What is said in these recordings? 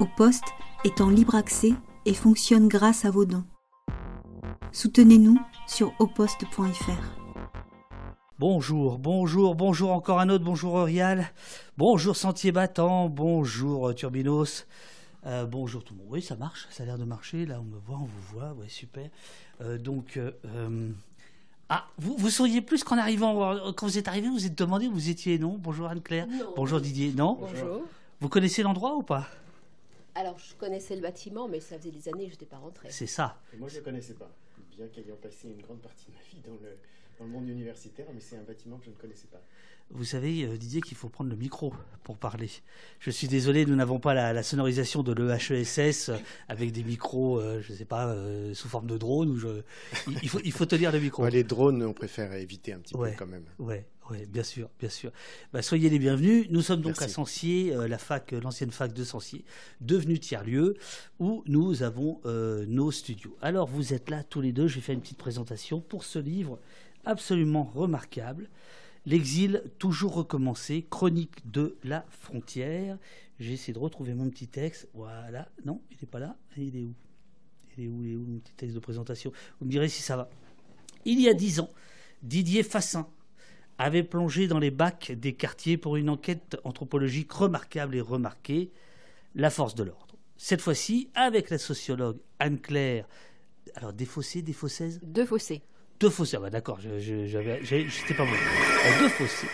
Au poste est en libre accès et fonctionne grâce à vos dons. Soutenez-nous sur auposte.fr. Bonjour, bonjour, bonjour encore un autre, bonjour Aurial, bonjour Sentier Battant, bonjour euh, Turbinos, euh, bonjour tout le monde. Oui, ça marche, ça a l'air de marcher, là on me voit, on vous voit, ouais, super. Euh, donc, ah, vous, vous sauriez plus qu'en arrivant, quand vous êtes arrivé, vous êtes demandé où vous étiez, non? Bonjour Anne-Claire, bonjour Didier, non? Bonjour. Vous connaissez l'endroit ou pas? Alors, je connaissais le bâtiment, mais ça faisait des années que je n'étais pas rentrée. C'est ça. moi, je ne le connaissais pas, bien qu'ayant passé une grande partie de ma vie dans le dans le monde universitaire, mais c'est un bâtiment que je ne connaissais pas. Vous savez, euh, Didier, qu'il faut prendre le micro pour parler. Je suis désolé, nous n'avons pas la, sonorisation de l'EHESS avec des micros, euh, je ne sais pas, euh, sous forme de drone. Ou je... il, faut, il faut tenir le micro. les drones, on préfère éviter un petit peu quand même. Ouais, ouais, bien sûr, bien sûr. Bah, soyez les bienvenus. Nous sommes donc à Sancier, la fac, l'ancienne fac de Sancier, devenue tiers-lieu, où nous avons nos studios. Alors, vous êtes là tous les deux. Je vais faire une petite présentation pour ce livre absolument remarquable. L'exil toujours recommencé, chronique de la frontière. J'ai essayé de retrouver mon petit texte. Voilà. Non, il n'est pas là. Il est où? Il est où Il est où mon petit texte de présentation? Vous me direz si ça va. Il y a dix ans, Didier Fassin avait plongé dans les bacs des quartiers pour une enquête anthropologique remarquable et remarquée, la force de l'ordre. Cette fois-ci, avec la sociologue Anne-Claire, alors des fossés, des fossaises? Deux fossés deux fossés. Ah bah d'accord, j'étais pas bon. Euh, deux fossés.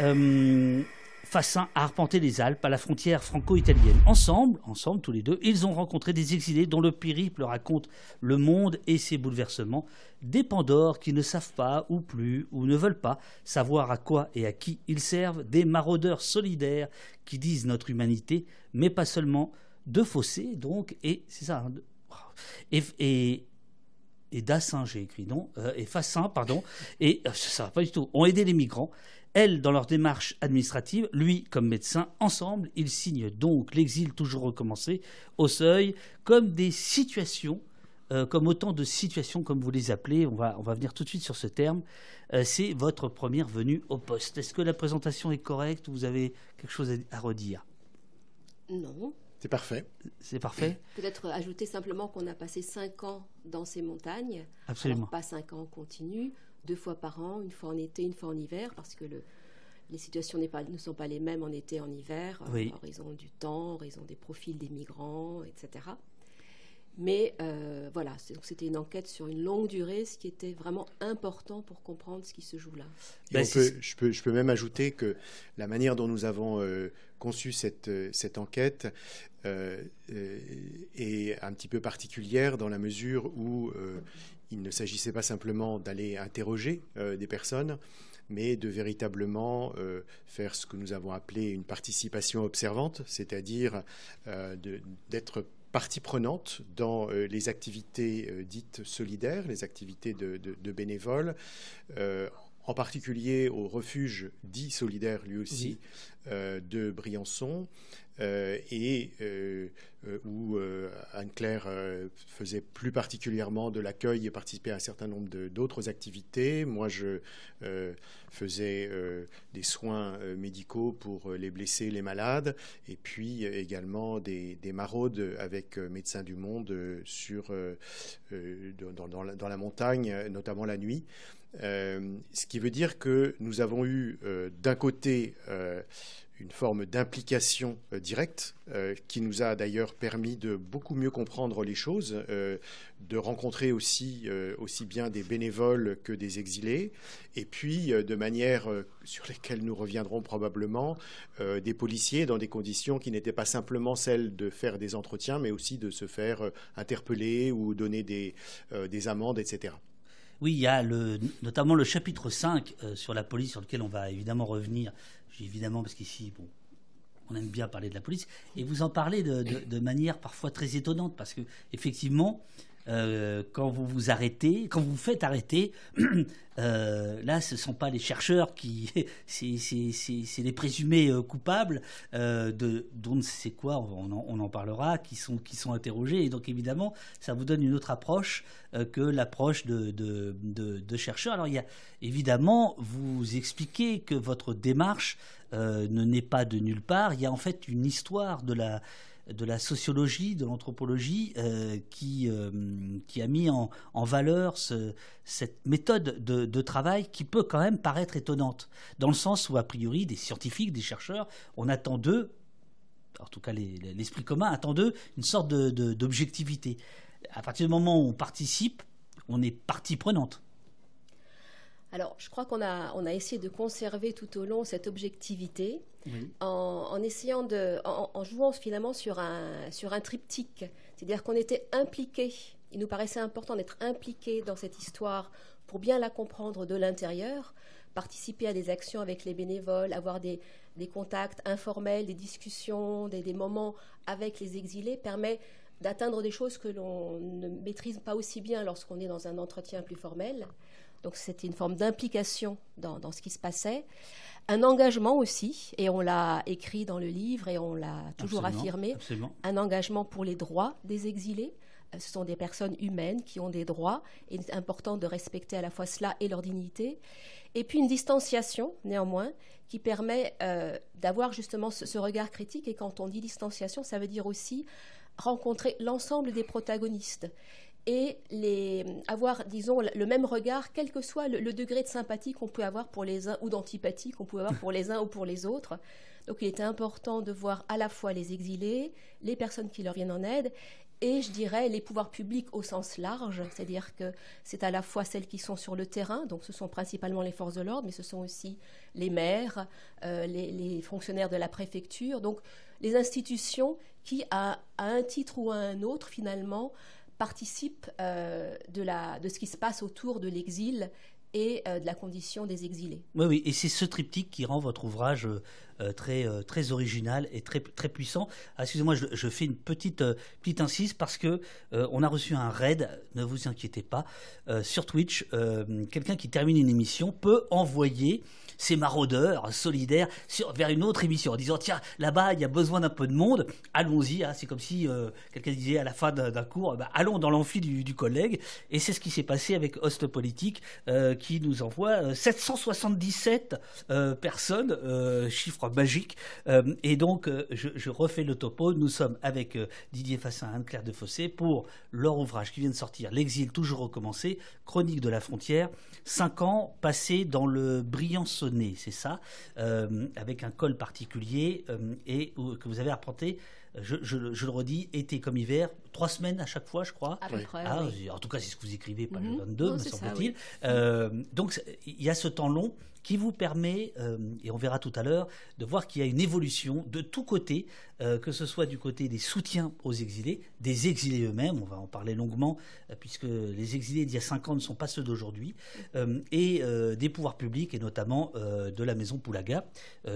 Euh, Fassin a arpenté les Alpes à la frontière franco-italienne. Ensemble, ensemble, tous les deux, ils ont rencontré des exilés dont le périple raconte le monde et ses bouleversements. Des Pandores qui ne savent pas, ou plus, ou ne veulent pas savoir à quoi et à qui ils servent. Des maraudeurs solidaires qui disent notre humanité, mais pas seulement. Deux fossés, donc, et c'est ça. Hein, et, et, et Dassin, j'ai écrit non, euh, et Fassin, pardon, et euh, ça va pas du tout, ont aidé les migrants. Elles, dans leur démarche administrative, lui, comme médecin, ensemble, ils signent donc l'exil toujours recommencé au seuil, comme des situations, euh, comme autant de situations, comme vous les appelez, on va, on va venir tout de suite sur ce terme, c'est votre première venue au poste. Est-ce que la présentation est correcte ou vous avez quelque chose à redire? Non. C'est parfait. C'est parfait. Peut-être ajouter simplement qu'on a passé cinq ans dans ces montagnes. Absolument. pas cinq ans continu, deux fois par an, une fois en été, une fois en hiver, parce que les situations ne sont pas les mêmes en été et en hiver, en raison du temps, en raison des profils des migrants, etc. Mais euh, voilà, c'était une enquête sur une longue durée, ce qui était vraiment important pour comprendre ce qui se joue là. Ben, je, peux, je, peux, même ajouter que la manière dont nous avons euh, conçu cette, euh, cette enquête est un petit peu particulière dans la mesure où il ne s'agissait pas simplement d'aller interroger des personnes, mais de véritablement faire ce que nous avons appelé une participation observante, c'est-à-dire d'être partie prenante dans euh, les activités euh, dites solidaires, les activités de, bénévoles, euh, en particulier au refuge dit solidaire lui aussi de Briançon, et où Anne-Claire faisait plus particulièrement de l'accueil et participait à un certain nombre d'autres activités. Moi, je faisait euh, des soins euh, médicaux pour euh, les blessés, les malades, et puis également des, maraudes avec Médecins du Monde sur, dans, la, dans, la, montagne, notamment la nuit. Ce qui veut dire que nous avons eu d'un côté une forme d'implication euh, directe euh, qui nous a d'ailleurs permis de beaucoup mieux comprendre les choses, euh, de rencontrer aussi, aussi bien des bénévoles que des exilés, et puis de manière sur lesquelles nous reviendrons probablement, des policiers dans des conditions qui n'étaient pas simplement celles de faire des entretiens, mais aussi de se faire interpeller ou donner des amendes, etc. Oui, il y a le, notamment le chapitre 5 sur la police, sur lequel on va évidemment revenir. Évidemment, parce qu'ici, bon, on aime bien parler de la police, et vous en parlez de, manière parfois très étonnante, parce que effectivement, euh, quand vous vous arrêtez, quand vous vous faites arrêter, euh, là, ce ne sont pas les chercheurs qui, c'est les présumés euh, coupables de dont c'est quoi, on en, parlera, qui sont qui sont interrogés, et donc évidemment, ça vous donne une autre approche que l'approche de, de, de, chercheurs. Alors il y a évidemment, vous expliquez que votre démarche ne naît pas de nulle part. Il y a en fait une histoire de la de la sociologie, de l'anthropologie, qui, qui a mis en, en valeur cette méthode de, travail qui peut quand même paraître étonnante, dans le sens où, a priori, des scientifiques, des chercheurs, on attend d'eux, en tout cas l'esprit commun attend d'eux, une sorte d'objectivité. À partir du moment où on participe, on est partie prenante. Alors, je crois qu'on a, on a essayé de conserver tout au long cette objectivité en, essayant de, en, jouant finalement sur un, sur un triptyque. C'est-à-dire qu'on était impliqué il nous paraissait important d'être impliqué dans cette histoire pour bien la comprendre de l'intérieur, participer à des actions avec les bénévoles, avoir des, contacts informels, des discussions, des, moments avec les exilés permet d'atteindre des choses que l'on ne maîtrise pas aussi bien lorsqu'on est dans un entretien plus formel. Donc c'était une forme d'implication dans, ce qui se passait. Un engagement aussi, et on l'a écrit dans le livre et on l'a toujours affirmé, un engagement pour les droits des exilés ce sont des personnes humaines qui ont des droits, et il est important de respecter à la fois cela et leur dignité. Et puis une distanciation, néanmoins, qui permet euh, d'avoir justement ce, regard critique. Et quand on dit distanciation, ça veut dire aussi rencontrer l'ensemble des protagonistes et avoir, disons, le même regard, quel que soit le, degré de sympathie qu'on peut avoir pour les uns ou d'antipathie qu'on peut avoir pour les uns ou pour les autres. Donc il était important de voir à la fois les exilés, les personnes qui leur viennent en aide, et je dirais les pouvoirs publics au sens large, c'est-à-dire que c'est à la fois celles qui sont sur le terrain, donc ce sont principalement les forces de l'ordre, mais ce sont aussi les maires, euh, les, fonctionnaires de la préfecture, donc les institutions qui, à, un titre ou à un autre, finalement, participent euh, de, la, de ce qui se passe autour de l'exil et euh, de la condition des exilés. Oui, oui, et c'est ce triptyque qui rend votre ouvrage euh, très, très original et très, très puissant. Ah, excusez-moi, je, fais une petite, petite incise parce que on a reçu un raid, ne vous inquiétez pas, sur Twitch. Quelqu'un qui termine une émission peut envoyer ces maraudeurs solidaires vers une autre émission en disant tiens là-bas il y a besoin d'un peu de monde, allons-y. Hein. c'est comme si euh, quelqu'un disait à la fin d'un cours bah, allons dans l'amphi du, collègue. Et c'est ce qui s'est passé avec Host Politique euh, qui nous envoie 777 euh, personnes, chiffre magique. et donc je, refais le topo. Nous sommes avec Didier Fassin, Anne-Claire Defossé pour leur ouvrage qui vient de sortir, L'exil toujours recommencé, chronique de la frontière, cinq ans passés dans le brillant c'est ça, euh, avec un col particulier euh, et que vous avez arpenté. Je, le redis, été comme hiver, trois semaines à chaque fois, je crois. Ah, en tout cas, c'est ce que vous écrivez, pas le 22, mhm. me semble-t-il. Euh, donc, il y a ce temps long qui vous permet, euh, et on verra tout à l'heure, de voir qu'il y a une évolution de tous côtés, euh, que ce soit du côté des soutiens aux exilés, des exilés eux-mêmes, on va en parler longuement, euh, puisque les exilés d'il y a cinq ans ne sont pas ceux d'aujourd'hui, et des pouvoirs publics, et notamment de la maison Poulaga,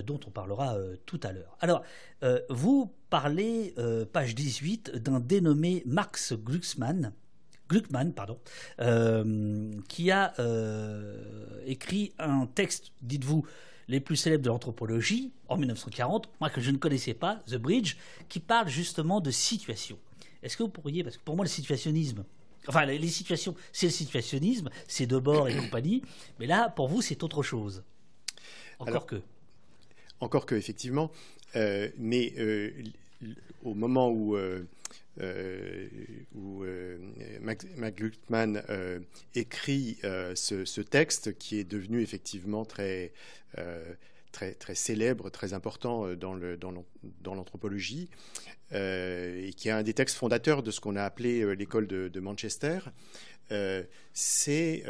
dont on parlera tout à l'heure. Alors, vous parlez, page 18, d'un dénommé Max Glucksmann, Gluckman, pardon, euh, qui a euh, écrit un texte, dites-vous, les plus célèbres de l'anthropologie, en 1940, moi que je ne connaissais pas, The Bridge, qui parle justement de situation. Est-ce que vous pourriez, parce que pour moi le situationnisme, enfin les, situations, c'est le situationnisme, c'est de bord et compagnie, mais là pour vous c'est autre chose. Encore que. Encore que, effectivement, euh, mais au moment où où euh, McGluckman euh, écrit ce, texte qui est devenu effectivement très, très, très célèbre, très important dans, l'anthropologie, et qui est un des textes fondateurs de ce qu'on a appelé l'école de, Manchester, c'est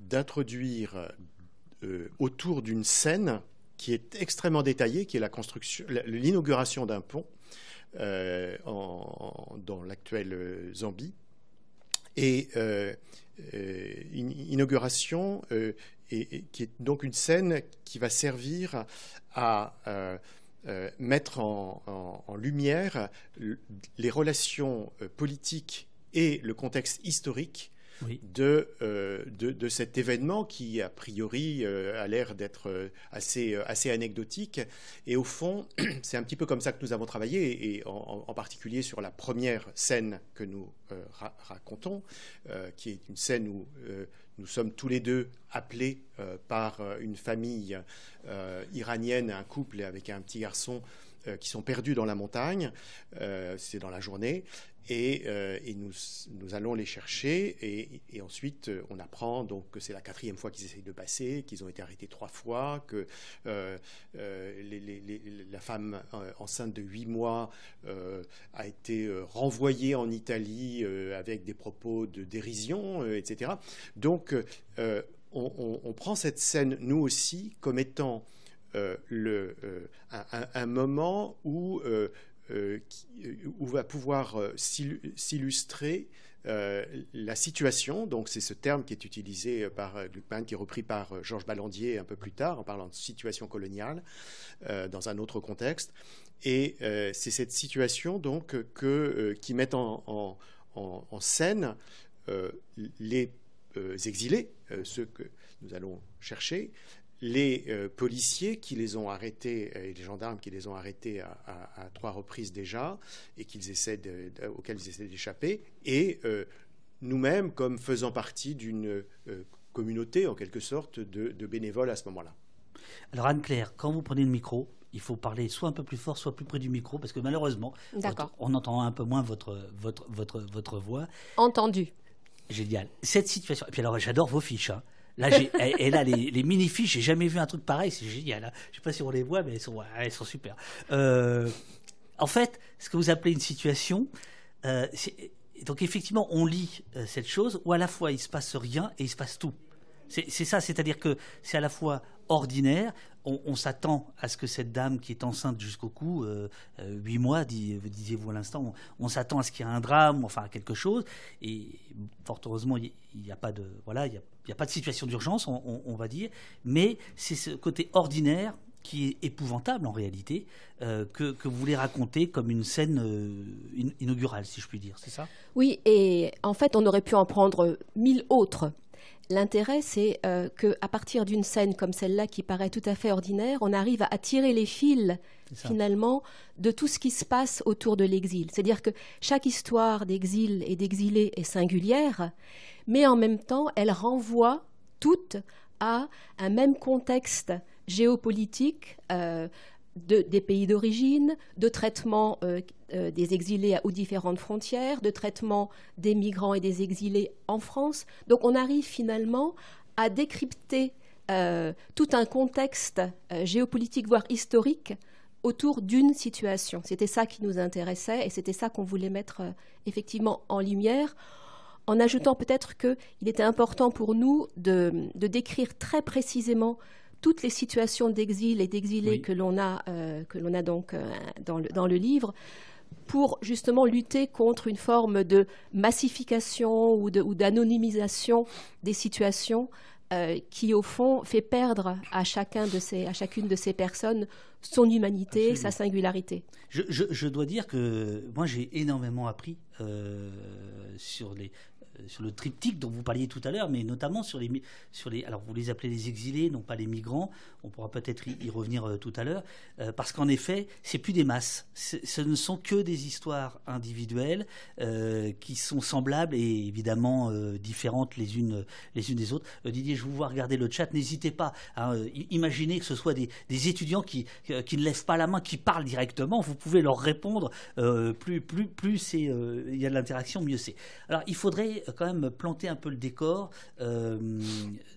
d'introduire autour d'une scène qui est extrêmement détaillée, qui est l'inauguration d'un pont, euh, dans l'actuelle euh, Zambie. Et euh, une inauguration qui est donc une scène qui va servir à mettre en, lumière les relations politiques et le contexte historique euh, de, de, cet événement qui, a priori, euh, a l'air d'être euh, assez, assez anecdotique. Et au fond, c'est un petit peu comme ça que nous avons travaillé, et en, particulier sur la première scène que nous racontons, qui est une scène où nous sommes tous les deux appelés par une famille iranienne, un couple avec un petit garçon qui sont perdus dans la montagne, c'est dans la journée, et, nous, nous, allons les chercher et, ensuite on apprend donc que c'est la quatrième fois qu'ils essayent de passer, qu'ils ont été arrêtés trois fois, que la femme enceinte de huit mois a été renvoyée en Italie avec des propos de dérision, etc. Donc on, prend cette scène, nous aussi, comme étant euh, le, euh, un, moment où, euh, où va pouvoir s'illustrer la situation. Donc, c'est ce terme qui est utilisé par Gluckman, qui est repris par Georges Ballandier un peu plus tard, en parlant de situation coloniale, dans un autre contexte. Et c'est cette situation donc que, qui met en scène les exilés, ceux que nous allons chercher, les euh, policiers qui les ont arrêtés euh, et les gendarmes qui les ont arrêtés à, trois reprises déjà et qu'ils essaient auxquels ils essaient d'échapper, et euh, nous-mêmes comme faisant partie d'une communauté en quelque sorte de, bénévoles à ce moment-là. Alors Anne-Claire, quand vous prenez le micro, il faut parler soit un peu plus fort, soit plus près du micro, parce que malheureusement, on entend un peu moins votre, votre, votre, votre voix. Entendu. Génial. Cette situation. Et puis alors, j'adore vos fiches. Hein. Là, et, là, les, mini-fiches, j'ai jamais vu un truc pareil, c'est génial. Hein. Je sais pas si on les voit, mais elles sont, sont super. Euh, en fait, ce que vous appelez une situation, euh, donc effectivement, on lit euh, cette chose où à la fois il se passe rien et il se passe tout. C'est ça, c'est-à-dire que c'est à la fois ordinaire. On, s'attend à ce que cette dame qui est enceinte jusqu'au cou, euh, euh, huit mois, disiez-vous à l'instant, on, s'attend à ce qu'il y ait un drame, enfin à quelque chose. Et fort heureusement, il n'y a pas de voilà, il y a, pas de situation d'urgence, on, va dire. Mais c'est ce côté ordinaire qui est épouvantable en réalité, euh, que, vous voulez raconter comme une scène inaugurale, si je puis dire, c'est ça? Oui, et en fait, on aurait pu en prendre mille autres. L'intérêt, c'est euh, qu'à partir d'une scène comme celle-là, qui paraît tout à fait ordinaire, on arrive à tirer les fils, finalement, de tout ce qui se passe autour de l'exil. C'est-à-dire que chaque histoire d'exil et d'exilé est singulière, mais en même temps, elle renvoie toutes à un même contexte géopolitique, euh, des pays d'origine, de traitement euh, euh, des exilés aux différentes frontières, de traitement des migrants et des exilés en France. Donc on arrive finalement à décrypter euh, tout un contexte géopolitique, voire historique, autour d'une situation. C'était ça qui nous intéressait et c'était ça qu'on voulait mettre effectivement en lumière en ajoutant peut-être qu'il était important pour nous de, décrire très précisément toutes les situations d'exil et d'exilés que l'on a, euh, que l'on a donc euh, dans, le, dans, le, livre, pour justement lutter contre une forme de massification ou, de, ou d'anonymisation des situations euh, qui, au fond, fait perdre à, chacun de ces, à chacune de ces personnes son humanité, sa singularité. Je, je, je, dois dire que moi, j'ai énormément appris sur les, sur le triptyque dont vous parliez tout à l'heure, mais notamment sur les, sur les, alors vous les appelez les exilés, non pas les migrants. On pourra peut-être y, revenir euh, tout à l'heure, euh, parce qu'en effet, c'est plus des masses. Ce ne sont que des histoires individuelles euh, qui sont semblables et évidemment différentes les unes les unes des autres. Didier, je vous vois regarder le chat. N'hésitez pas. à imaginez que ce soit des, étudiants qui, qui ne lèvent pas la main, qui parlent directement. Vous pouvez leur répondre. plus plus plus il y a de l'interaction, mieux c'est. Alors il faudrait quand même planter un peu le décor. Euh,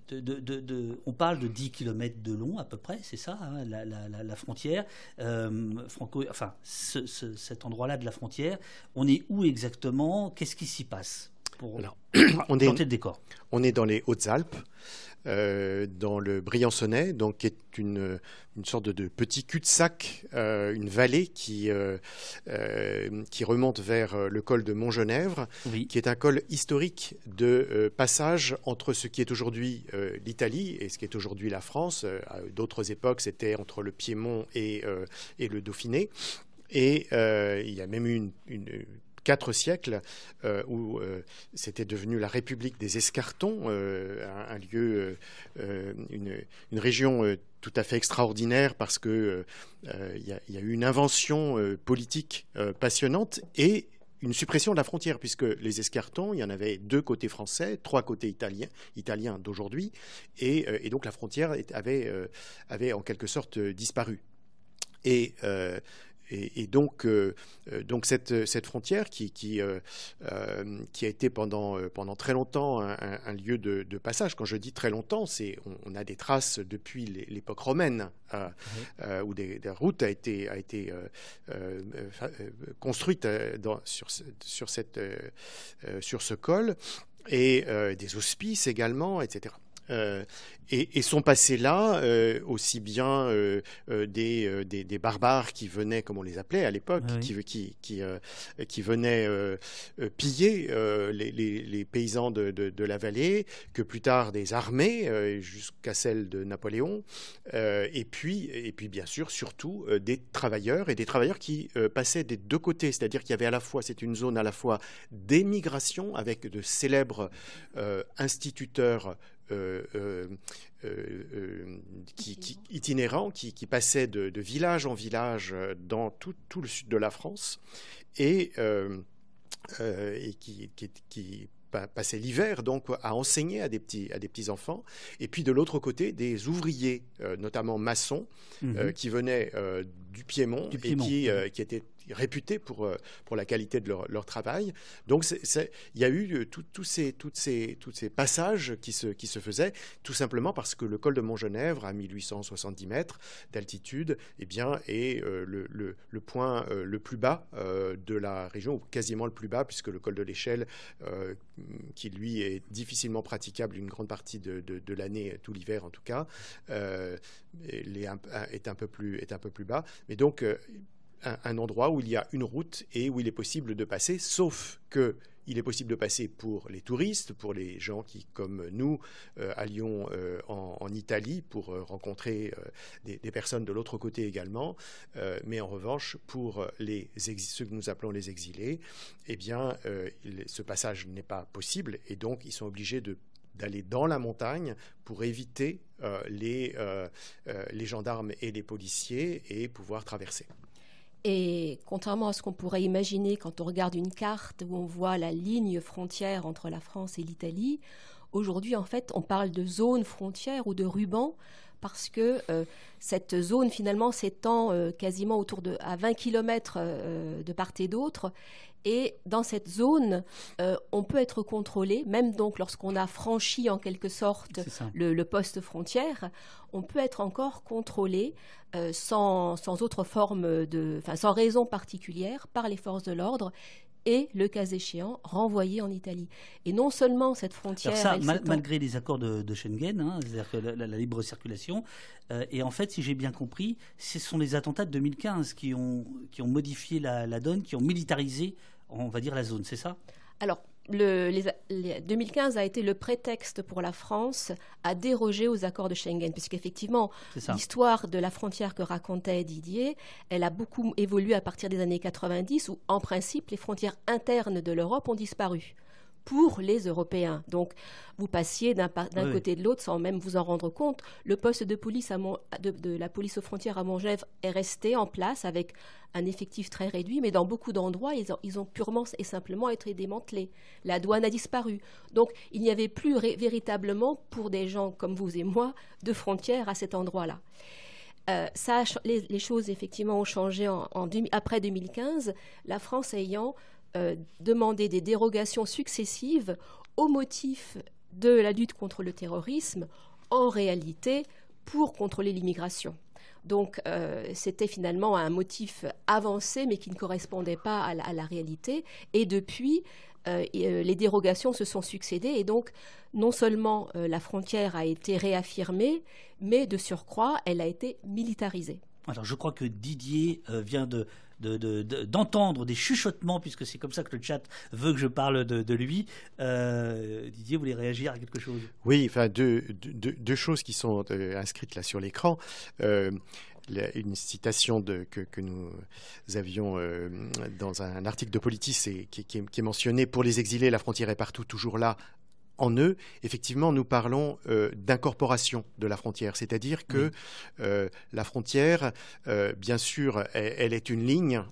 de, on parle de 10 km de long à peu près, c'est ça, hein, la, frontière. Euh, Franco, enfin, cet endroit-là de la frontière, on est où exactement? Qu'est-ce qui s'y passe pour on planter le décor? On est dans les Hautes-Alpes. Euh, dans le Briançonnais, donc qui est une, une sorte de, petit cul-de-sac, euh, une vallée qui, euh, qui remonte vers le col de Montgenèvre, qui est un col historique de passage entre ce qui est aujourd'hui l'Italie et ce qui est aujourd'hui la France. à d'autres époques, c'était entre le Piémont et, et le Dauphiné. Et il y a même eu une, une quatre siècles euh, où euh, c'était devenu la République des Escartons, euh, un, lieu, une, région tout à fait extraordinaire parce que il y, a eu une invention politique passionnante et une suppression de la frontière, puisque les escartons, il y en avait deux côtés français, trois côtés italiens, d'aujourd'hui, et, donc la frontière avait, avait en quelque sorte disparu. Et et, donc, donc cette, cette, frontière qui, qui, qui, a été pendant, pendant très longtemps un, lieu de, passage, quand je dis très longtemps, c'est on, a des traces depuis l'époque romaine où des, routes a été, a été construite dans, sur, sur, cette, sur ce col et des hospices également, etc. Euh, et, sont passés là euh, aussi bien euh, des, des, barbares qui venaient, comme on les appelait à l'époque, qui, qui, qui, qui, venaient piller les, les, paysans de, de, la vallée, que plus tard des armées, jusqu'à celle de Napoléon, et, puis, et puis bien sûr surtout des travailleurs, et des travailleurs qui passaient des deux côtés, c'est-à-dire qu'il y avait à la fois, c'est une zone à la fois d'émigration avec de célèbres instituteurs euh, euh, euh, qui, itinérants qui, passaient de, village en village dans tout, le sud de la France et, et qui, qui passaient l'hiver donc à enseigner à des petits à des petits enfants et puis de l'autre côté des ouvriers notamment maçons mhm. qui venaient du Piémont, et qui, qui étaient réputés pour, euh, pour la qualité de leur, travail. Donc il y a eu euh, tous ces, toutes ces, toutes ces passages qui se, qui se faisaient, tout simplement parce que le col de Montgenèvre, à 1870 mètres d'altitude, eh bien, est euh, le, le, point le plus bas de la région, ou quasiment le plus bas, puisque le col de l'Échelle, qui lui est difficilement praticable une grande partie de, de, l'année, tout l'hiver en tout cas, est, un, est, un peu plus, est un peu plus bas. Mais donc, un, endroit où il y a une route et où il est possible de passer, sauf que il est possible de passer pour les touristes, pour les gens qui, comme nous, euh, allions euh, en, Italie pour euh, rencontrer des, personnes de l'autre côté également. mais en revanche, pour les ceux que nous appelons les exilés, eh bien, ce passage n'est pas possible et donc ils sont obligés d'aller dans la montagne pour éviter les, les gendarmes et les policiers et pouvoir traverser. Et contrairement à ce qu'on pourrait imaginer quand on regarde une carte où on voit la ligne frontière entre la France et l'Italie, aujourd'hui en fait on parle de zone frontière ou de ruban parce que euh, cette zone finalement s'étend euh, quasiment autour de à 20 km euh, de part et d'autre. Et dans cette zone, on peut être contrôlé, même donc lorsqu'on a franchi en quelque sorte le, poste frontière, on peut être encore contrôlé sans, sans, autre forme de, enfin, sans raison particulière par les forces de l'ordre et, le cas échéant, renvoyé en Italie. Et non seulement cette frontière. ça, malgré les accords de, Schengen, hein, c'est-à-dire la, libre circulation, euh, et en fait, si j'ai bien compris, ce sont les attentats de 2015 qui ont, qui ont modifié la, la donne, qui ont militarisé on va dire, la zone, c'est ça? Alors, le, 2015 a été le prétexte pour la France à déroger aux accords de Schengen, puisqu'effectivement, l'histoire de la frontière que racontait Didier, elle a beaucoup évolué à partir des années 90, où en principe, les frontières internes de l'Europe ont disparu pour les Européens. Donc, vous passiez d'un côté de l'autre sans même vous en rendre compte. Le poste de police de, la police aux frontières à Montgèvre est resté en place avec un effectif très réduit, mais dans beaucoup d'endroits, ils, ont purement et simplement été démantelés. La douane a disparu. Donc, il n'y avait plus véritablement, pour des gens comme vous et moi, de frontières à cet endroit-là. Euh, ça les, choses effectivement ont changé en, après 2015, la France ayant euh, demander des dérogations successives au motif de la lutte contre le terrorisme, en réalité pour contrôler l'immigration. Donc euh, c'était finalement un motif avancé mais qui ne correspondait pas à la, réalité. Et depuis, euh, les dérogations se sont succédées et donc non seulement la frontière a été réaffirmée, mais de surcroît, elle a été militarisée. Alors je crois que Didier vient de d'entendre des chuchotements, puisque c'est comme ça que le chat veut que je parle de, lui. Euh, Didier, vous voulez réagir à quelque chose? Oui, enfin, deux, deux, choses qui sont euh, inscrites là sur l'écran. Euh, une citation de, que, nous avions dans un article de Politis qui, qui, est pour les exilés, la frontière est partout, toujours là, en eux, effectivement, nous parlons euh, d'incorporation de la frontière, c'est-à-dire que euh, la frontière, euh, bien sûr, elle, est une ligne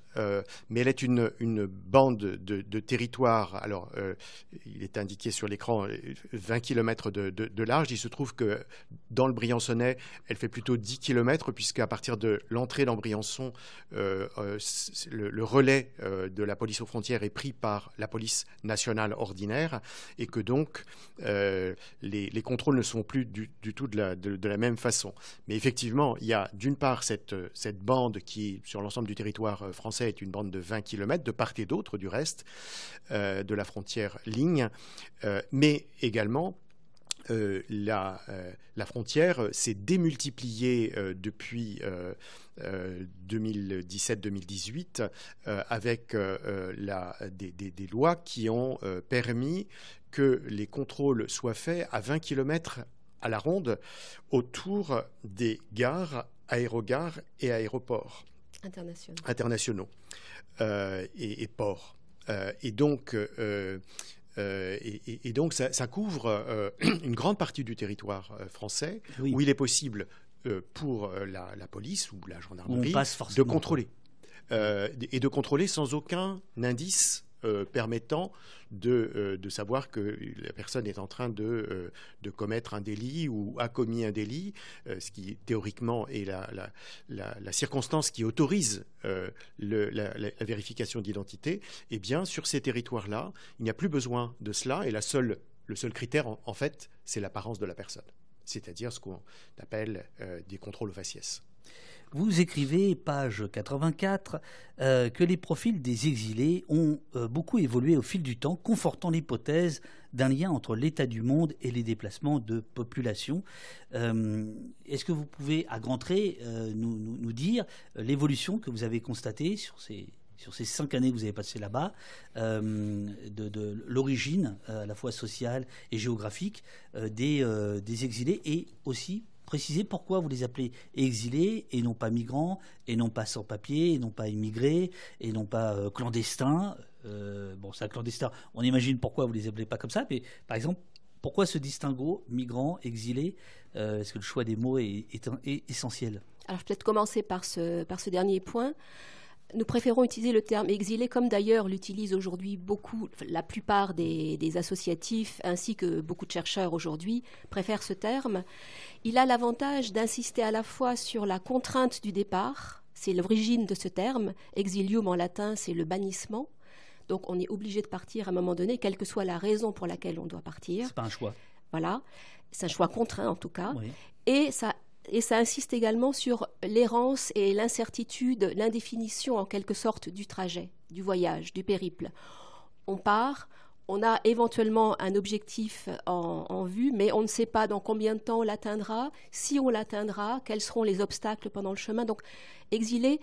mais elle est une, bande de, territoire. Alors, il est indiqué sur l'écran 20 km de, large. Il se trouve que dans le Briançonnais, elle fait plutôt 10 km, puisqu'à partir de l'entrée dans Briançon, le, relais de la police aux frontières est pris par la police nationale ordinaire, et que donc les, les, contrôles ne sont plus du, tout de la, même façon. Mais effectivement, il y a d'une part cette, bande qui, sur l'ensemble du territoire euh, français, une bande de 20 km, de part et d'autre du reste euh, de la frontière ligne, euh, mais également la, la, frontière s'est démultipliée depuis 2017-2018 avec la, des, des, des, lois qui ont permis que les contrôles soient faits à 20 km à la ronde autour des gares, aérogares et aéroports internationaux, internationaux euh, et, ports. Euh, et donc, euh, et, donc ça, couvre une grande partie du territoire français où il est possible pour la, police ou la gendarmerie de contrôler. et de contrôler sans aucun indice euh, permettant euh, de, savoir que la personne est en train de, euh, de commettre un délit ou a commis un délit, ce qui théoriquement est la, la, circonstance qui autorise la, vérification d'identité, eh bien sur ces territoires-là, il n'y a plus besoin de cela et la seule, le seul critère, en, fait, c'est l'apparence de la personne, c'est-à-dire ce qu'on appelle des contrôles au faciès. Vous écrivez, page 84, euh, que les profils des exilés ont euh, beaucoup évolué au fil du temps, confortant l'hypothèse d'un lien entre l'état du monde et les déplacements de population. Euh, est-ce que vous pouvez, à grands traits, nous, dire l'évolution que vous avez constatée sur ces, sur ces cinq années que vous avez passées là-bas, de, l'origine à la fois sociale et géographique des, des exilés et aussi préciser pourquoi vous les appelez exilés et non pas migrants, et non pas sans-papiers, et non pas immigrés, et non pas euh, clandestins. Euh, bon, c'est clandestin, on imagine pourquoi vous les appelez pas comme ça, mais par exemple, pourquoi ce distinguo migrants, exilés euh, Est-ce que le choix des mots est, essentiel? Alors, je vais peut-être commencer par ce, par ce dernier point. Nous préférons utiliser le terme exilé, comme d'ailleurs l'utilisent aujourd'hui beaucoup, la plupart des, associatifs, ainsi que beaucoup de chercheurs aujourd'hui préfèrent ce terme. Il a l'avantage d'insister à la fois sur la contrainte du départ, c'est l'origine de ce terme, exilium en latin, c'est le bannissement. Donc on est obligé de partir à un moment donné, quelle que soit la raison pour laquelle on doit partir. C'est pas un choix. Voilà, c'est un choix contraint en tout cas. Et ça et ça insiste également sur l'errance et l'incertitude, l'indéfinition en quelque sorte du trajet, du voyage, du périple. On part, on a éventuellement un objectif en, vue, mais on ne sait pas dans combien de temps on l'atteindra, si on l'atteindra, quels seront les obstacles pendant le chemin. Donc, exilé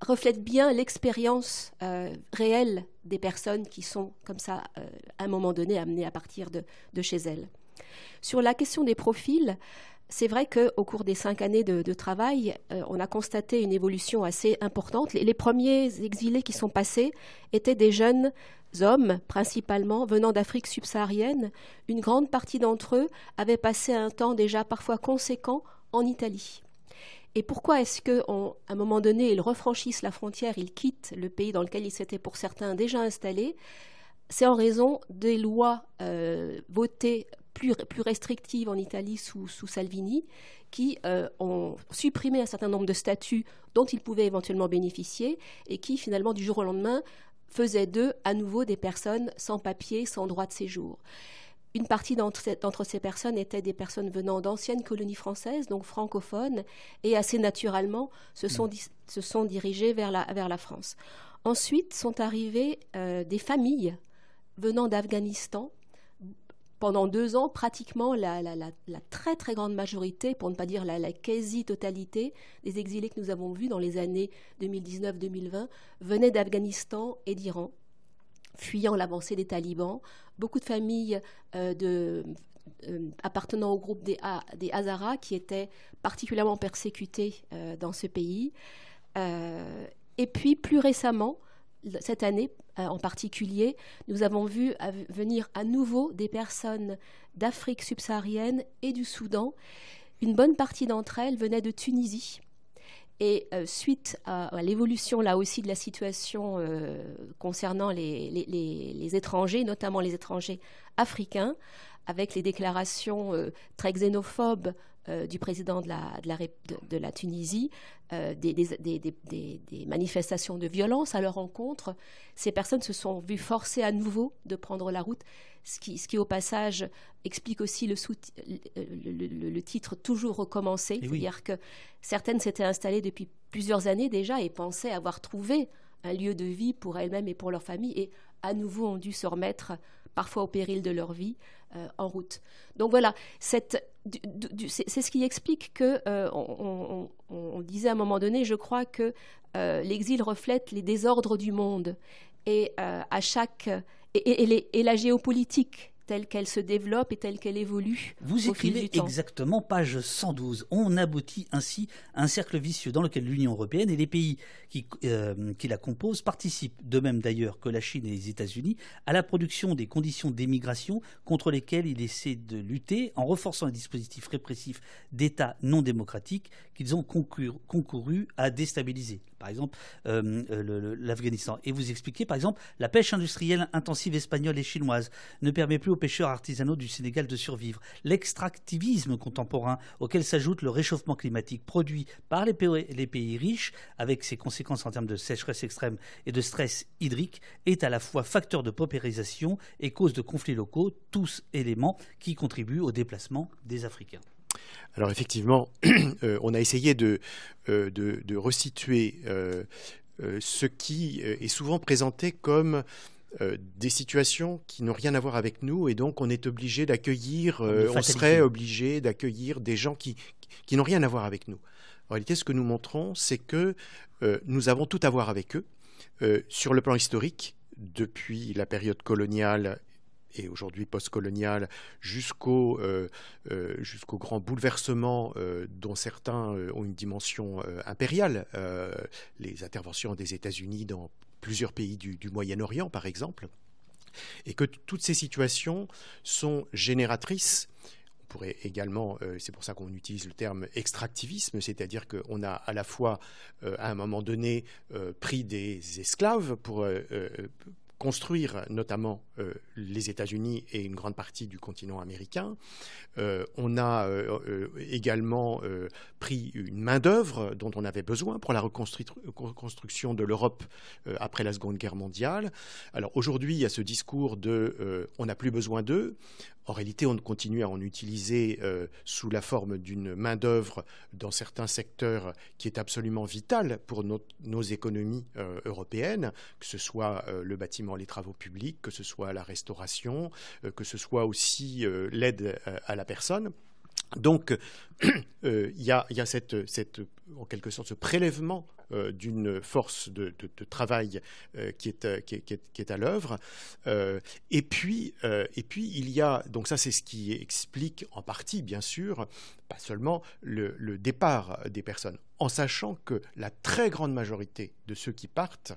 reflète bien l'expérience euh, réelle des personnes qui sont comme ça, euh, à un moment donné, amenées à partir de, de chez elles. Sur la question des profils, c'est vrai qu'au cours des cinq années de, travail, euh, on a constaté une évolution assez importante. Les, premiers exilés qui sont passés étaient des jeunes hommes, principalement venant d'Afrique subsaharienne. Une grande partie d'entre eux avaient passé un temps déjà parfois conséquent en Italie. Et pourquoi est-ce qu'à un moment donné, ils refranchissent la frontière, ils quittent le pays dans lequel ils s'étaient pour certains déjà installés? C'est en raison des lois euh, votées plus, plus restrictives en Italie sous, sous Salvini, qui euh, ont supprimé un certain nombre de statuts dont ils pouvaient éventuellement bénéficier et qui, finalement, du jour au lendemain, faisaient d'eux à nouveau des personnes sans papier, sans droit de séjour. Une partie d'entre ces personnes étaient des personnes venant d'anciennes colonies françaises, donc francophones, et assez naturellement se sont, mm. se sont dirigées vers la, vers la France. Ensuite sont arrivées euh, des familles venant d'Afghanistan, pendant deux ans, pratiquement la, très très grande majorité, pour ne pas dire la, quasi-totalité des exilés que nous avons vus dans les années 2019-2020 venaient d'Afghanistan et d'Iran, fuyant l'avancée des talibans. Beaucoup de familles euh, euh, appartenant au groupe des, Hazaras qui étaient particulièrement persécutés euh, dans ce pays. et puis plus récemment, cette année euh, en particulier, nous avons vu venir à nouveau des personnes d'Afrique subsaharienne et du Soudan. Une bonne partie d'entre elles venaient de Tunisie. Et suite à, l'évolution là aussi de la situation concernant les, les, étrangers, notamment les étrangers africains, avec les déclarations très xénophobes euh, du président de la, de la, Tunisie, euh, des, des, manifestations de violence à leur encontre. Ces personnes se sont vues forcées à nouveau de prendre la route, ce qui, ce qui au passage explique aussi le, le, titre Toujours recommencer, eh c'est-à-dire que certaines s'étaient installées depuis plusieurs années déjà et pensaient avoir trouvé un lieu de vie pour elles-mêmes et pour leur famille et à nouveau ont dû se remettre parfois au péril de leur vie, euh, en route. Donc voilà, c'est ce qui explique que, euh, on, disait à un moment donné, je crois que euh, l'exil reflète les désordres du monde et à chaque et, la géopolitique telle qu'elle se développe et telle qu'elle évolue. Vous écrivez exactement page 112. On aboutit ainsi à un cercle vicieux dans lequel l'Union européenne et les pays qui, euh, qui la composent participent, de même d'ailleurs que la Chine et les États-Unis, à la production des conditions d'émigration contre lesquelles il essaie de lutter en renforçant les dispositifs répressifs d'États non démocratiques qu'ils ont concouru à déstabiliser par exemple euh, l'Afghanistan. Et vous expliquez, par exemple, la pêche industrielle intensive espagnole et chinoise ne permet plus aux pêcheurs artisanaux du Sénégal de survivre. L'extractivisme contemporain, auquel s'ajoute le réchauffement climatique produit par les pays riches, avec ses conséquences en termes de sécheresse extrême et de stress hydrique, est à la fois facteur de paupérisation et cause de conflits locaux, tous éléments qui contribuent au déplacement des Africains. Alors effectivement, euh, on a essayé de, euh, de, resituer euh, ce qui est souvent présenté comme des situations qui n'ont rien à voir avec nous et donc on est obligé d'accueillir, on serait obligé d'accueillir des gens qui, qui n'ont rien à voir avec nous. En réalité, ce que nous montrons, c'est que nous avons tout à voir avec eux sur le plan historique, depuis la période coloniale et aujourd'hui postcolonial jusqu'au euh, euh, grand bouleversement euh, dont certains ont une dimension impériale, les interventions des États-Unis dans plusieurs pays du, Moyen-Orient par exemple, et que toutes ces situations sont génératrices. On pourrait également, c'est pour ça qu'on utilise le terme extractivisme, c'est-à-dire qu'on a à la fois, à un moment donné, pris des esclaves pour, construire notamment euh, les États-Unis et une grande partie du continent américain. Euh, on a euh, également pris une main-d'œuvre dont on avait besoin pour la reconstruction de l'Europe après la Seconde Guerre mondiale. Alors aujourd'hui, il y a ce discours de on n'a plus besoin d'eux. En réalité, on continue à en utiliser sous la forme d'une main-d'œuvre dans certains secteurs qui est absolument vitale pour nos économies européennes, que ce soit le bâtiment les travaux publics, que ce soit la restauration, euh, que ce soit aussi euh, l'aide euh, à la personne. Donc, il y, a, en quelque sorte, ce prélèvement d'une force de, travail qui, est, à l'œuvre. et, puis, et puis, il y a, donc ça c'est ce qui explique en partie, bien sûr, pas seulement le, le départ des personnes, en sachant que la très grande majorité de ceux qui partent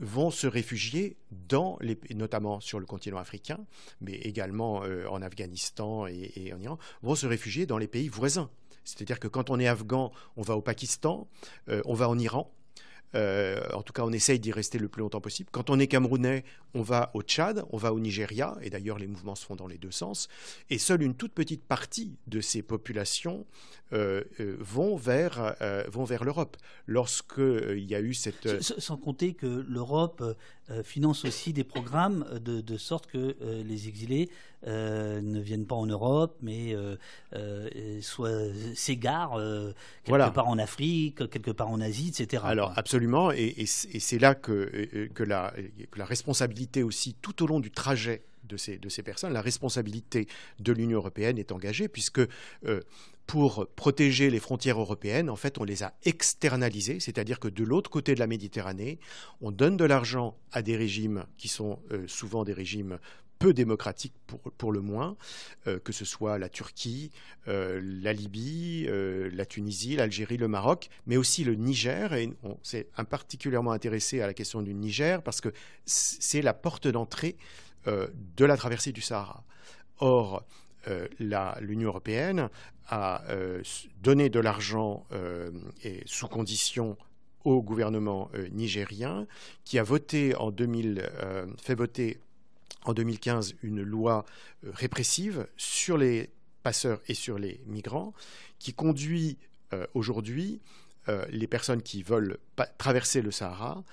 vont se réfugier dans les, notamment sur le continent africain, mais également euh, en Afghanistan et, en Iran, vont se réfugier dans les pays voisins. C'est-à-dire que quand on est afghan, on va au Pakistan, euh, on va en Iran, euh, en tout cas, on essaye d'y rester le plus longtemps possible. Quand on est camerounais, on va au Tchad, on va au Nigeria, et d'ailleurs les mouvements se font dans les deux sens. Et seule une toute petite partie de ces populations euh, euh, vont vers, vont vers l'Europe. Lorsqu'il y a eu cette... Sans compter que l'Europe finance aussi des programmes de, de sorte que les exilés ne viennent pas en Europe, mais s'égarent quelque part en Afrique, quelque part en Asie, etc. Alors absolument Absolument, et, c'est là que, que, la, la, responsabilité aussi, tout au long du trajet de ces, de ces personnes, la responsabilité de l'Union européenne est engagée, puisque euh, pour protéger les frontières européennes, en fait, on les a externalisées, c'est-à-dire que de l'autre côté de la Méditerranée, on donne de l'argent à des régimes qui sont euh, souvent des régimes peu démocratiques pour, le moins, euh, que ce soit la Turquie, euh, la Libye, la Tunisie, l'Algérie, le Maroc, mais aussi le Niger. Et on s'est particulièrement intéressé à la question du Niger parce que c'est la porte d'entrée de la traversée du Sahara. Or, l'Union européenne a donné de l'argent et sous conditions au gouvernement nigérien qui a voté en 2000, fait voter en 2015 une loi répressive sur les passeurs et sur les migrants qui conduit aujourd'hui les personnes qui veulent traverser le Sahara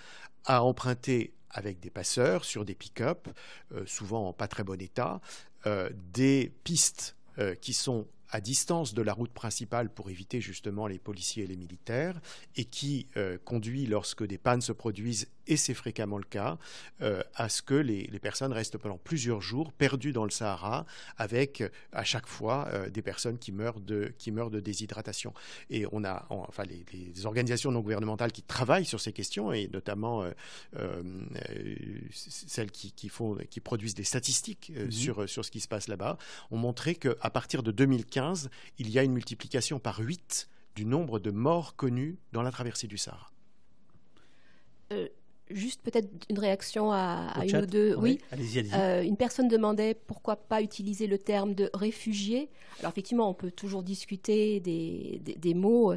à emprunter avec des passeurs sur des pick-up, euh, souvent en pas très bon état, euh, des pistes euh, qui sont à distance de la route principale pour éviter justement les policiers et les militaires, et qui conduit, lorsque des pannes se produisent et c'est fréquemment le cas, euh, à ce que les, personnes restent pendant plusieurs jours perdues dans le Sahara, avec à chaque fois euh, des personnes qui meurent de, qui meurent de déshydratation. Et on a, enfin, les, organisations non gouvernementales qui travaillent sur ces questions, et notamment euh, celles qui, font, qui produisent des statistiques mhm. sur, sur ce qui se passe là-bas, ont montré qu'à partir de 2015, il y a une multiplication par 8 du nombre de morts connus dans la traversée du Sahara. Juste peut-être une réaction à, une ou deux. Oui, euh, une personne demandait pourquoi pas utiliser le terme de réfugié. Alors effectivement, on peut toujours discuter des, mots.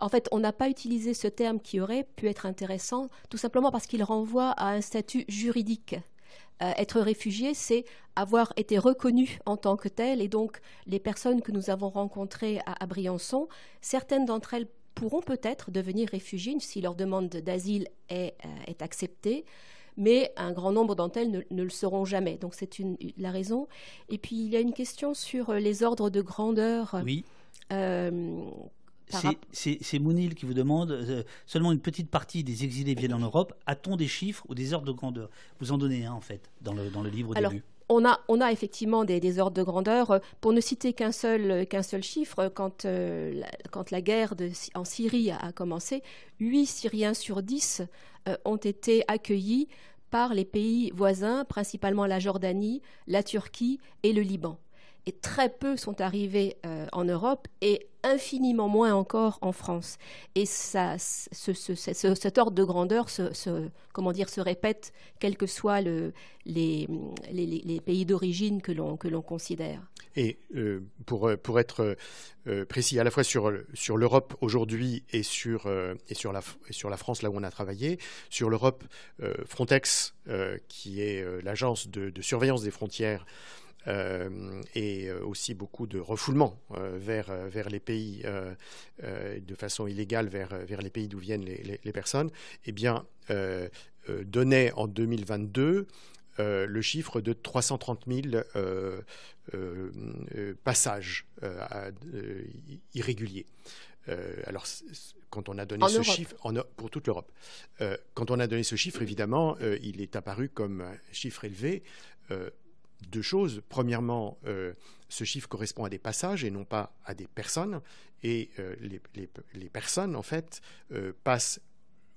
En fait, on n'a pas utilisé ce terme qui aurait pu être intéressant, tout simplement parce qu'il renvoie à un statut juridique. Euh, être réfugié, c'est avoir été reconnu en tant que tel. Et donc, les personnes que nous avons rencontrées à Briançon, certaines d'entre elles pourront peut-être devenir réfugiés si leur demande d'asile est, euh, est, acceptée, mais un grand nombre d'entre elles ne, le seront jamais. Donc c'est la raison. Et puis il y a une question sur les ordres de grandeur. Oui. Euh, c'est Mounil qui vous demande seulement une petite partie des exilés viennent en Europe. A-t-on des chiffres ou des ordres de grandeur? Vous en donnez un en fait dans le, dans le livre au début on a, on a effectivement des, ordres de grandeur. Pour ne citer qu'un seul, qu'un seul chiffre, quand, euh, la, quand la guerre en Syrie a, commencé, 8 Syriens sur 10 euh, ont été accueillis par les pays voisins, principalement la Jordanie, la Turquie et le Liban et très peu sont arrivés euh, en Europe et infiniment moins encore en France. Et ça, ce, cet ordre de grandeur se, comment dire, se répète, quels que soient le, les, pays d'origine que l'on, considère. Et euh, pour, pour être euh, précis à la fois sur, sur l'Europe aujourd'hui et, sur et, sur la, sur la France, là où on a travaillé, sur l'Europe, Frontex, qui est l'agence de, surveillance des frontières, euh, et euh, aussi beaucoup de refoulement euh, vers, vers les pays de façon illégale vers, vers les pays d'où viennent les, les, personnes, eh bien, donnait en 2022 le chiffre de 330 000 passages irréguliers. alors, quand on a donné ce chiffre, en, pour toute l'Europe, quand on a donné ce chiffre, évidemment, il est apparu comme un chiffre élevé deux choses. Premièrement, euh, ce chiffre correspond à des passages et non pas à des personnes. Et euh, les, personnes, en fait, euh, passent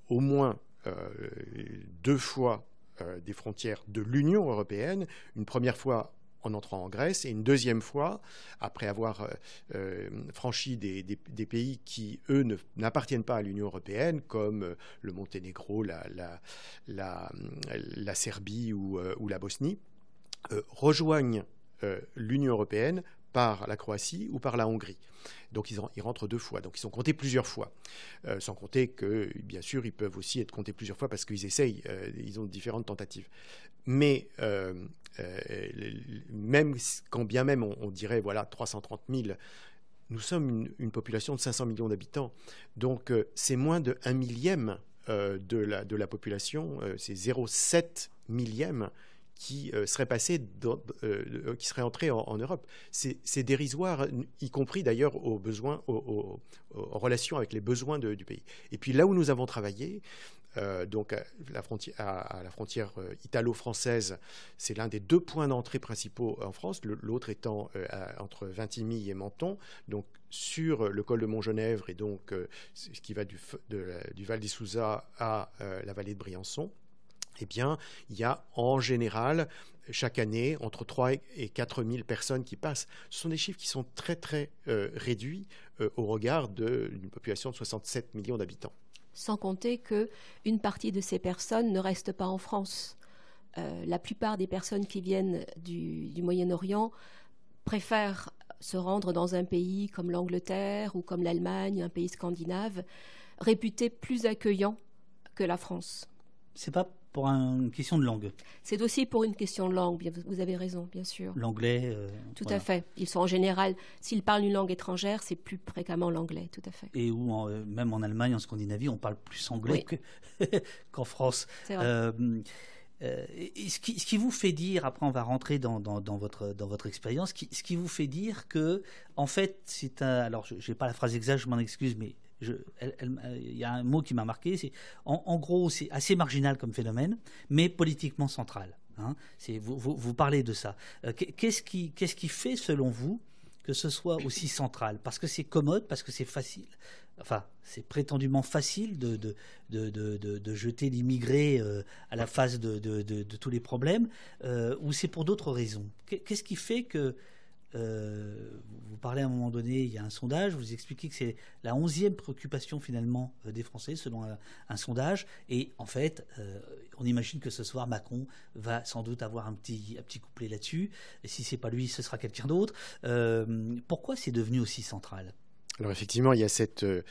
au moins deux fois des frontières de l'Union européenne, une première fois en entrant en Grèce et une deuxième fois après avoir franchi des, pays qui, eux, n'appartiennent pas à l'Union européenne, comme le Monténégro, la, la, Serbie ou la Bosnie. Euh, rejoignent euh, l'Union européenne par la Croatie ou par la Hongrie. Donc ils, rentrent deux fois, donc ils sont comptés plusieurs fois. Euh, sans compter que, bien sûr, ils peuvent aussi être comptés plusieurs fois parce qu'ils essayent, ils ont différentes tentatives. Mais même quand bien même on, dirait, voilà, 330 000, nous sommes une, population de 500 millions d'habitants. Donc c'est moins de 1 millième de la population, c'est 0,7 millième qui euh, serait passé, euh, euh, qui serait entré en, Europe. C'est dérisoire, y compris d'ailleurs aux besoins, aux, en relation avec les besoins du pays. Et puis là où nous avons travaillé, donc à la frontière, italo-française, c'est l'un des deux points d'entrée principaux en France, l'autre étant entre Vintimille et Menton, donc sur le col de Montgenèvre et donc ce qui va du, Val des Souza à la vallée de Briançon eh bien, il y a en général chaque année entre 3 et 4 000 personnes qui passent. Ce sont des chiffres qui sont très très euh, réduits euh, au regard d'une population de 67 millions d'habitants. Sans compter que une partie de ces personnes ne restent pas en France. Euh, la plupart des personnes qui viennent du, Moyen-Orient préfèrent se rendre dans un pays comme l'Angleterre ou comme l'Allemagne, un pays scandinave, réputé plus accueillant que la France. C'est pas pour une question de langue. C'est aussi pour une question de langue, vous avez raison, bien sûr. L'anglais. Euh, tout à fait. Ils sont en général, s'ils parlent une langue étrangère, c'est plus fréquemment l'anglais, tout à fait. Et où, euh, même en Allemagne, en Scandinavie, on parle plus anglais qu'en France. C'est vrai. Euh, ce, qui, ce, qui, vous fait dire, après on va rentrer dans, dans, votre, dans votre expérience, ce qui vous fait dire que, en fait, c'est un. Alors, je n'ai pas la phrase exacte, je m'en excuse, mais il y a un mot qui m'a marqué, c'est en, gros c'est assez marginal comme phénomène, mais politiquement central. Hein. Vous, parlez de ça. Euh, qu'est-ce qui, fait selon vous que ce soit aussi central? Parce que c'est commode, parce que c'est facile. Enfin, c'est prétendument facile de, jeter l'immigré euh, à la face de, tous les problèmes, euh, ou c'est pour d'autres raisons? Qu'est-ce qui fait que euh, vous parlez à un moment donné, il y a un sondage, vous expliquez que c'est la onzième préoccupation finalement euh, des Français selon un, sondage. Et en fait, euh, on imagine que ce soir, Macron va sans doute avoir un petit, un petit couplet là-dessus. Et si c'est pas lui, ce sera quelqu'un d'autre. pourquoi c'est devenu aussi central? Alors effectivement, il y a cette, euh,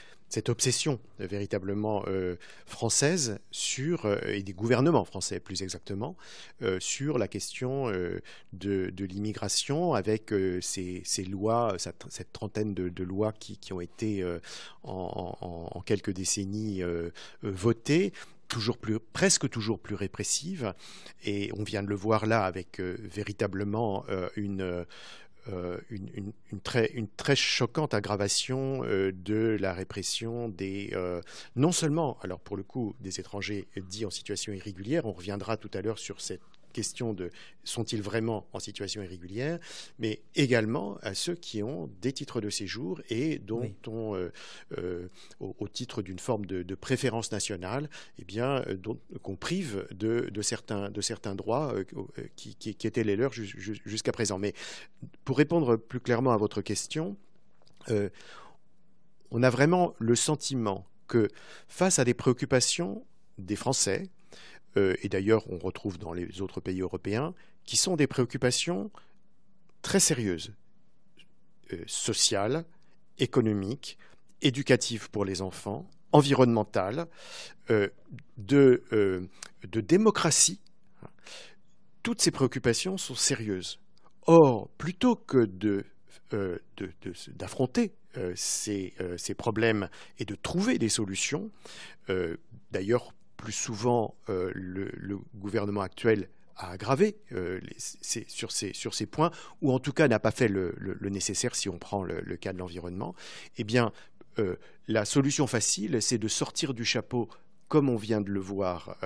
obsession euh, véritablement euh, française sur, et des gouvernements français plus exactement, sur la question de, l'immigration avec ces, lois, cette, trentaine de, lois qui, ont été en, quelques décennies votées toujours plus, presque toujours plus répressives. Et on vient de le voir là avec véritablement une, euh, une, très, choquante aggravation euh, de la répression des, euh, non seulement, alors pour le coup, des étrangers dits en situation irrégulière, on reviendra tout à l'heure sur cette question de sont-ils vraiment en situation irrégulière, mais également à ceux qui ont des titres de séjour et dont on, euh, euh, au, titre d'une forme de, préférence nationale, eh bien, euh, qu'on prive de, certains, de certains droits qui, étaient les leurs jusqu'à présent. Mais pour répondre plus clairement à votre question, on a vraiment le sentiment que face à des préoccupations des Français, euh, et d'ailleurs on retrouve dans les autres pays européens, qui sont des préoccupations très sérieuses, euh, sociales, économiques, éducatives pour les enfants, environnementales, euh, de, de, démocratie. Toutes ces préoccupations sont sérieuses. Or, plutôt que de d'affronter ces, ces, problèmes et de trouver des solutions. D'ailleurs, plus souvent, euh, le, gouvernement actuel a aggravé euh, sur, ces, points, ou en tout cas n'a pas fait le, nécessaire si on prend le, cas de l'environnement, eh bien, euh, la solution facile, c'est de sortir du chapeau, comme on vient de le voir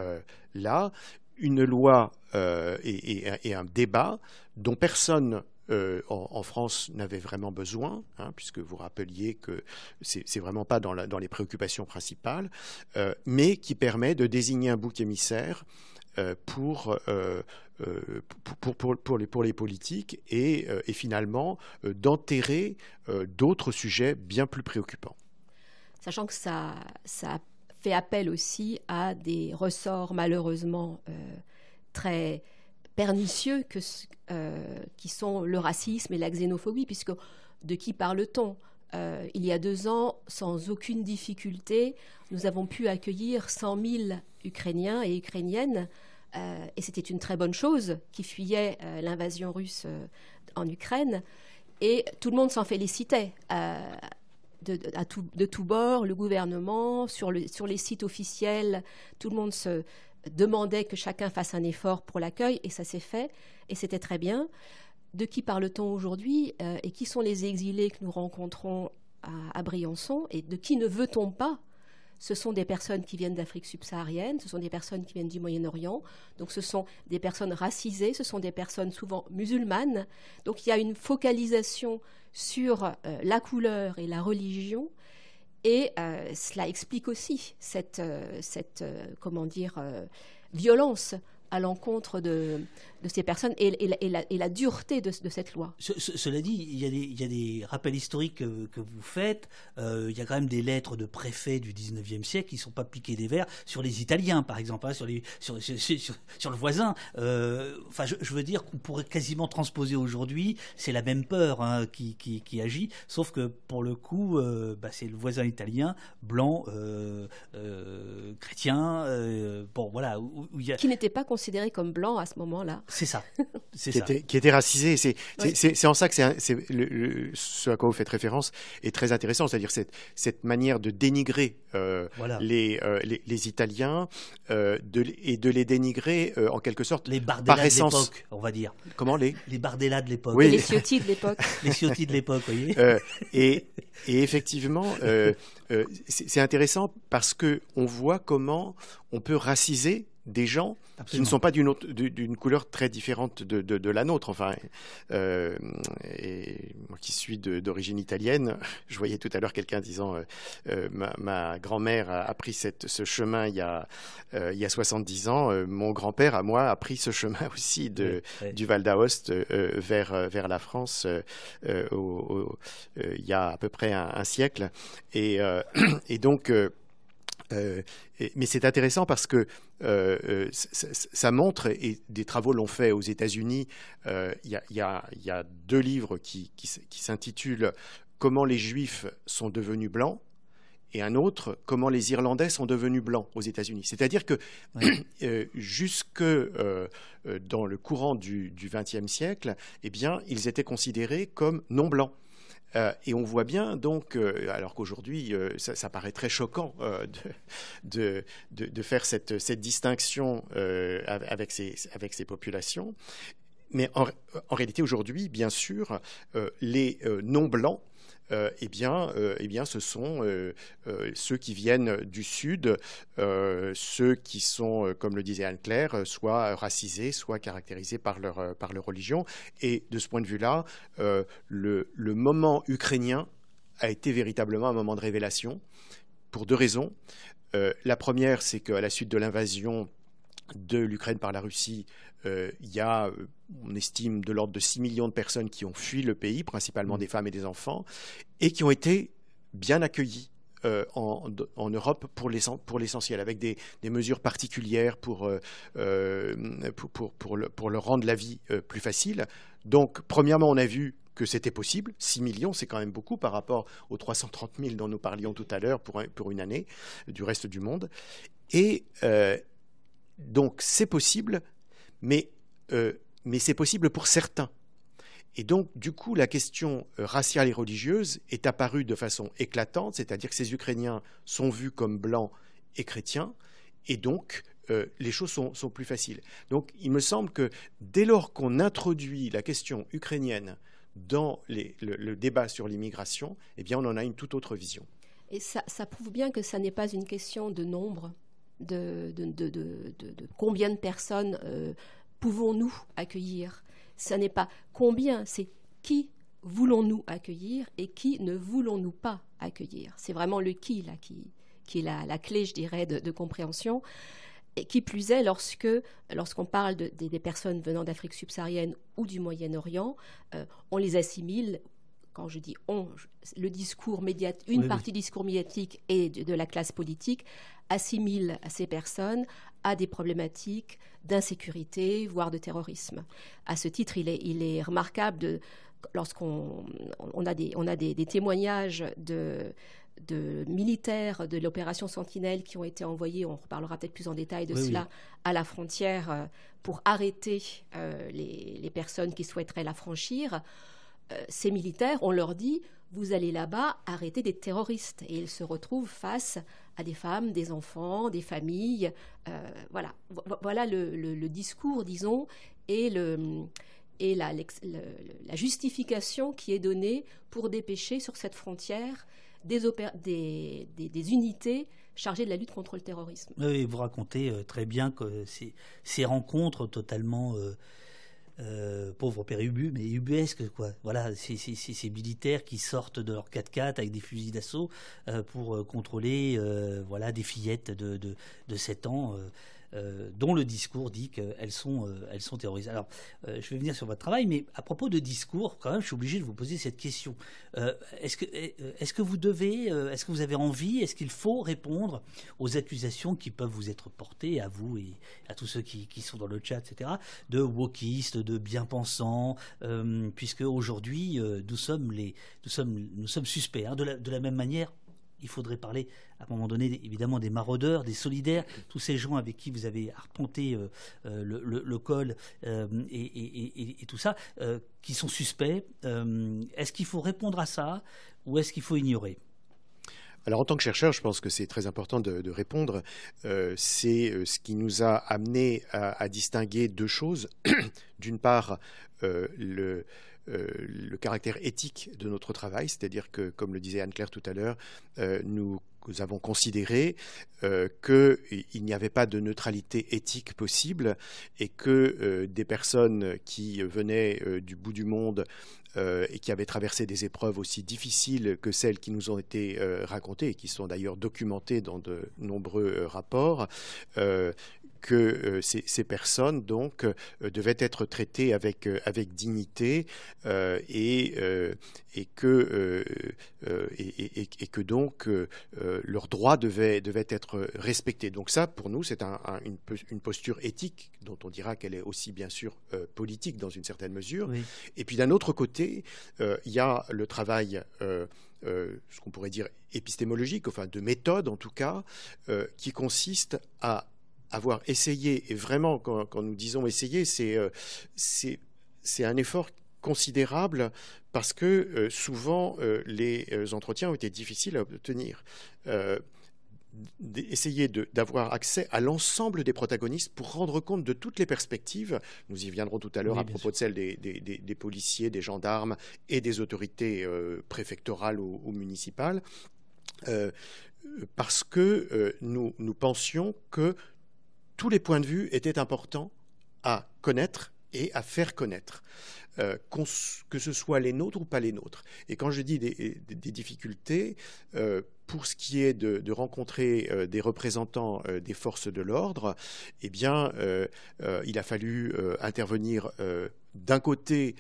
là, une loi et, et, un débat dont personne euh, en, France n'avait vraiment besoin, hein, puisque vous rappeliez que c'est vraiment pas dans, les préoccupations principales, euh, mais qui permet de désigner un bouc émissaire euh, pour, pour, les, politiques et, finalement d'enterrer d'autres sujets bien plus préoccupants. Sachant que ça fait appel aussi à des ressorts malheureusement très pernicieux euh, qui sont le racisme et la xénophobie, puisque de qui parle-t-on? Euh, Il y a deux ans, sans aucune difficulté, nous avons pu accueillir 100 000 Ukrainiens et Ukrainiennes, euh, et c'était une très bonne chose, qui fuyaient l'invasion russe en Ukraine, et tout le monde s'en félicitait. De, à tout, de tous bords, le gouvernement, sur, sur les sites officiels, tout le monde se, demandait que chacun fasse un effort pour l'accueil, et ça s'est fait, et c'était très bien. De qui parle-t-on aujourd'hui euh, et qui sont les exilés que nous rencontrons à, Briançon et de qui ne veut-on pas? Ce sont des personnes qui viennent d'Afrique subsaharienne, ce sont des personnes qui viennent du Moyen-Orient, donc ce sont des personnes racisées, ce sont des personnes souvent musulmanes. Donc il y a une focalisation sur euh, la couleur et la religion et euh, cela explique aussi cette, euh, cette euh, comment dire, violence à l'encontre de, de ces personnes et, et, la, et, la, dureté de, de cette loi. cela dit, il y, a des, il y, a des, rappels historiques que, que vous faites. Euh, il y a quand même des lettres de préfets du 19e siècle qui ne sont pas piquées des verres sur les Italiens, par exemple, hein, sur, les, sur, sur, sur, le voisin. Euh, enfin, je, je, veux dire qu'on pourrait quasiment transposer aujourd'hui. C'est la même peur hein, qui, qui, qui, agit, sauf que pour le coup, euh, bah, c'est le voisin italien, blanc, euh, euh, chrétien. bon, voilà. Où, où y a... Qui n'était pas considéré comme blanc à ce moment-là. C'est ça. qui, ça. Était, qui était racisé. C'est oui. en ça que c'est le, le, ce à quoi vous faites référence est très intéressant, c'est-à-dire cette, cette manière de dénigrer euh, voilà. les, euh, les, les, Italiens euh, de, et de les dénigrer euh, en quelque sorte les par essence. de l'époque, on va dire. Comment les Les Bardella de l'époque. Oui. Les Ciotti de l'époque. les Ciotti de l'époque, vous voyez. Euh, et, et effectivement, c'est intéressant parce que on voit comment on peut raciser des gens Absolument. qui ne sont pas d'une d'une couleur très différente de, de, de la nôtre. Enfin, euh, et moi qui suis d'origine italienne, je voyais tout à l'heure quelqu'un disant euh, euh, ma, ma grand-mère a, pris cette, ce chemin il y a euh, il y a 70 ans. Mon grand-père à moi a pris ce chemin aussi de oui, oui. du Val d'Aoste vers vers la France au, au, il y a à peu près un, un siècle. Et, et donc euh, et, mais c'est intéressant parce que euh, ça, ça, montre, et des travaux l'ont fait aux États-Unis, euh, il y, y, y, a deux livres qui, qui, qui s'intitulent Comment les Juifs sont devenus blancs et un autre, Comment les Irlandais sont devenus blancs aux États-Unis. C'est-à-dire que ouais. euh, jusque euh, dans le courant du XXe siècle, eh bien, ils étaient considérés comme non blancs. Euh, et on voit bien donc, euh, alors qu'aujourd'hui euh, ça, paraît très choquant de, faire cette, distinction avec ces populations, mais en, en réalité aujourd'hui, bien sûr, les non-blancs euh, eh, bien, euh, eh bien, ce sont euh, euh ceux qui viennent du Sud, euh, ceux qui sont, comme le disait Anne-Claire, soit racisés, soit caractérisés par leur, par leur religion. Et de ce point de vue-là, le, le moment ukrainien a été véritablement un moment de révélation pour deux raisons. la première, c'est qu'à la suite de l'invasion de l'Ukraine par la Russie, euh, il y a, on estime, de l'ordre de 6 millions de personnes qui ont fui le pays, principalement mmh. des femmes et des enfants, et qui ont été bien accueillis. Euh, en, en, Europe pour l'essentiel, avec des, des, mesures particulières pour, euh, euh, pour, pour, pour, le, pour leur rendre la vie euh, plus facile. Donc, premièrement, on a vu que c'était possible. 6 millions, c'est quand même beaucoup par rapport aux 330 000 dont nous parlions tout à l'heure pour, pour une année du reste du monde. Et euh, donc, c'est possible mais, euh, mais c'est possible pour certains. Et donc, du coup, la question euh, raciale et religieuse est apparue de façon éclatante, c'est-à-dire que ces Ukrainiens sont vus comme blancs et chrétiens, et donc euh, les choses sont, sont, plus faciles. Donc, il me semble que dès lors qu'on introduit la question ukrainienne dans le, débat sur l'immigration, eh bien, on en a une toute autre vision. Et ça, ça prouve bien que ça n'est pas une question de nombre, de, de, de, de combien de personnes euh, pouvons-nous accueillir? Ce n'est pas combien, c'est qui voulons-nous accueillir et qui ne voulons-nous pas accueillir. C'est vraiment le qui là qui, qui est la, la clé, je dirais, de, de, compréhension. Et qui plus est, lorsque lorsqu'on parle de, de, des personnes venant d'Afrique subsaharienne ou du Moyen-Orient, euh, on les assimile quand je dis on, le discours médiatique, une oui, partie oui. du discours médiatique et de, de, la classe politique assimile ces personnes à des problématiques d'insécurité, voire de terrorisme. À ce titre, il est, il est remarquable de lorsqu'on on a des, on a des, des témoignages de de militaires de l'opération Sentinelle qui ont été envoyés, on reparlera peut-être plus en détail de oui, cela, oui. à la frontière euh, pour arrêter euh, les, les, personnes qui souhaiteraient la franchir. Euh, ces militaires, on leur dit, vous allez là-bas arrêter des terroristes. Et ils se retrouvent face à des femmes, des enfants, des familles. Euh, voilà, voilà le, discours, disons, et, la, justification qui est donnée pour dépêcher sur cette frontière des, unités chargées de la lutte contre le terrorisme. Vous racontez euh, très bien que ces, rencontres totalement... euh, pauvre père Ubu, mais ubuesque, quoi. Voilà, ces militaires qui sortent de leur 4x4 avec des fusils d'assaut euh, pour euh, contrôler voilà, des fillettes de, de, de 7 ans. Dont le discours dit qu'elles sont, elles sont terroristes. Alors, je vais venir sur votre travail, mais à propos de discours, quand même, je suis obligé de vous poser cette question. est-ce, que, est-ce que vous devez, est-ce que vous avez envie, est-ce qu'il faut répondre aux accusations qui peuvent vous être portées, à vous et à tous ceux qui, qui sont dans le chat, etc., de wokistes, de bien-pensants, puisque aujourd'hui, nous sommes les, nous sommes, nous sommes suspects. Hein, de la même manière, il faudrait parler à un moment donné évidemment des maraudeurs, des solidaires, tous ces gens avec qui vous avez arpenté euh, euh, le, col euh, et, tout ça, qui sont suspects. est-ce qu'il faut répondre à ça ou est-ce qu'il faut ignorer? Alors en tant que chercheur, je pense que c'est très important de, répondre. c'est ce qui nous a amené à distinguer deux choses. D'une part, le, euh, le caractère éthique de notre travail, c'est-à-dire que, comme le disait Anne-Claire tout à l'heure, euh, nous avons considéré euh, qu'il n'y avait pas de neutralité éthique possible et que des personnes qui venaient du bout du monde et qui avaient traversé des épreuves aussi difficiles que celles qui nous ont été racontées et qui sont d'ailleurs documentées dans de nombreux rapports, que euh, ces, personnes donc euh, devaient être traitées avec, euh, avec dignité et, et, que, et, et, que donc leurs droits devaient, devaient être respectés. Donc ça, pour nous, c'est un, une, une, posture éthique dont on dira qu'elle est aussi bien sûr politique dans une certaine mesure. Et puis d'un autre côté, il y a le travail ce qu'on pourrait dire épistémologique, enfin de méthode en tout cas, qui consiste à avoir essayé, et vraiment quand, nous disons essayer, euh, c'est c'est un effort considérable parce que euh, souvent euh, les entretiens ont été difficiles à obtenir. essayer d'avoir accès à l'ensemble des protagonistes pour rendre compte de toutes les perspectives. Nous y viendrons tout à l'heure à propos de celles des, des, policiers, des gendarmes et des autorités préfectorales ou, ou municipales. parce que nous, nous pensions que tous les points de vue étaient importants à connaître et à faire connaître, euh, que ce soit les nôtres ou pas les nôtres. Et quand je dis des, difficultés, euh, pour ce qui est de, rencontrer euh, des représentants des forces de l'ordre, eh bien, il a fallu intervenir d'un côté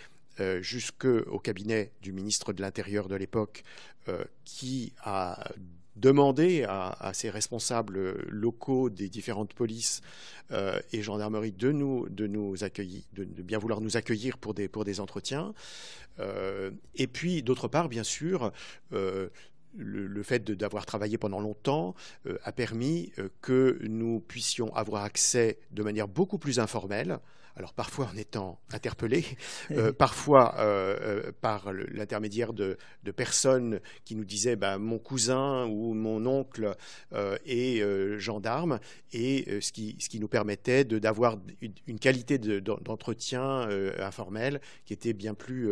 jusqu'au cabinet du ministre de l'Intérieur de l'époque, qui a demander à, ces responsables locaux des différentes polices euh, et gendarmeries de nous, de nous accueillir, de, bien vouloir nous accueillir pour des, pour des entretiens. Euh, et puis, d'autre part, bien sûr, euh, le, fait d'avoir travaillé pendant longtemps a permis que nous puissions avoir accès de manière beaucoup plus informelle alors parfois en étant interpellé, euh, parfois euh, euh, par l'intermédiaire de, personnes qui nous disaient bah, mon cousin ou mon oncle est gendarme, et ce, qui, ce qui nous permettait d'avoir une, qualité d'entretien informel qui était bien plus,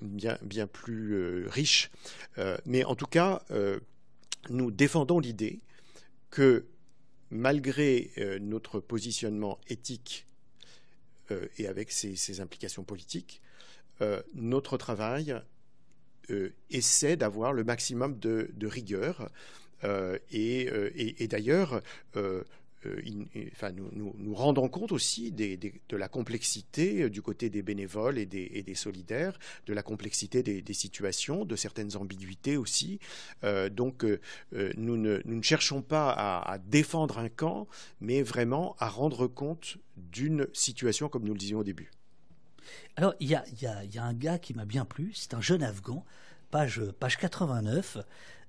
bien, bien plus riche. mais en tout cas, nous défendons l'idée que malgré notre positionnement éthique euh, et avec ses, implications politiques, euh, notre travail euh, essaie d'avoir le maximum de, rigueur. et, d'ailleurs, enfin, nous, nous, rendons compte aussi de la complexité du côté des bénévoles et des, solidaires, de la complexité des, situations, de certaines ambiguïtés aussi. donc, nous ne, cherchons pas à, défendre un camp, mais vraiment à rendre compte d'une situation comme nous le disions au début. Alors, il y a, un gars qui m'a bien plu, c'est un jeune Afghan, page 89.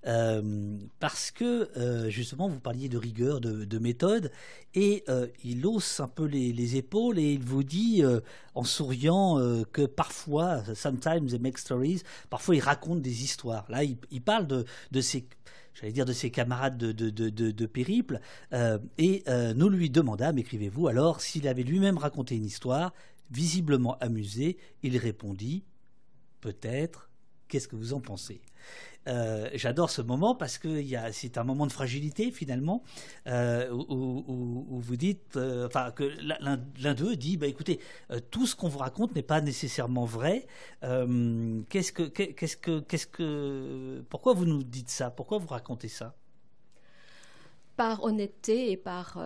Euh, parce que euh, justement vous parliez de rigueur, de, méthode, et euh, il hausse un peu les, épaules et il vous dit en souriant que parfois, sometimes they make stories, parfois il raconte des histoires. Là, il, parle de, ses j'allais dire de ses camarades de, de, de, périple, et nous lui demandâmes, écrivez-vous, alors s'il avait lui-même raconté une histoire, visiblement amusé, il répondit, peut-être, qu'est-ce que vous en pensez? Euh, j'adore ce moment parce que c'est un moment de fragilité finalement euh, où, vous dites, euh, enfin que l'un d'eux dit, bah écoutez, tout ce qu'on vous raconte n'est pas nécessairement vrai. qu'est-ce que, qu'est-ce que, qu'est-ce que, pourquoi vous nous dites ça? Pourquoi vous racontez ça? Par honnêteté et par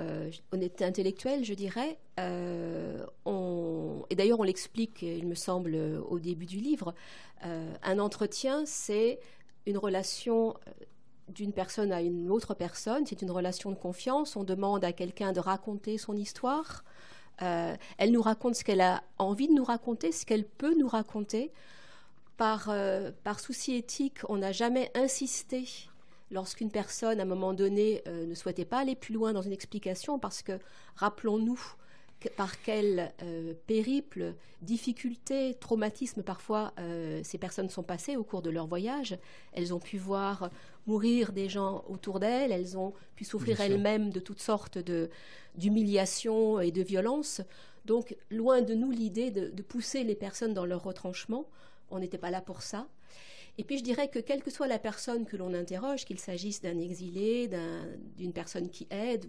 honnêteté intellectuelle, je dirais. Et d'ailleurs, on l'explique, il me semble, au début du livre. un entretien, c'est une relation d'une personne à une autre personne, c'est une relation de confiance. On demande à quelqu'un de raconter son histoire. Euh, elle nous raconte ce qu'elle a envie de nous raconter, ce qu'elle peut nous raconter. Par, euh, par souci éthique, on n'a jamais insisté lorsqu'une personne, à un moment donné, euh, ne souhaitait pas aller plus loin dans une explication, parce que, rappelons-nous, par quel euh, périple, difficultés, traumatismes parfois euh, ces personnes sont passées au cours de leur voyage. Elles ont pu voir mourir des gens autour d'elles, elles ont pu souffrir elles-mêmes de toutes sortes d'humiliations et de violences. Donc, loin de nous l'idée de, pousser les personnes dans leur retranchement. On n'était pas là pour ça. Et puis je dirais que quelle que soit la personne que l'on interroge, qu'il s'agisse d'un exilé, d'une personne qui aide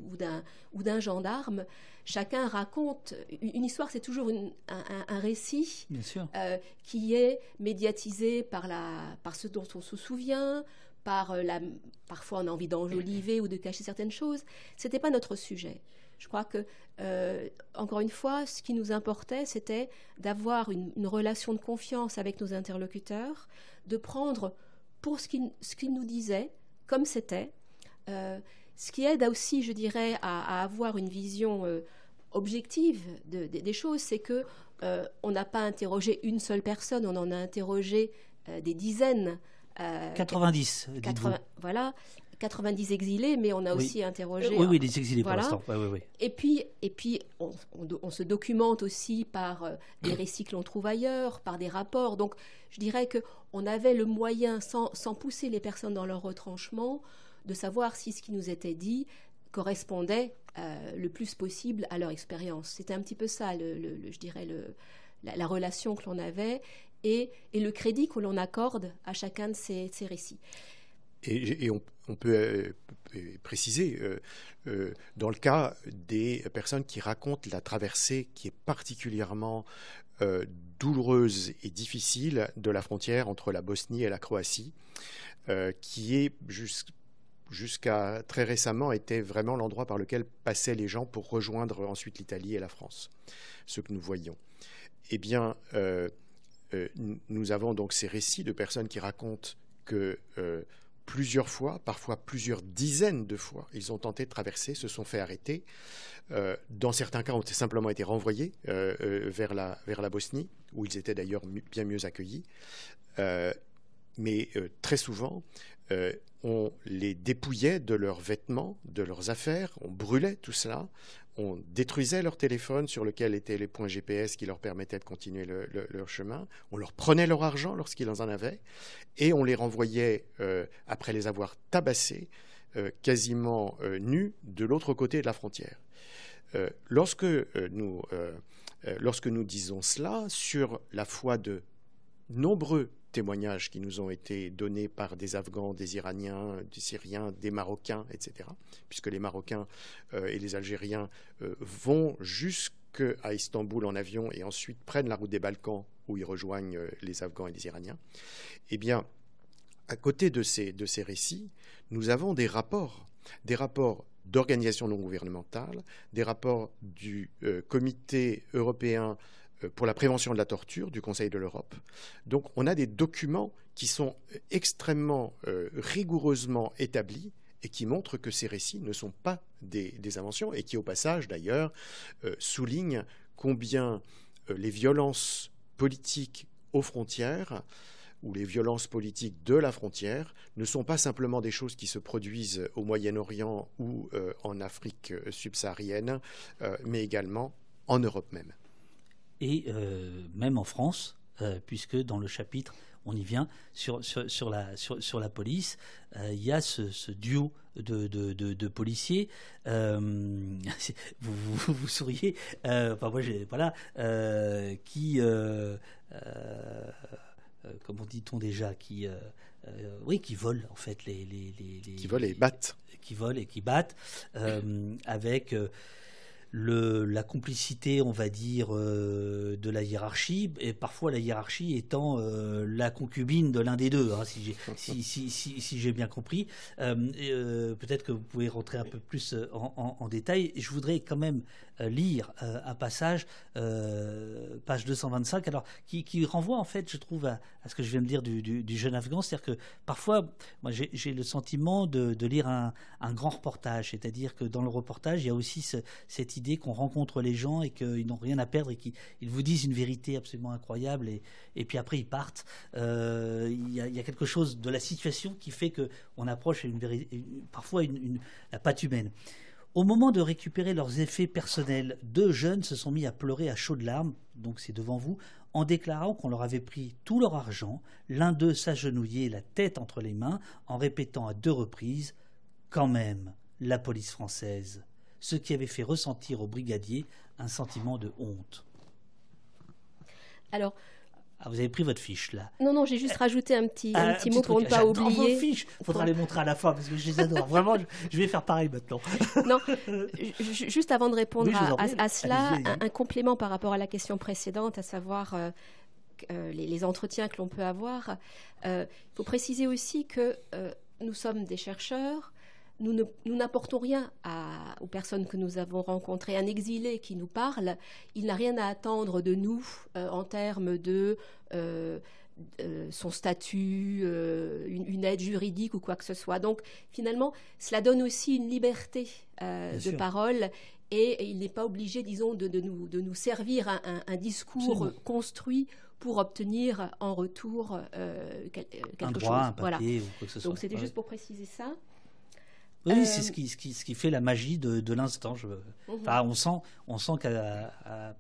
ou d'un gendarme, chacun raconte une histoire, c'est toujours un, récit euh, qui est médiatisé par, la, par ce dont on se souvient, par la, parfois on a envie d'enjoliver ou de cacher certaines choses. C'était pas notre sujet. Je crois que, euh, encore une fois, ce qui nous importait, c'était d'avoir une, relation de confiance avec nos interlocuteurs, de prendre pour ce qu'ils ce nous disaient comme c'était, euh, ce qui aide aussi, je dirais, à, avoir une vision euh, objective des choses, c'est que on n'a pas interrogé une seule personne, on en a interrogé des dizaines. 90. 80, voilà. 90 exilés, mais on a aussi interrogé. Oui, oui, des exilés pour l'instant. et puis, et puis on, se documente aussi par euh, des récits que l'on trouve ailleurs, par des rapports. Donc, je dirais que on avait le moyen, sans, pousser les personnes dans leur retranchement, de savoir si ce qui nous était dit correspondait euh, le plus possible à leur expérience. C'était un petit peu ça, le, je dirais, le, la, relation que l'on avait et, et, le crédit que l'on accorde à chacun de ces, ces récits. Et, on, peut euh, préciser, euh, euh, dans le cas des personnes qui racontent la traversée qui est particulièrement douloureuse et difficile de la frontière entre la Bosnie et la Croatie, qui est jusqu'à très récemment était vraiment l'endroit par lequel passaient les gens pour rejoindre ensuite l'Italie et la France, ce que nous voyions. Eh bien, nous avons donc ces récits de personnes qui racontent que plusieurs fois, parfois plusieurs dizaines de fois. Ils ont tenté de traverser, se sont fait arrêter. Euh, dans certains cas, ont simplement été renvoyés euh, euh, vers, la, vers la Bosnie, où ils étaient d'ailleurs bien mieux accueillis. mais très souvent, on les dépouillait de leurs vêtements, de leurs affaires, on brûlait tout cela, on détruisait leur téléphone sur lequel étaient les points GPS qui leur permettaient de continuer leur chemin, on leur prenait leur argent lorsqu'ils en avaient, et on les renvoyait, euh, après les avoir tabassés, euh, quasiment euh, nus, de l'autre côté de la frontière. lorsque, nous, lorsque nous disons cela, sur la foi de nombreux témoignages qui nous ont été donnés par des Afghans, des Iraniens, des Syriens, des Marocains, etc. Puisque les Marocains euh, et les Algériens euh, vont jusqu'à Istanbul en avion et ensuite prennent la route des Balkans où ils rejoignent euh, les Afghans et les Iraniens. Eh bien, à côté de ces, récits, nous avons des rapports, des rapports d'organisations non gouvernementales, des rapports du Comité européen pour la prévention de la torture du Conseil de l'Europe. Donc on a des documents qui sont extrêmement euh, rigoureusement établis et qui montrent que ces récits ne sont pas des, inventions et qui au passage d'ailleurs euh, soulignent combien les violences politiques aux frontières ou les violences politiques de la frontière ne sont pas simplement des choses qui se produisent au Moyen-Orient ou en Afrique subsaharienne, mais également en Europe même et euh, même en France, euh, puisque dans le chapitre, on y vient, sur, sur, la, sur, la police, euh, il y a ce, duo de, de, policiers. vous, vous, souriez, enfin moi j'ai, voilà, qui, comment dit-on déjà, qui, oui, qui volent en fait les, les, qui volent et battent, qui volent et qui battent, avec la complicité, on va dire, euh, de la hiérarchie, et parfois la hiérarchie étant euh, la concubine de l'un des deux, hein, si, j'ai bien compris. Euh, peut-être que vous pouvez rentrer un peu plus en, en, détail. Je voudrais quand même lire un passage, page 225, alors qui, renvoie en fait, je trouve, à, ce que je viens de dire du, jeune Afghan, c'est-à-dire que parfois, moi j'ai le sentiment de, lire un, grand reportage, c'est-à-dire que dans le reportage, il y a aussi ce, cette idée qu'on rencontre les gens et qu'ils n'ont rien à perdre et qu'ils vous disent une vérité absolument incroyable et, puis après ils partent. Euh, il y, a quelque chose de la situation qui fait qu'on approche une, parfois une, la patte humaine. Au moment de récupérer leurs effets personnels, deux jeunes se sont mis à pleurer à chaudes larmes, donc c'est devant vous, en déclarant qu'on leur avait pris tout leur argent. L'un d'eux s'agenouillait la tête entre les mains en répétant à deux reprises Quand même, la police française ce qui avait fait ressentir au brigadier un sentiment de honte. Alors, ah, vous avez pris votre fiche là. Non, non, j'ai juste rajouté un petit, un, petit, mot pour ne pas oublier. Vos fiches. Faudra les montrer à la fin parce que je les adore. Vraiment, je, vais faire pareil maintenant. non, juste avant de répondre à, cela, un, complément par rapport à la question précédente, à savoir euh, euh, les, entretiens que l'on peut avoir. Euh, il faut préciser aussi que nous sommes des chercheurs nous n'apportons rien aux personnes que nous avons rencontrées. Un exilé qui nous parle, il n'a rien à attendre de nous euh, en termes de euh, euh, son statut, une, aide juridique ou quoi que ce soit. Donc finalement, cela donne aussi une liberté de parole et, il n'est pas obligé, disons, de, nous, de nous, servir un, discours construit pour obtenir en retour quelque un droit, chose. Un papier, ou quoi que ce Donc c'était juste pour préciser ça. Oui, c'est euh, ce qui, ce, qui, ce qui, fait la magie de, de l'instant. Je... Mhm. Enfin, on sent, on sent qu'à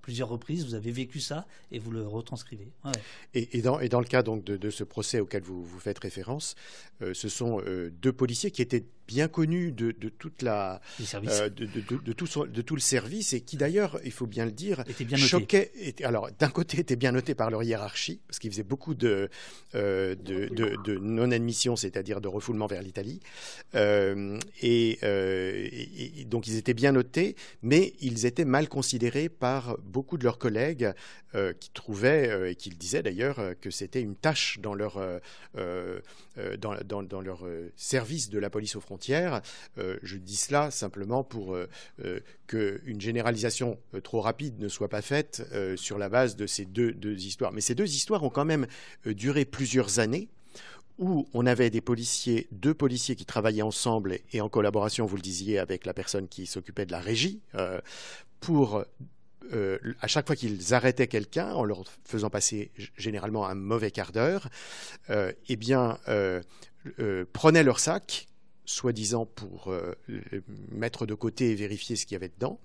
plusieurs reprises, vous avez vécu ça et vous le retranscrivez. Et, et, dans, et, dans, le cas donc, de, de, ce procès auquel vous, vous faites référence, euh, ce sont euh, deux policiers qui étaient bien connu de, toute la, euh, de, de, tout de tout le service et qui d'ailleurs, il faut bien le dire, était bien choquait. alors d'un côté était bien noté par leur hiérarchie parce qu'ils faisaient beaucoup de, euh, de, non-admission, c'est-à-dire de refoulement vers l'Italie, euh, et, donc ils étaient bien notés, mais ils étaient mal considérés par beaucoup de leurs collègues qui trouvaient et qui le disaient d'ailleurs que c'était une tâche dans leur service de la police aux frontières euh, je dis cela simplement pour euh, euh, qu'une généralisation trop rapide ne soit pas faite sur la base de ces deux, histoires. Mais ces deux histoires ont quand même duré plusieurs années où on avait des policiers, deux policiers qui travaillaient ensemble et en collaboration, vous le disiez, avec la personne qui s'occupait de la régie, pour à chaque fois qu'ils arrêtaient quelqu'un, en leur faisant passer généralement un mauvais quart d'heure, eh bien, prenaient leur sac soi-disant pour euh, mettre de côté et vérifier ce qu'il y avait dedans,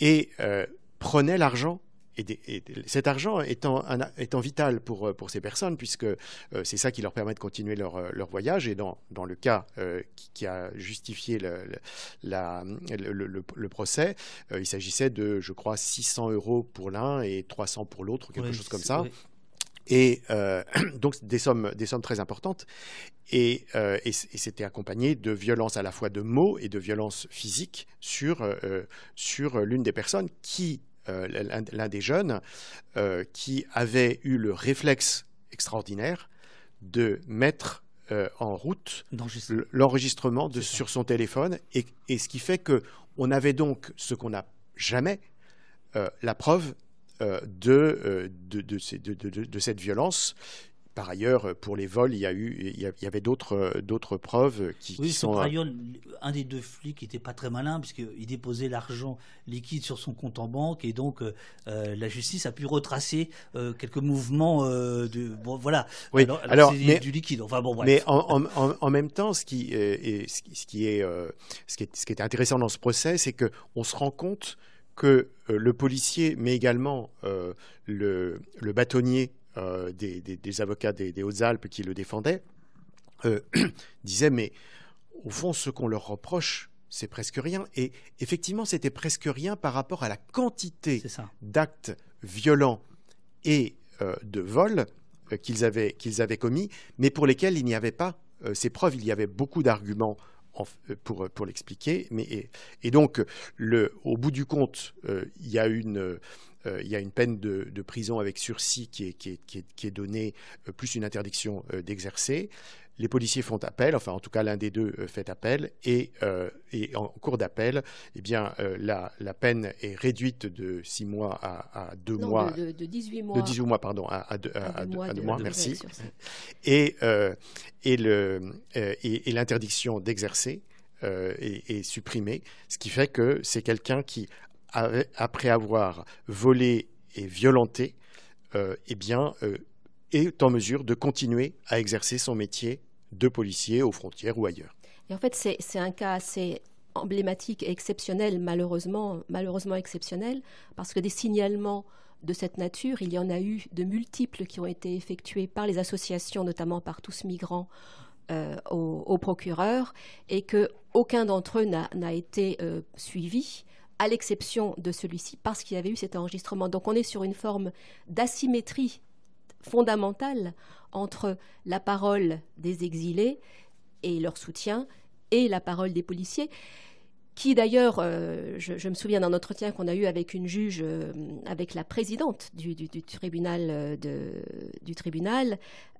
et euh, prenait l'argent et, cet argent étant, étant vital pour, pour ces personnes, puisque euh, c'est ça qui leur permet de continuer leur, leur voyage. Et dans, dans le cas qui, a justifié le, la, le, procès, il s'agissait de, je crois, 600 euros pour l'un et 300 pour l'autre, quelque chose comme ça. Et euh, donc des sommes, des sommes très importantes. Et, euh, et, c'était accompagné de violences à la fois de mots et de violences physiques sur, euh, sur l'une des personnes qui, l'un des jeunes, qui avait eu le réflexe extraordinaire de mettre en route l'enregistrement sur son téléphone. Et, et, ce qui fait qu'on avait donc ce qu'on n'a jamais, la preuve euh, euh, de, de, cette violence. Par ailleurs, pour les vols, il y, a eu, il y avait d'autres, d'autres preuves qui, oui, sont. un des deux flics n'était pas très malin puisqu'il déposait l'argent liquide sur son compte en banque et donc euh, la justice a pu retracer quelques mouvements de. Bon, voilà. Oui. Alors, mais, du liquide. Enfin bon. Mais en, en, même temps, ce qui, est, ce qui est, ce qui est, ce qui est intéressant dans ce procès, c'est que on se rend compte que euh, le policier, mais également euh, le, bâtonnier euh, des, avocats des, Hautes-Alpes qui le défendaient, disaient, mais au fond, ce qu'on leur reproche, c'est presque rien. Et effectivement, c'était presque rien par rapport à la quantité d'actes violents et de vols qu'ils avaient, qu'ils avaient commis, mais pour lesquels il n'y avait pas ces preuves. Il y avait beaucoup d'arguments pour, pour l'expliquer. Mais, et, donc, le, au bout du compte, il y a une il y a une peine de, prison avec sursis qui est, qui est, qui est, donnée, plus une interdiction d'exercer. Les policiers font appel, enfin en tout cas l'un des deux euh, fait appel, et, euh, et en cours d'appel, eh bien euh, la, la, peine est réduite de 6 mois à, à 2 mois. De, de, 18 mois. De 18 mois, pardon, à, à, à, mois, mois merci. Et, et, le, et, l'interdiction d'exercer est, supprimée, ce qui fait que c'est quelqu'un qui, après avoir volé et violenté, eh bien, est en mesure de continuer à exercer son métier de policier aux frontières ou ailleurs. Et en fait, c'est un cas assez emblématique et exceptionnel, malheureusement, malheureusement exceptionnel, parce que des signalements de cette nature, il y en a eu de multiples qui ont été effectués par les associations, notamment par tous migrants, euh, au, procureur, et que aucun d'entre eux n'a été euh, suivi à l'exception de celui-ci, parce qu'il y avait eu cet enregistrement. Donc on est sur une forme d'asymétrie fondamentale entre la parole des exilés et leur soutien et la parole des policiers qui d'ailleurs, euh, je, me souviens d'un entretien qu'on a eu avec une juge, euh, avec la présidente du, tribunal,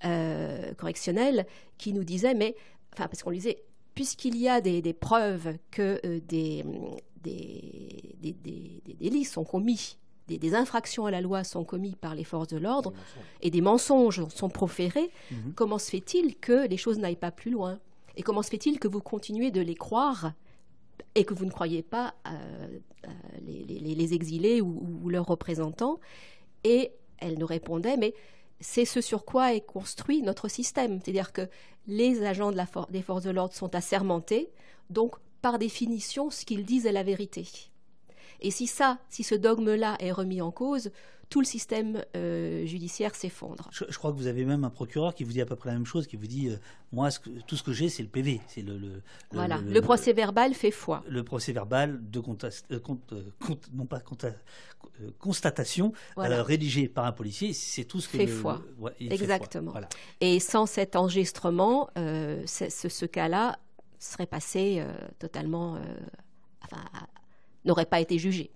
euh, correctionnel, qui nous disait, mais, enfin, parce qu'on lui disait, puisqu'il y a des, preuves que des, des, délits sont commis. Des, infractions à la loi sont commises par les forces de l'ordre et des mensonges sont proférés, mhm. comment se fait-il que les choses n'aillent pas plus loin? Et comment se fait-il que vous continuez de les croire et que vous ne croyez pas euh, euh, les, exilés ou, leurs représentants? Et elle nous répondait, mais c'est ce sur quoi est construit notre système. C'est-à-dire que les agents de la des forces de l'ordre sont assermentés, donc par définition, ce qu'ils disent est la vérité. Et si ça, si ce dogme-là est remis en cause, tout le système euh, judiciaire s'effondre. Je, crois que vous avez même un procureur qui vous dit à peu près la même chose, qui vous dit euh, moi tout ce que j'ai c'est le PV, c'est le, voilà le, procès verbal fait foi. Le procès verbal de euh, non pas constatation rédigé par un policier, c'est tout ce que fait foi. Exactement. Et sans cet enregistrement, ce, ce cas-là serait passé totalement enfin, n'aurait pas été jugé.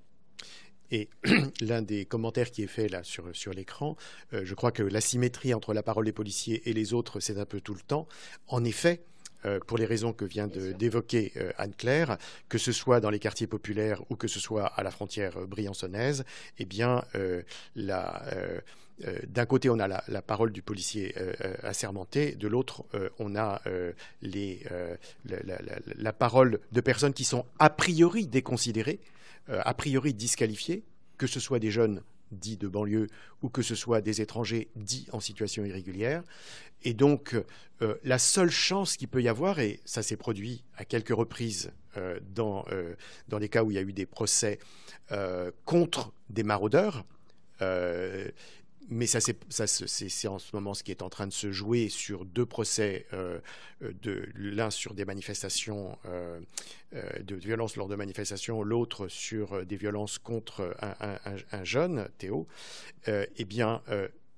Et l'un des commentaires qui est fait là sur, sur l'écran, euh, je crois que l'asymétrie entre la parole des policiers et les autres, c'est un peu tout le temps. En effet, euh, pour les raisons que vient d'évoquer euh, Anne-Claire, que ce soit dans les quartiers populaires ou que ce soit à la frontière briançonnaise, eh bien, la, d'un côté, on a la, parole du policier assermenté, de l'autre, on a la, parole de personnes qui sont a priori déconsidérées, a priori disqualifiées, que ce soit des jeunes dits de banlieue ou que ce soit des étrangers dits en situation irrégulière. Et donc, euh, la seule chance qu'il peut y avoir, et ça s'est produit à quelques reprises euh, dans, euh, dans les cas où il y a eu des procès contre des maraudeurs, mais ça, c'est en ce moment ce qui est en train de se jouer sur deux procès, euh, l'un sur des manifestations euh, euh, de violences lors de manifestations, l'autre sur des violences contre un, jeune, Théo. eh bien,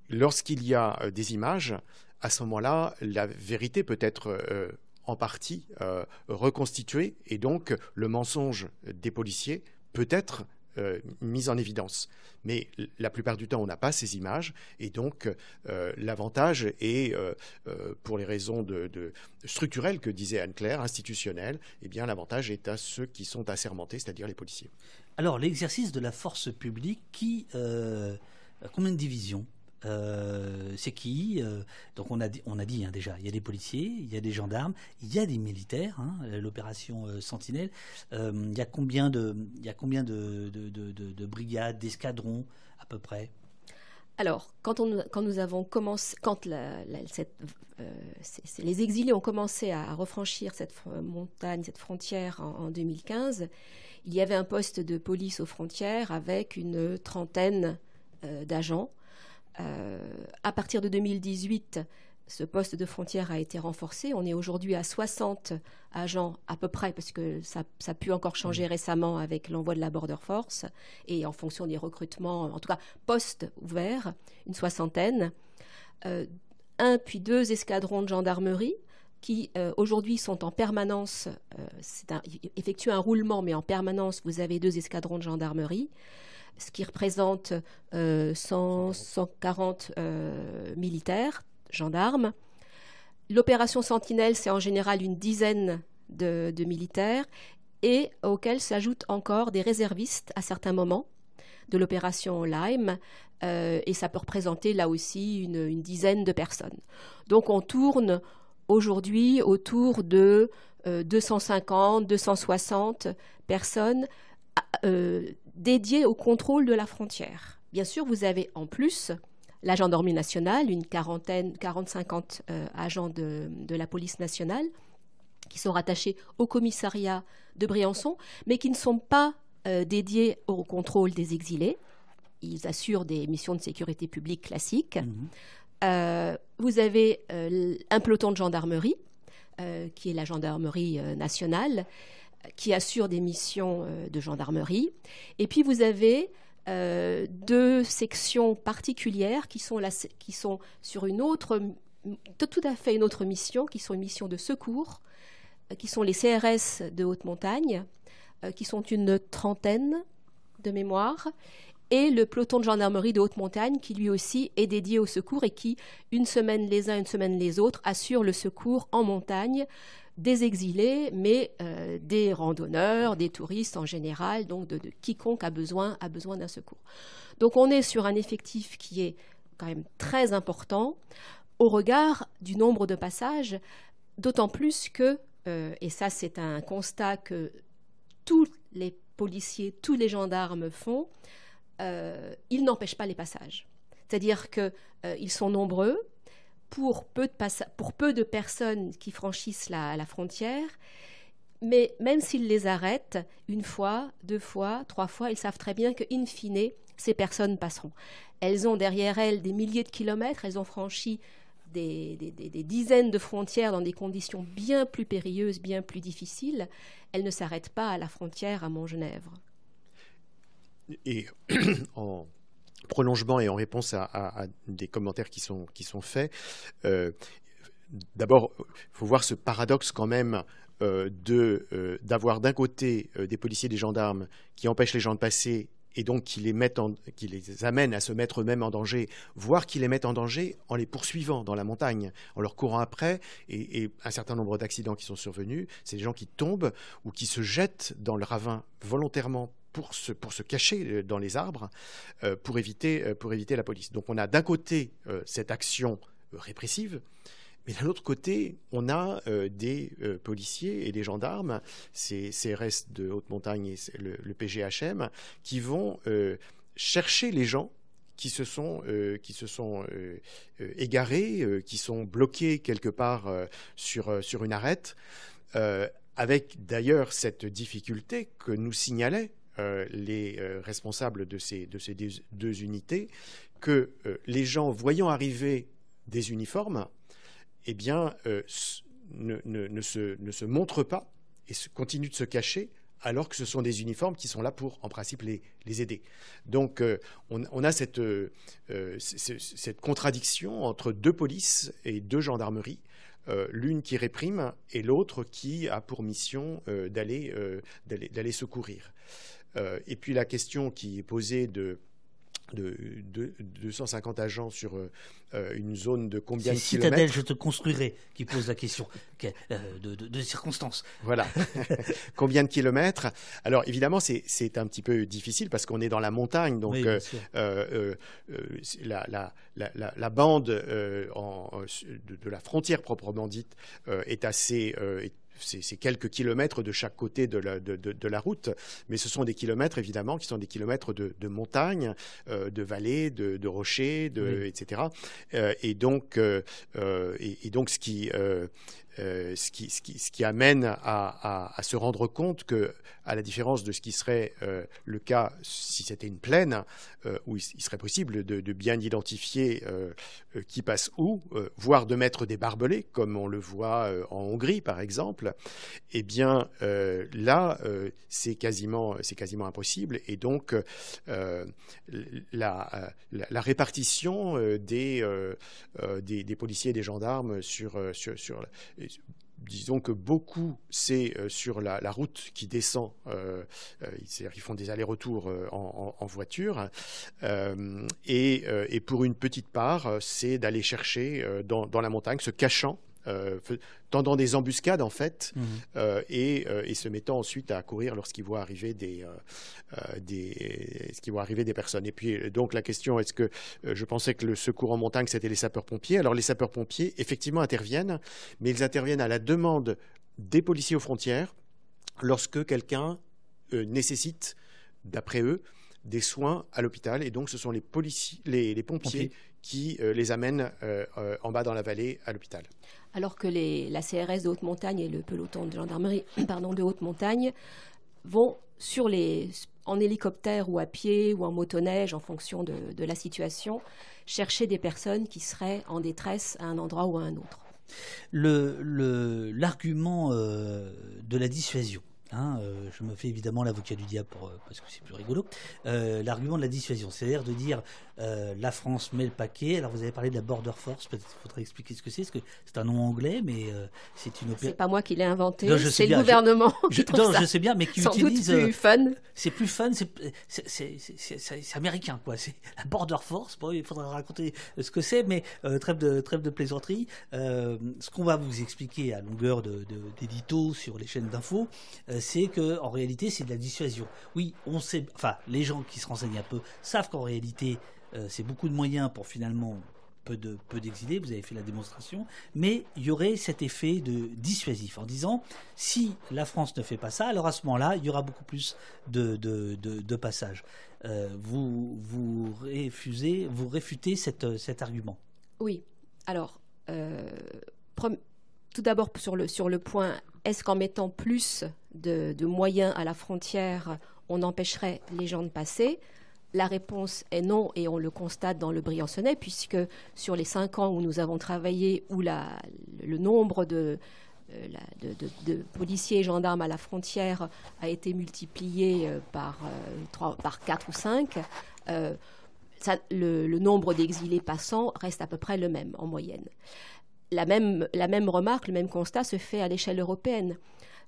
lorsqu'il y a des images, à ce moment-là, la vérité peut être en partie reconstituée et donc le mensonge des policiers peut être euh, mise en évidence. Mais la plupart du temps, on n'a pas ces images, et donc euh, l'avantage est, euh, pour les raisons de, structurelles que disait Anne-Claire, institutionnelles, eh bien l'avantage est à ceux qui sont assermentés, c'est-à-dire les policiers. Alors l'exercice de la force publique, qui combien de divisions? Euh, c'est qui euh, Donc on a dit, on a dit hein, déjà, il y a des policiers, il y a des gendarmes, il y a des militaires. Hein, l'opération euh, Sentinelle. il y a combien de, il y a combien de, de, brigades, d'escadrons à peu près? Alors, quand, on, quand, nous avons commencé, quand les exilés ont commencé à refranchir cette montagne, cette frontière en, en, 2015, il y avait un poste de police aux frontières avec une trentaine d'agents euh, à partir de 2018, ce poste de frontière a été renforcé. On est aujourd'hui à 60 agents à peu près, parce que ça, a pu encore changer mmh. récemment avec l'envoi de la Border Force, et en fonction des recrutements, en tout cas postes ouverts, une soixantaine. Euh, un puis deux escadrons de gendarmerie, qui aujourd'hui sont en permanence, effectuent un roulement, mais en permanence, vous avez deux escadrons de gendarmerie, ce qui représente 140 militaires, gendarmes. L'opération Sentinelle, c'est en général une dizaine de, militaires et auxquels s'ajoutent encore des réservistes à certains moments de l'opération Lyme, euh, et ça peut représenter là aussi une, dizaine de personnes. Donc on tourne aujourd'hui autour de 250, euh, 260 personnes euh, dédiées au contrôle de la frontière. Bien sûr, vous avez en plus la gendarmerie nationale, une quarantaine, 40-50 agents de, de la police nationale qui sont rattachés au commissariat de Briançon, mais qui ne sont pas euh, dédiés au contrôle des exilés. Ils assurent des missions de sécurité publique classiques. Mhm. Euh, vous avez euh, un peloton de gendarmerie, qui est la gendarmerie nationale, qui assure des missions de gendarmerie. Et puis vous avez deux sections particulières qui sont, sur une autre, tout à fait une autre mission, qui sont une mission de secours, qui sont les CRS de haute montagne, euh, qui sont une trentaine de mémoire, et le peloton de gendarmerie de haute montagne, qui lui aussi est dédié au secours et qui, une semaine les uns, une semaine les autres, assure le secours en montagne des exilés, mais euh, des randonneurs, des touristes en général, donc de, quiconque a besoin, a besoin d'un secours. Donc on est sur un effectif qui est quand même très important au regard du nombre de passages, d'autant plus que, euh, et ça c'est un constat que tous les policiers, tous les gendarmes font, euh, ils n'empêchent pas les passages. C'est-à-dire qu'ils sont nombreux pour peu, de personnes qui franchissent la, frontière, mais même s'ils les arrêtent une fois, deux fois, trois fois, ils savent très bien que, in fine, ces personnes passeront. Elles ont derrière elles des milliers de kilomètres, elles ont franchi des, dizaines de frontières dans des conditions bien plus périlleuses, bien plus difficiles, elle ne s'arrête pas à la frontière à Montgenèvre. Et en prolongement et en réponse à, des commentaires qui sont, qui sont faits, euh, d'abord, il faut voir ce paradoxe quand même euh, euh, d'avoir d'un côté des policiers, des gendarmes qui empêchent les gens de passer et donc qui les, mettent qui les amènent à se mettre eux-mêmes en danger, voire qui les mettent en danger en les poursuivant dans la montagne, en leur courant après. Et, un certain nombre d'accidents qui sont survenus, c'est des gens qui tombent ou qui se jettent dans le ravin volontairement pour se, pour se cacher euh, dans les arbres, euh, pour, éviter, euh, pour éviter la police. Donc on a d'un côté cette action répressive, mais d'un autre côté, on a des policiers et des gendarmes, ces CRS de haute montagne et le, PGHM, qui vont chercher les gens qui se sont, qui se sont égarés, qui sont bloqués quelque part sur, sur une arête, avec d'ailleurs cette difficulté que nous signalaient les responsables de ces, de ces deux unités, que les gens voyant arriver des uniformes eh bien, euh, ne, se, montrent pas et continuent de se cacher alors que ce sont des uniformes qui sont là pour, en principe, les, aider. Donc, euh, on, a euh, cette, contradiction entre deux polices et deux gendarmeries, l'une qui réprime et l'autre qui a pour mission d'aller secourir. Et puis la question qui est posée de de, 250 agents sur euh, une zone de combien de kilomètres Citadelle, je te construirai, qui pose la question euh, de, circonstances. Voilà. combien de kilomètres? Alors évidemment, c'est un petit peu difficile parce qu'on est dans la montagne, donc euh, la, la, la, la, bande en, de, la frontière proprement dite est assez c'est quelques kilomètres de chaque côté de la, route, mais ce sont des kilomètres évidemment qui sont des kilomètres de, montagne, euh, de vallées, de, rochers, etc. Euh, et donc, euh, et, donc ce qui ce, qui, ce, qui, amène à, se rendre compte que, à la différence de ce qui serait euh, le cas si c'était une plaine, euh, où il, serait possible de, bien identifier qui passe où, voire de mettre des barbelés, comme on le voit en Hongrie par exemple, eh bien là, c'est quasiment, quasiment impossible. Et donc, la, répartition des, des, policiers et des gendarmes sur, sur disons que beaucoup, c'est sur la, route qui descend, ils font des allers-retours en, voiture, et, pour une petite part, c'est d'aller chercher dans, la montagne, se cachant euh, tendant des embuscades en fait, mhm. euh, euh, et, se mettant ensuite à courir lorsqu'ils voient arriver des, des, ce voient arriver des personnes. Et puis donc la question est-ce que je pensais que le secours en montagne c'était les sapeurs-pompiers. Alors les sapeurs-pompiers effectivement interviennent, mais ils interviennent à la demande des policiers aux frontières lorsque quelqu'un nécessite, d'après eux, des soins à l'hôpital. Et donc ce sont les, policiers, les, pompiers qui les amènent en bas dans la vallée à l'hôpital alors que la CRS de haute montagne et le peloton de gendarmerie pardon, de haute montagne vont sur les, en hélicoptère ou à pied ou en motoneige en fonction de, la situation, chercher des personnes qui seraient en détresse à un endroit ou à un autre. L'argument euh, de la dissuasion Hein, euh, je me fais évidemment l'avocat du diable euh, parce que c'est plus rigolo. Euh, l'argument de la dissuasion, c'est-à-dire de dire la France met le paquet. Alors vous avez parlé de la Border Force, peut-être qu'il faudrait expliquer ce que c'est, parce que c'est un nom anglais, mais c'est une opération. C'est pas moi qui l'ai inventé, c'est le gouvernement. Je, non, je sais bien, mais qui utilise. C'est plus fun. C'est plus fun, c'est américain, quoi. C'est la Border Force. Bon, il faudra raconter ce que c'est, mais trêve de trêve de plaisanterie. ce qu'on va vous expliquer à longueur d'édito de, sur les chaînes d'infos c'est que en réalité c'est de la dissuasion. Oui, on sait, enfin les gens qui se renseignent un peu savent qu'en réalité euh, c'est beaucoup de moyens pour finalement peu de peu d'exilés. Vous avez fait la démonstration, mais il y aurait cet effet de dissuasif en disant si la France ne fait pas ça, alors à ce moment-là il y aura beaucoup plus de passages. Euh, vous vous vous réfutez cet argument. Oui. Alors. Euh, tout d'abord sur le point, est-ce qu'en mettant plus de, moyens à la frontière, on empêcherait les gens de passer? La réponse est non, et on le constate dans le Briançonnais, puisque sur les cinq ans où nous avons travaillé, où le nombre euh, de, policiers et gendarmes à la frontière a été multiplié euh, par, euh, par 4 ou 5, le, nombre d'exilés passants reste à peu près le même en moyenne la même remarque, le même constat se fait à l'échelle européenne.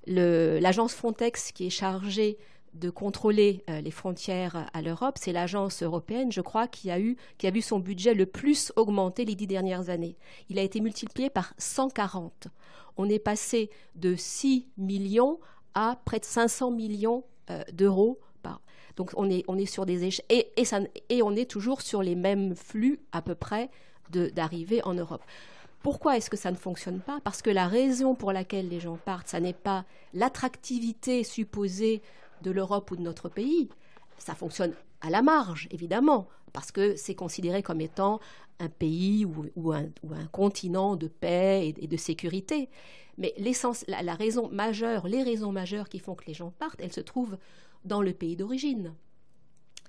L'agence Frontex qui est chargée de contrôler euh, les frontières à l'Europe, c'est l'agence européenne, je crois, qui a, vu son budget le plus augmenter les dix dernières années. Il a été multiplié par 140. On est passé de 6 millions à près de 500 millions euh, d'euros. Donc on est, sur des échelles et, on est toujours sur les mêmes flux à peu près d'arrivée en Europe. Pourquoi est-ce que ça ne fonctionne pas? Parce que la raison pour laquelle les gens partent, ça n'est pas l'attractivité supposée de l'Europe ou de notre pays. Ça fonctionne à la marge, évidemment, parce que c'est considéré comme étant un pays ou, un, continent de paix et, de sécurité. Mais la, la, raison majeure, les raisons majeures qui font que les gens partent, elles se trouvent dans le pays d'origine.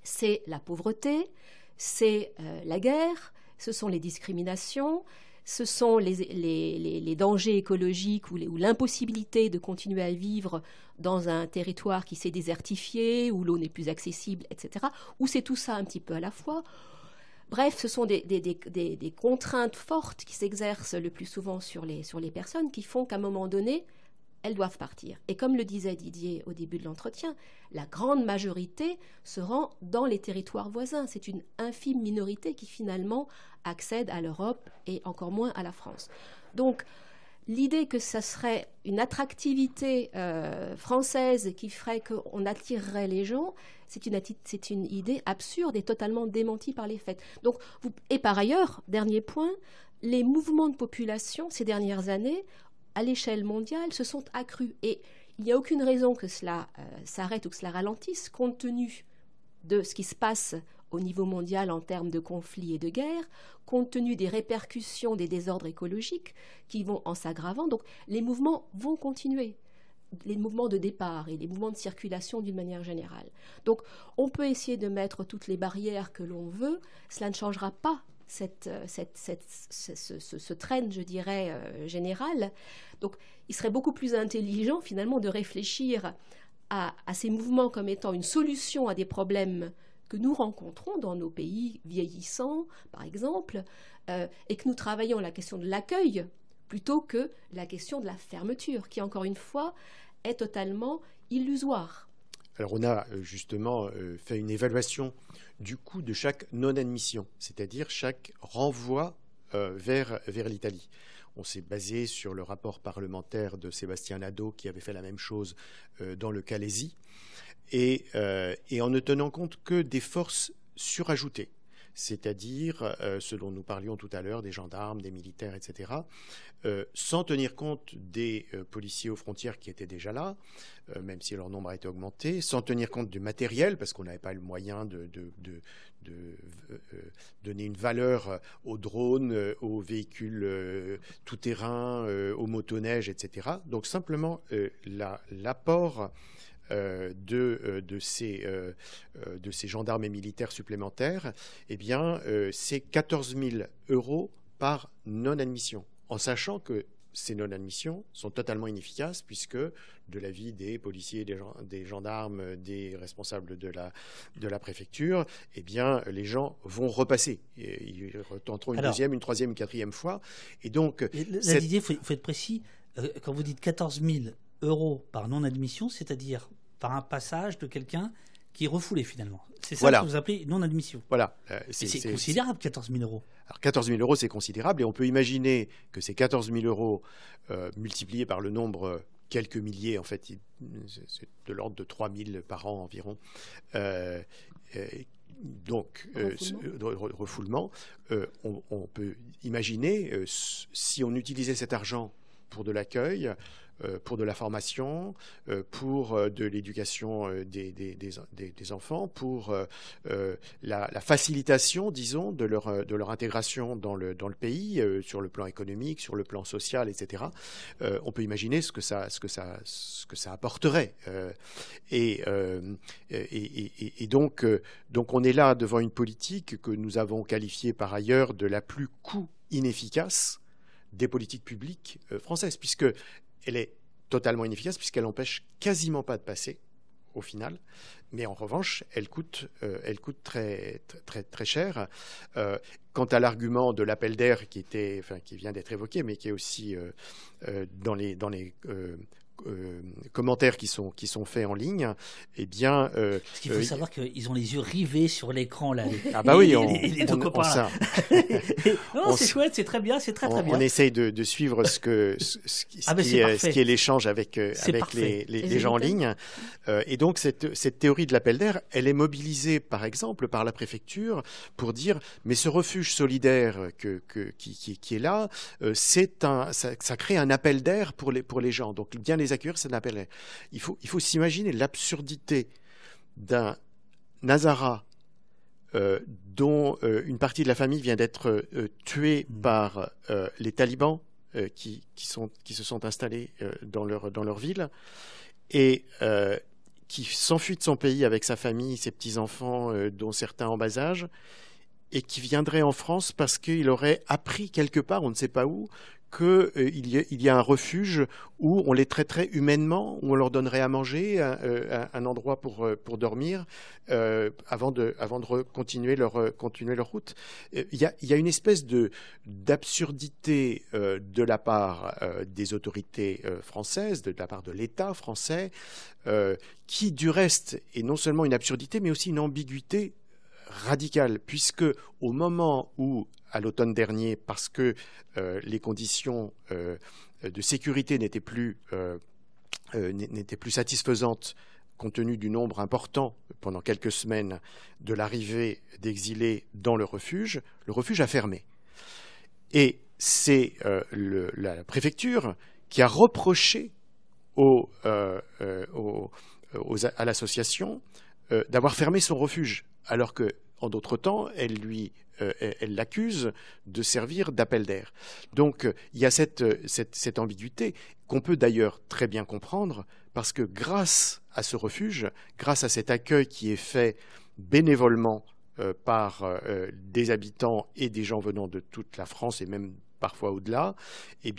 C'est la pauvreté, c'est euh, la guerre, ce sont les discriminations, ce sont les, dangers écologiques ou l'impossibilité de continuer à vivre dans un territoire qui s'est désertifié, où l'eau n'est plus accessible, etc. Ou c'est tout ça un petit peu à la fois. Bref, ce sont des, contraintes fortes qui s'exercent le plus souvent sur les, sur les personnes qui font qu'à un moment donné, elles doivent partir. Et comme le disait Didier au début de l'entretien, la grande majorité se rend dans les territoires voisins. C'est une infime minorité qui finalement accède à l'Europe et encore moins à la France. Donc, l'idée que ce serait une attractivité euh, française qui ferait qu'on attirerait les gens, c'est une, une, idée absurde et totalement démentie par les faits. Donc, et par ailleurs, dernier point, les mouvements de population ces dernières années à l'échelle mondiale se sont accrus. Et il n'y a aucune raison que cela euh, s'arrête ou que cela ralentisse, compte tenu de ce qui se passe au niveau mondial en termes de conflits et de guerres, compte tenu des répercussions des désordres écologiques qui vont en s'aggravant. Donc les mouvements vont continuer les mouvements de départ et les mouvements de circulation d'une manière générale. Donc on peut essayer de mettre toutes les barrières que l'on veut, cela ne changera pas cette, euh, cette, ce, ce, je dirais, euh, général. Donc, il serait beaucoup plus intelligent, finalement, de réfléchir à, ces mouvements comme étant une solution à des problèmes que nous rencontrons dans nos pays vieillissants, par exemple, euh, et que nous travaillons la question de l'accueil plutôt que la question de la fermeture, qui encore une fois est totalement illusoire. Alors on a euh, justement euh, fait une évaluation du coût de chaque non-admission, c'est-à-dire chaque renvoi euh, vers, l'Italie. On s'est basé sur le rapport parlementaire de Sébastien Nadeau qui avait fait la même chose dans le Calaisie, et en ne tenant compte que des forces surajoutées c'est-à-dire euh, ce dont nous parlions tout à l'heure, des gendarmes, des militaires, etc., euh, sans tenir compte des euh, policiers aux frontières qui étaient déjà là, même si leur nombre a été augmenté, sans tenir compte du matériel, parce qu'on n'avait pas le moyen de, donner une valeur aux drones, aux véhicules tout-terrain, aux motoneiges, etc. Donc simplement l'apport euh, de, euh, de, ces, euh, de ces gendarmes et militaires supplémentaires, eh bien, c'est 14 000 euros par non-admission, en sachant que ces non-admissions sont totalement inefficaces puisque de l'avis des policiers, des, gendarmes, des responsables de la, de la préfecture, eh bien, les gens vont repasser. Ils retenteront une deuxième, une troisième, une quatrième fois. Et donc, là, Didier, il faut, être précis. quand vous dites 14 000 euros par non-admission, c'est-à-dire par un passage de quelqu'un qui est refoulé finalement. C'est ça que vous appelez non-admission. Voilà. Euh, c'est considérable, 14 000 euros. Alors 14 000 euros, c'est considérable, et on peut imaginer que ces 14 000 euros euh, multipliés par le nombre euh, quelques milliers, en fait, c'est de l'ordre de 3 000 par an environ. donc, refoulement, on, on, peut imaginer, si on utilisait cet argent pour de l'accueil, euh, pour de la formation, euh, pour euh, de l'éducation des, enfants, pour la, facilitation, disons, de leur, intégration dans le, pays, sur le plan économique, sur le plan social, etc. on peut imaginer ce que ça, apporterait. Et, donc, donc, on est là devant une politique que nous avons qualifiée par ailleurs de la plus coût inefficace des politiques publiques françaises, puisque elle est totalement inefficace puisqu'elle empêche quasiment pas de passer au final, mais en revanche, elle coûte, euh, elle coûte très, très, très cher. Euh, quant à l'argument de l'appel d'air qui, enfin, qui vient d'être évoqué, mais qui est aussi euh, dans les, dans les euh, commentaires qui sont, qui sont faits en ligne, eh bien... Euh, Parce qu'il faut euh, savoir qu'ils ont les yeux rivés sur l'écran, là. ah bah oui, on, les, deux copains, non, c'est chouette, c'est très bien, c'est très, très bien. On essaye de, de suivre ce, que, ce, ah qui, est, ce qui est l'échange avec, avec les, les, les, gens en ligne. et donc, cette, cette théorie de l'appel d'air, elle est mobilisée, par exemple, par la préfecture pour dire, mais ce refuge solidaire que, que, qui, qui, qui est là, c'est un, ça, ça, crée un appel d'air pour les, pour les gens. Donc, bien les accueillir, un appel. Il faut, il faut s'imaginer l'absurdité d'un Nazara euh, dont euh, une partie de la famille vient d'être euh, tuée par les talibans qui, qui se sont installés dans, leur, dans leur ville et qui s'enfuit de son pays avec sa famille, ses petits-enfants, dont certains en bas âge, et qui viendrait en France parce qu'il aurait appris quelque part, on ne sait pas où, qu'il euh, y, a un refuge où on les traiterait humainement, où on leur donnerait à manger, un, euh, endroit pour, euh, dormir, avant, de, continuer, leur, route. Il y, a, une espèce d'absurdité de la part des autorités françaises, de la part de l'État français, qui du reste est non seulement une absurdité, mais aussi une ambiguïté radicale, puisque au moment où à l'automne dernier parce que euh, les conditions euh, de sécurité n'étaient plus, euh, plus satisfaisantes compte tenu du nombre important, pendant quelques semaines, de l'arrivée d'exilés dans le refuge, le refuge a fermé. Et c'est la préfecture qui a reproché à l'association d'avoir fermé son refuge, alors que en d'autres temps, elle lui euh, elle l'accuse de servir d'appel d'air. Donc euh, il y a euh, cette, cette, ambiguïté qu'on peut d'ailleurs très bien comprendre parce que grâce à ce refuge, grâce à cet accueil qui est fait bénévolement par des habitants et des gens venant de toute la France et même parfois au-delà, eh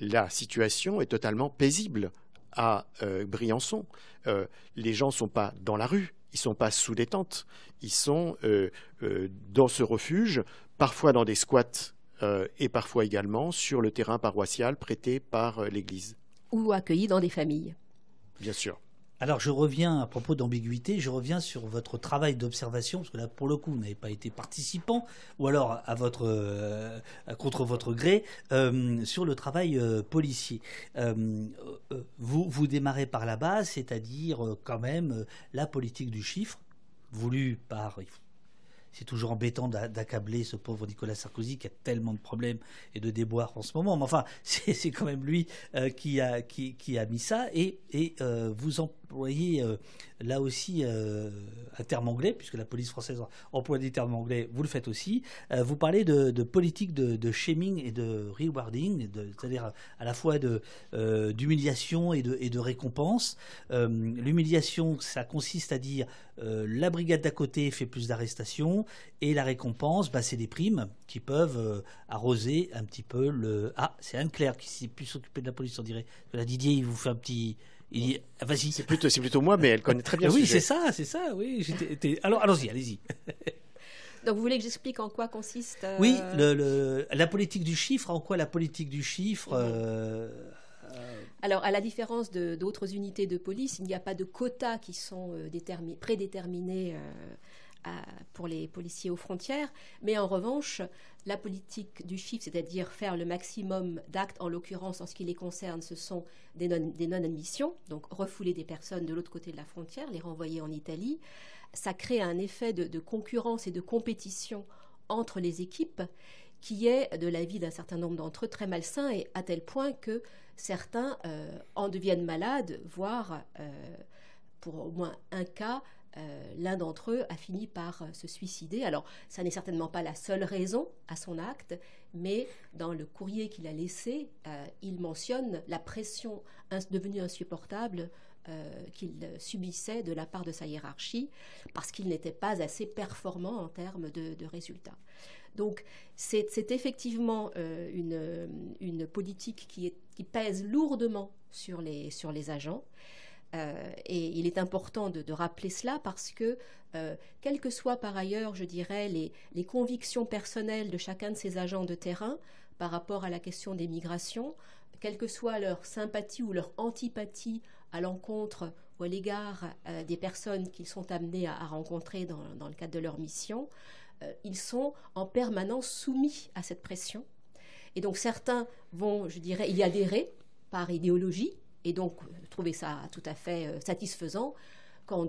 la situation est totalement paisible à Briançon. les gens ne sont pas dans la rue, ils ne sont pas sous des tentes, ils sont euh, euh, dans ce refuge, parfois dans des squats et parfois également sur le terrain paroissial prêté par l'Église. Ou accueilli dans des familles. Bien sûr. Alors je reviens à propos d'ambiguïté, je reviens sur votre travail d'observation, parce que là pour le coup vous n'avez pas été participant, ou alors votre, euh, contre votre gré, euh, sur le travail euh, policier. vous, vous démarrez par la base, c'est-à-dire quand même la politique du chiffre, voulue par, c'est toujours embêtant d'accabler ce pauvre Nicolas Sarkozy qui a tellement de problèmes et de déboires en ce moment. Mais enfin, c'est quand même lui qui, a, qui, a mis ça. Et, et vous en voyez euh, là aussi euh, un terme anglais, puisque la police française emploie des termes anglais, vous le faites aussi. Euh, vous parlez de, politique de, shaming et de rewarding, c'est-à-dire à la fois d'humiliation et de, récompense. L'humiliation, ça consiste à dire la brigade d'à côté fait plus d'arrestations, et la récompense, bah, c'est des primes qui peuvent arroser un petit peu le... Ah, c'est Anne-Claire qui s'est plus s'occuper de la police, on dirait. La Didier, il vous fait un petit... Ah, c'est plutôt, plutôt moi, mais elle connaît très bien. oui, c'est ça, c'est ça. Oui, alors allons-y, allez-y. Donc vous voulez que j'explique en quoi consiste euh, Oui, le, la politique du chiffre. En quoi la politique du chiffre mhm. euh, Alors, à la différence d'autres unités de police, il n'y a pas de quotas qui sont euh, prédéterminés pour les policiers aux frontières, mais en revanche, la politique du chiffre, c'est-à-dire faire le maximum d'actes, en l'occurrence en ce qui les concerne, ce sont des non-admissions, donc refouler des personnes de l'autre côté de la frontière, les renvoyer en Italie, ça crée un effet de, concurrence et de compétition entre les équipes qui est, de l'avis d'un certain nombre d'entre eux, très malsain et à tel point que certains euh, en deviennent malades, voire, euh, pour au moins un cas, euh, l'un d'entre eux a fini par euh, se suicider. Alors, ça n'est certainement pas la seule raison à son acte, mais dans le courrier qu'il a laissé, euh, il mentionne la pression devenue insupportable qu'il subissait de la part de sa hiérarchie, parce qu'il n'était pas assez performant en termes de, résultats. Donc, c'est effectivement une, politique qui, pèse lourdement sur les agents. Euh, et il est important de, rappeler cela parce que, euh, quelles que soient par ailleurs, je dirais, les, convictions personnelles de chacun de ces agents de terrain par rapport à la question des migrations, quelle que soit leur sympathie ou leur antipathie à l'encontre ou à l'égard euh, des personnes qu'ils sont amenés à, rencontrer dans, dans, le cadre de leur mission, ils sont en permanence soumis à cette pression. Et donc certains vont, je dirais, y adhérer par idéologie, et donc trouver ça tout à fait euh, satisfaisant. Quand,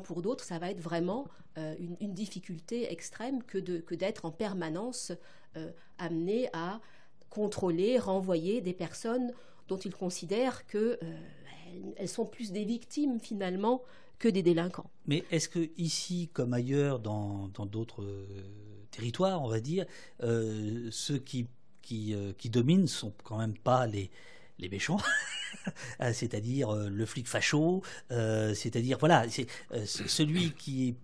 pour d'autres, ça va être vraiment euh, une, difficulté extrême que, d'être en permanence euh, amené à contrôler, renvoyer des personnes dont ils considèrent qu'elles elles sont plus des victimes finalement que des délinquants. Mais est-ce que ici, comme ailleurs, dans, dans d'autres territoires, on va dire, ceux qui, qui, qui dominent sont quand même pas les les méchants, euh, c'est-à-dire euh, le flic facho, euh, c'est-à-dire voilà, c'est celui qui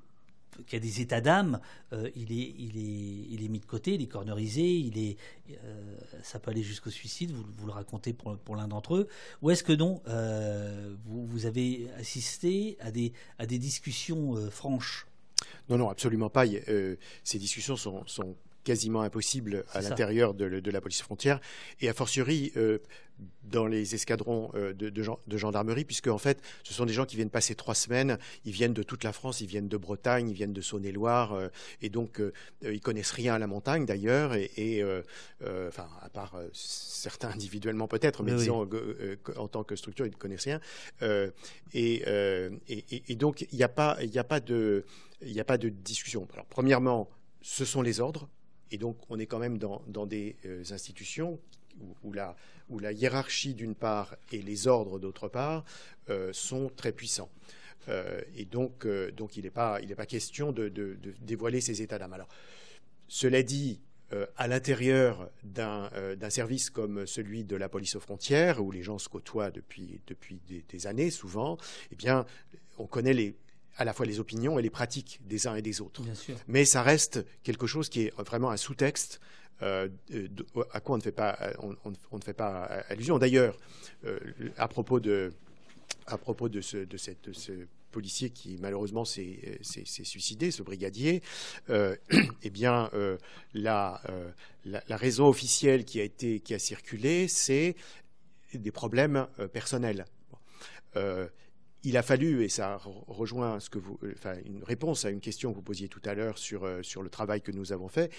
a des états d'âme, il, est, il, est, il est mis de côté, il est cornerisé, il est, ça peut aller jusqu'au suicide, vous, le racontez pour, l'un d'entre eux. Ou est-ce que non, vous, avez assisté à des, discussions franches? Non, non, absolument pas. ces discussions sont quasiment impossibles à l'intérieur de, de, la police frontière, et a fortiori dans les escadrons euh, de, de, gendarmerie, puisque en fait, ce sont des gens qui viennent passer trois semaines. Ils viennent de toute la France, ils viennent de Bretagne, ils viennent de Saône-et-Loire, euh, et donc euh, ils connaissent rien à la montagne d'ailleurs, et, enfin, à part certains individuellement peut-être, mais, disons en tant que structure, ils ne connaissent rien. Et, et, donc il n'y a pas, il a pas de, il a pas de discussion. Alors premièrement, ce sont les ordres. Et donc, on est quand même dans, des institutions où, la, hiérarchie d'une part et les ordres d'autre part euh, sont très puissants. Euh, et donc, euh, il n'est pas, question de, dévoiler ces états d'âme. Alors, cela dit, à l'intérieur d'un service comme celui de la police aux frontières, où les gens se côtoient depuis, depuis des, années souvent, eh bien, on connaît les, à la fois les opinions et les pratiques des uns et des autres. Mais ça reste quelque chose qui est vraiment un sous-texte euh, à quoi on ne fait pas, on, ne fait pas allusion. D'ailleurs, euh, à propos de, à propos de, ce, de cette, policier qui malheureusement s'est suicidé, ce brigadier, eh bien, la, la, raison officielle qui a, été, qui a circulé, c'est des problèmes personnels il a fallu, et ça rejoint ce que vous, enfin, une réponse à une question que vous posiez tout à l'heure sur, euh, sur le travail que nous avons fait,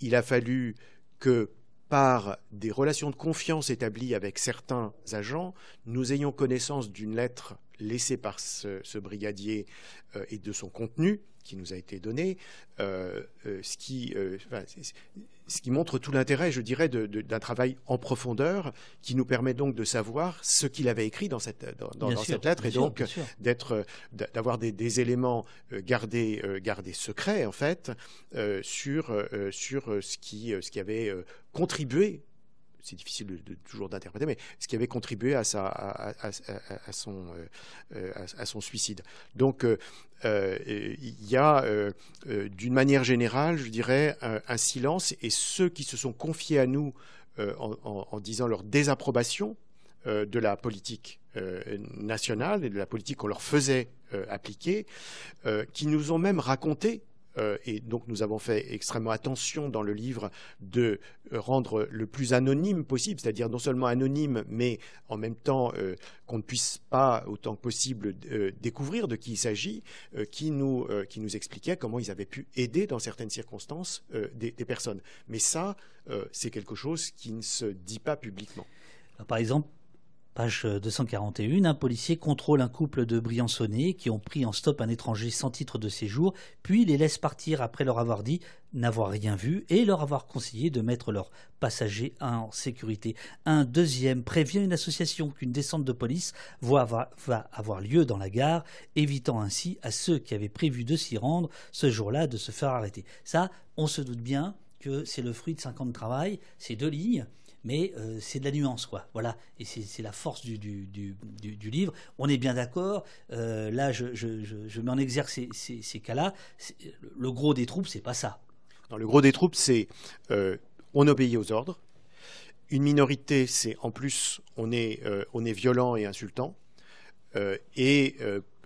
il a fallu que par des relations de confiance établies avec certains agents, nous ayons connaissance d'une lettre laissée par ce, brigadier euh, et de son contenu qui nous a été donné, euh, ce qui ce qui montre tout l'intérêt, je dirais, d'un travail en profondeur qui nous permet donc de savoir ce qu'il avait écrit dans cette, dans, cette lettre et donc d'être, d'avoir des, éléments euh, gardés, euh, gardés secrets en fait euh, sur, sur ce, qui, ce qui avait contribué c'est difficile de, toujours d'interpréter, mais ce qui avait contribué à, son, euh, suicide. Donc, euh, euh, il y a, d'une manière générale, je dirais, un, silence, et ceux qui se sont confiés à nous en, disant leur désapprobation de la politique nationale et de la politique qu'on leur faisait appliquer, qui nous ont même raconté euh, et donc nous avons fait extrêmement attention dans le livre de rendre le plus anonyme possible, c'est-à-dire non seulement anonyme, mais en même temps euh, qu'on ne puisse pas autant que possible euh, découvrir de qui il s'agit, qui, nous, qui nous expliquait comment ils avaient pu aider dans certaines circonstances des, personnes. Mais ça, c'est quelque chose qui ne se dit pas publiquement. Par exemple, Page 241, un policier contrôle un couple de Briançonnais qui ont pris en stop un étranger sans titre de séjour, puis les laisse partir après leur avoir dit n'avoir rien vu et leur avoir conseillé de mettre leurs passagers en sécurité. Un deuxième prévient une association qu'une descente de police va avoir lieu dans la gare, évitant ainsi à ceux qui avaient prévu de s'y rendre ce jour-là de se faire arrêter. Ça, on se doute bien que c'est le fruit de cinq ans de travail, ces deux lignes mais euh, c'est de la nuance, quoi. Voilà, et c'est la force du, livre. On est bien d'accord. Euh, là, je, mets en exergue ces, cas-là. Le gros des troupes, c'est pas ça. le gros des troupes, c'est euh, on obéit aux ordres. Une minorité, c'est en plus on est, on est violent et insultant. et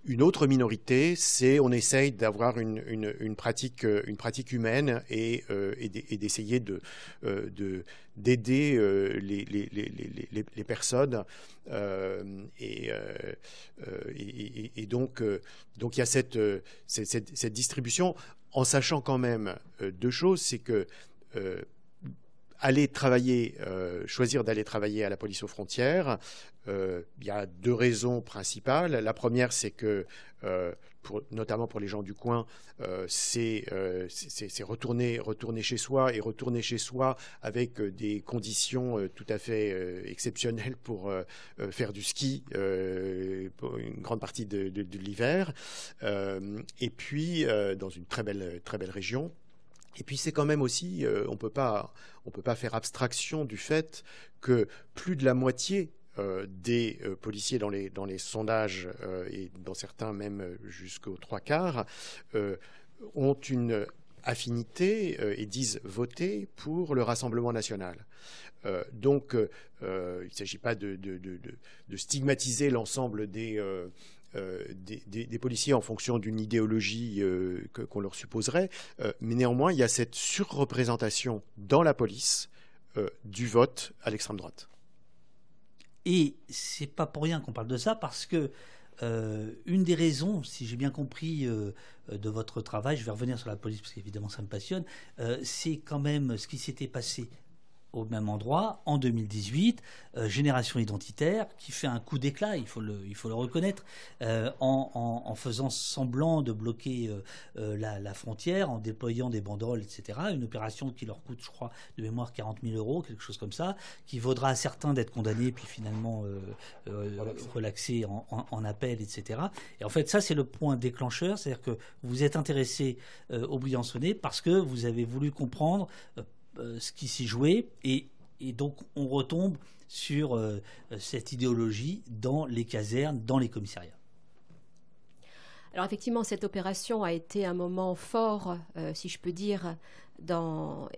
une autre minorité, c'est on essaye d'avoir une, pratique, euh, une pratique humaine et, euh, d'essayer de, euh, d'aider les, personnes. et, donc, donc il y a cette, cette, distribution en sachant quand même deux choses, c'est que aller travailler, choisir d'aller travailler à la police aux frontières, euh, il y a deux raisons principales. La première, c'est que, euh, notamment pour les gens du coin, euh, c'est retourner, retourner chez soi et retourner chez soi avec des conditions tout à fait exceptionnelles pour faire du ski pour une grande partie de, de l'hiver. et puis, dans une très belle, très belle région. Et puis c'est quand même aussi, on peut pas, on peut pas faire abstraction du fait que plus de la moitié euh, des euh, policiers dans les, sondages, euh, et dans certains même jusqu'aux trois quarts, ont une affinité et disent voter pour le Rassemblement national. donc, il ne s'agit pas de, stigmatiser l'ensemble des, des, des, policiers en fonction d'une idéologie qu'on leur supposerait, mais néanmoins, il y a cette surreprésentation dans la police du vote à l'extrême droite. Et c'est pas pour rien qu'on parle de ça, parce que euh, une des raisons, si j'ai bien compris euh, de votre travail, je vais revenir sur la police parce qu'évidemment ça me passionne, euh, c'est quand même ce qui s'était passé au même endroit en 2018, euh, Génération Identitaire, qui fait un coup d'éclat, il faut le, il faut le reconnaître, euh, en, en, faisant semblant de bloquer euh, la, frontière, en déployant des banderoles, etc. Une opération qui leur coûte, je crois, de mémoire 40 000 euros, quelque chose comme ça, qui vaudra à certains d'être condamnés, puis finalement relaxés en, en, appel, etc. Et en fait, ça, c'est le point déclencheur, c'est-à-dire que vous êtes intéressé au Briançonnais parce que vous avez voulu comprendre ce qui s'y jouait et, donc on retombe sur euh, cette idéologie dans les casernes, dans les commissariats. Alors effectivement, cette opération a été un moment fort, si je peux dire, dans,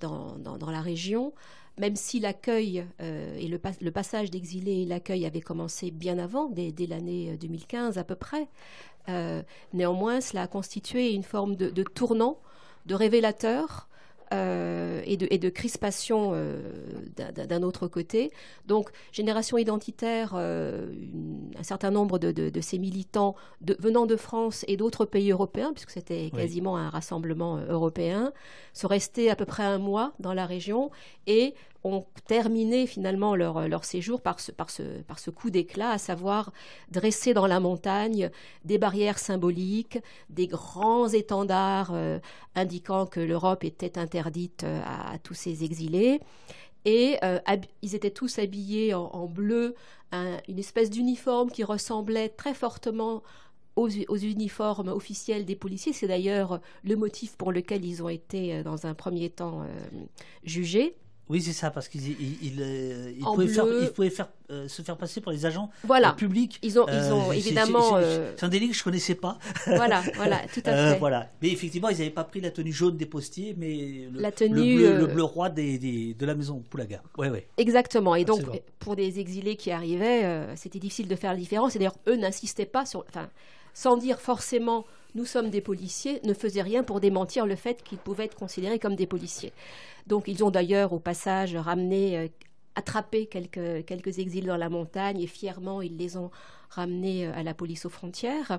dans, dans, la région, même si l'accueil et le, passage d'exilés et l'accueil avaient commencé bien avant, dès, l'année 2015 à peu près. néanmoins, cela a constitué une forme de tournant, de révélateur euh, et, de, et, de, crispation euh, d'un autre côté. Donc, Génération Identitaire, euh, un certain nombre de, de, ces militants venant de France et d'autres pays européens, puisque c'était quasiment un rassemblement européen, sont restés à peu près un mois dans la région et ont terminé finalement leur, séjour par ce, coup d'éclat, à savoir dresser dans la montagne des barrières symboliques, des grands étendards euh, indiquant que l'Europe était interdite euh, à, tous ces exilés. Et euh, ils étaient tous habillés en, bleu, une espèce d'uniforme qui ressemblait très fortement aux, uniformes officiels des policiers. C'est d'ailleurs le motif pour lequel ils ont été, dans un premier temps, jugés. Oui, c'est ça, parce qu'ils il, euh, pouvaient, faire, euh, se faire passer pour les agents voilà. Euh, publics. Ils ont, ils ont évidemment. C'est un délit que je connaissais pas. Voilà, voilà, tout à fait. voilà. Mais effectivement, ils n'avaient pas pris la tenue jaune des postiers, mais le, la tenue, le, bleu, roi des, des, de la maison Poulaga. Ouais, ouais. Exactement. Et donc, pour des exilés qui arrivaient, c'était difficile de faire la différence. Et d'ailleurs, eux n'insistaient pas sur. Enfin, sans dire forcément nous sommes des policiers, ne faisaient rien pour démentir le fait qu'ils pouvaient être considérés comme des policiers. Donc ils ont d'ailleurs au passage ramené, euh, attrapé quelques, quelques exils dans la montagne et fièrement ils les ont ramenés euh, à la police aux frontières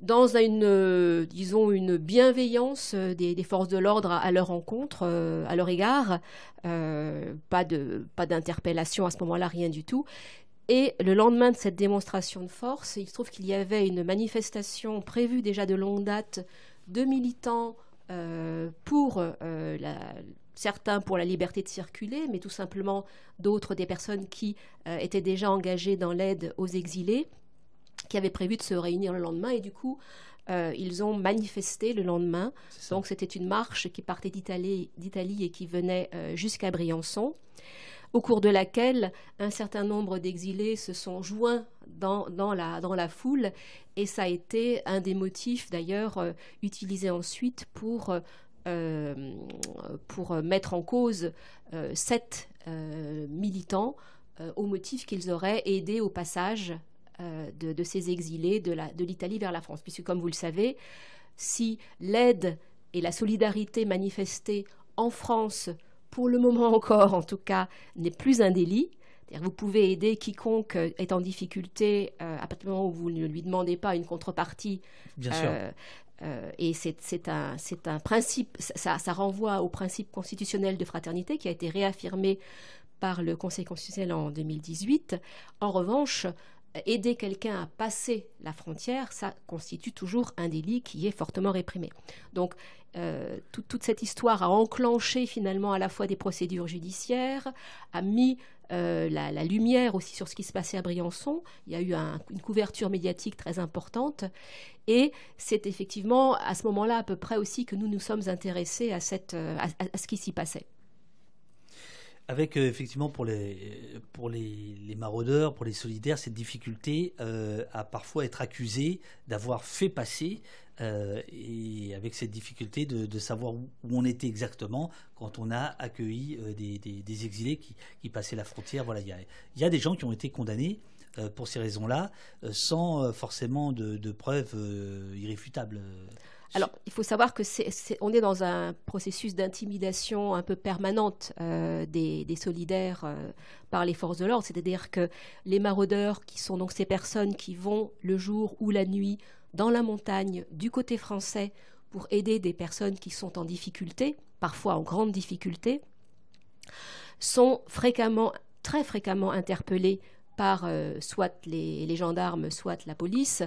dans une, euh, disons, une bienveillance des, forces de l'ordre à, leur encontre, à leur égard. pas pas d'interpellation à ce moment-là, rien du tout. Et le lendemain de cette démonstration de force, il se trouve qu'il y avait une manifestation prévue déjà de longue date de militants euh, pour euh, certains pour la liberté de circuler, mais tout simplement d'autres des personnes qui euh, étaient déjà engagées dans l'aide aux exilés, qui avaient prévu de se réunir le lendemain. Et du coup ils ont manifesté le lendemain. Donc c'était une marche qui partait d'Italie et qui venait jusqu'à Briançon au cours de laquelle un certain nombre d'exilés se sont joints dans, la, foule, et ça a été un des motifs d'ailleurs euh, utilisés ensuite pour, euh, pour mettre en cause euh, sept militants au motif qu'ils auraient aidé au passage de, de, ces exilés de l'Italie vers la France. Puisque comme vous le savez, si l'aide et la solidarité manifestée en France pour le moment encore en tout cas, n'est plus un délit. Vous pouvez aider quiconque est en difficulté euh, à partir du moment où vous ne lui demandez pas une contrepartie. Bien sûr. Euh, euh, et c'est un, un, principe, ça, ça, renvoie au principe constitutionnel de fraternité qui a été réaffirmé par le Conseil constitutionnel en 2018. En revanche, aider quelqu'un à passer la frontière, ça constitue toujours un délit qui est fortement réprimé. Donc, euh, toute cette histoire a enclenché finalement à la fois des procédures judiciaires, a mis euh, la, lumière aussi sur ce qui se passait à Briançon. Il y a eu une couverture médiatique très importante. Et c'est effectivement à ce moment-là à peu près aussi que nous nous sommes intéressés à, à ce qui s'y passait avec euh, effectivement pour les pour les, les, maraudeurs, pour les solidaires, cette difficulté euh, à parfois être accusé d'avoir fait passer euh, et avec cette difficulté de, de, savoir où on était exactement quand on a accueilli des, des, exilés qui, qui, passaient la frontière. Voilà, il y a, y a, des gens qui ont été condamnés pour ces raisons-là, sans forcément de, de preuves irréfutables. Alors, il faut savoir que c'est, on est dans un processus d'intimidation un peu permanente euh, des, solidaires euh, par les forces de l'ordre, c'est-à-dire que les maraudeurs, qui sont donc ces personnes qui vont le jour ou la nuit dans la montagne du côté français pour aider des personnes qui sont en difficulté, parfois en grande difficulté, sont fréquemment, très fréquemment interpellés par euh, soit les, gendarmes, soit la police,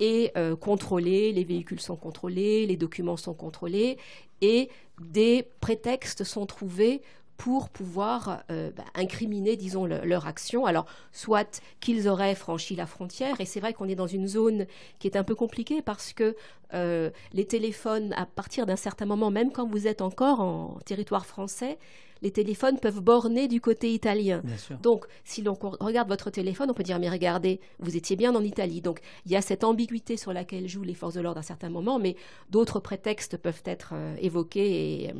et euh, contrôlés, les véhicules sont contrôlés, les documents sont contrôlés, et des prétextes sont trouvés pour pouvoir euh, bah, incriminer, disons, leur action. Alors, soit qu'ils auraient franchi la frontière, et c'est vrai qu'on est dans une zone qui est un peu compliquée parce que euh, les téléphones, à partir d'un certain moment, même quand vous êtes encore en territoire français, les téléphones peuvent borner du côté italien. Donc, si l'on regarde votre téléphone, on peut dire, mais regardez, vous étiez bien en Italie. Donc, il y a cette ambiguïté sur laquelle jouent les forces de l'ordre à certains moments, mais d'autres prétextes peuvent être euh, évoqués et,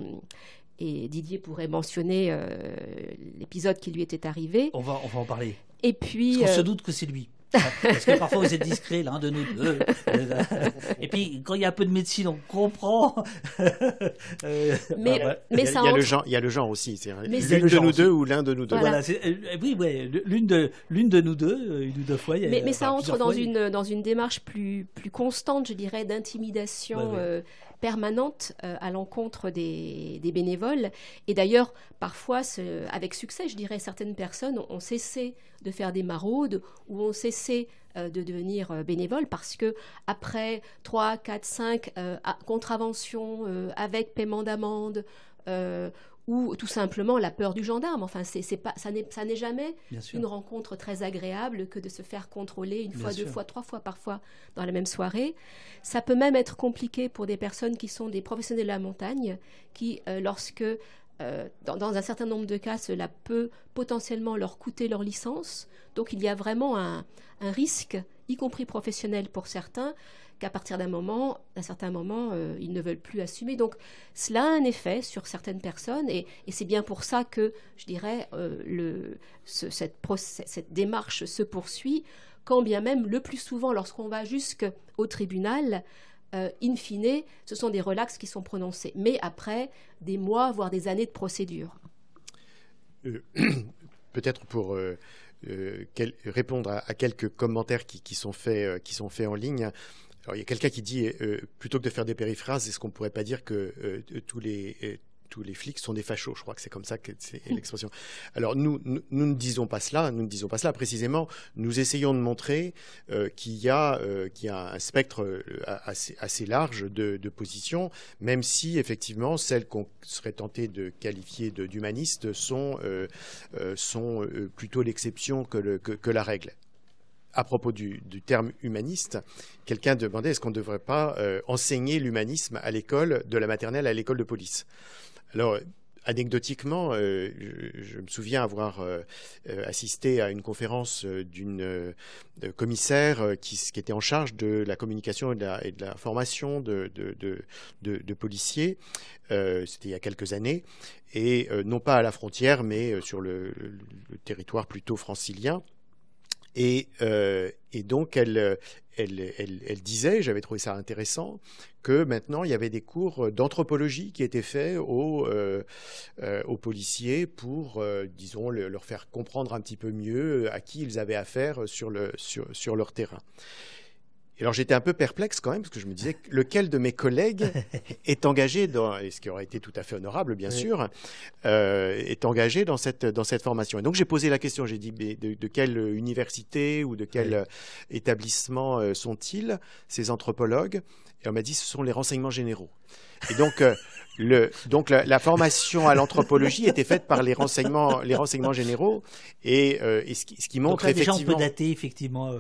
et Didier pourrait mentionner euh, l'épisode qui lui était arrivé. On va, on va en parler. Et puis. Parce se euh, doute que c'est lui. Parce que parfois vous êtes discret, l'un de nous deux. Et puis quand il y a un peu de médecine, on comprend. Euh, mais, bah, mais il, y a, il, y a le genre, il y a le genre aussi. L'une de nous deux ou l'un de nous deux. Voilà, oui, ouais, l'une de, l'une de nous deux, une ou deux fois. mais, mais ça entre dans, une, dans une démarche plus, plus constante, je dirais, d'intimidation permanente euh, à l'encontre des, bénévoles. Et d'ailleurs, parfois, avec succès, je dirais, certaines personnes ont cessé de faire des maraudes ou ont cessé euh, de devenir euh, bénévoles parce que après 3, 4, 5 contraventions avec paiement d'amende, ou tout simplement la peur du gendarme. Enfin, c'est, pas, ça, n'est, ça n'est jamais une rencontre très agréable que de se faire contrôler une fois, deux fois, trois fois parfois dans la même soirée. Ça peut même être compliqué pour des personnes qui sont des professionnels de la montagne, qui, euh, lorsque, euh, dans, un certain nombre de cas, cela peut potentiellement leur coûter leur licence. Donc il y a vraiment un, un risque, y compris professionnel pour certains, qu'à partir d'un moment, d'un certain moment, euh, ils ne veulent plus assumer. Donc cela a un effet sur certaines personnes et, c'est bien pour ça que, je dirais, euh, cette, démarche se poursuit, quand bien même le plus souvent, lorsqu'on va jusqu'au tribunal, euh, in fine, ce sont des relax qui sont prononcés, mais après des mois, voire des années de procédure. Peut-être pour répondre à, quelques commentaires qui, sont faits, qui sont faits en ligne. Alors, il y a quelqu'un qui dit, euh, plutôt que de faire des périphrases, est-ce qu'on ne pourrait pas dire que euh, tous les euh, tous les flics sont des fachos? Je crois que c'est comme ça que c'est l'expression. Alors nous, nous, ne disons pas cela, nous ne disons pas cela précisément. Nous essayons de montrer qu'il y a qu'il y a un spectre assez, assez large de, de, positions, même si effectivement celles qu'on serait tenté de qualifier d'humanistes sont sont plutôt l'exception que, le, que, que la règle à propos du, terme humaniste, quelqu'un demandait est-ce qu'on ne devrait pas euh, enseigner l'humanisme à l'école, de la maternelle à l'école de police Alors, anecdotiquement, euh, je, me souviens avoir euh, assisté à une conférence d'une commissaire qui, était en charge de la communication et de la, formation de, de policiers. C'était il y a quelques années, et non pas à la frontière, mais sur le territoire plutôt francilien. Et, euh, et donc, elle, disait, j'avais trouvé ça intéressant, que maintenant, il y avait des cours d'anthropologie qui étaient faits aux, euh, euh, policiers pour, disons, leur faire comprendre un petit peu mieux à qui ils avaient affaire sur leur terrain alors j'étais un peu perplexe quand même, parce que je me disais lequel de mes collègues est engagé dans, et ce qui aurait été tout à fait honorable bien sûr, euh, est engagé dans cette, dans cette formation. Et donc j'ai posé la question, j'ai dit de, quelle université ou de quel établissement euh, sont-ils, ces anthropologues? Et on m'a dit ce sont les renseignements généraux. Et donc, euh, le, donc la, formation à l'anthropologie était faite par les renseignements, les renseignements généraux, et, et ce, qui, ce, qui, montre donc effectivement. Déjà on peut dater effectivement.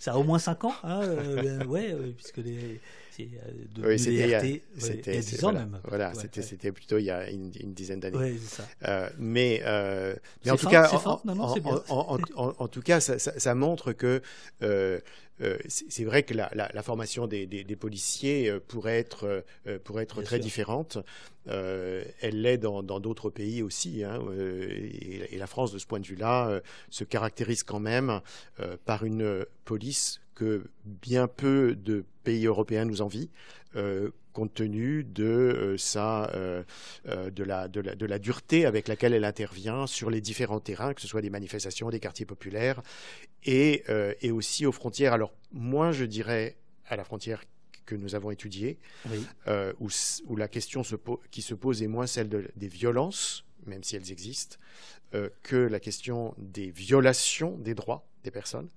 Ça a au moins 5 ans, hein, euh, ouais, puisque les, de oui, c'était il, y a 10 ans même. Voilà, c'était, c'était plutôt il y a une, dizaine d'années. Oui, c'est ça. Euh, mais, euh, mais en, tout cas, en, tout cas, ça, ça, montre que euh, euh c'est vrai que la, la, formation des, des, des, policiers pourrait être, pourrait être très différente. elle l'est dans, dans d'autres pays aussi. Hein, et, et, la France, de ce point de vue-là, se caractérise quand même par une police que bien peu de pays européens nous envient. Euh, compte tenu de euh, sa euh, de, la, de, la, de, la, dureté avec laquelle elle intervient sur les différents terrains, que ce soit des manifestations, des quartiers populaires, et, et aussi aux frontières. Alors moins, je dirais, à la frontière que nous avons étudiée, où, où, la question se qui se pose est moins celle des violences, même si elles existent, que la question des violations des droits des personnes.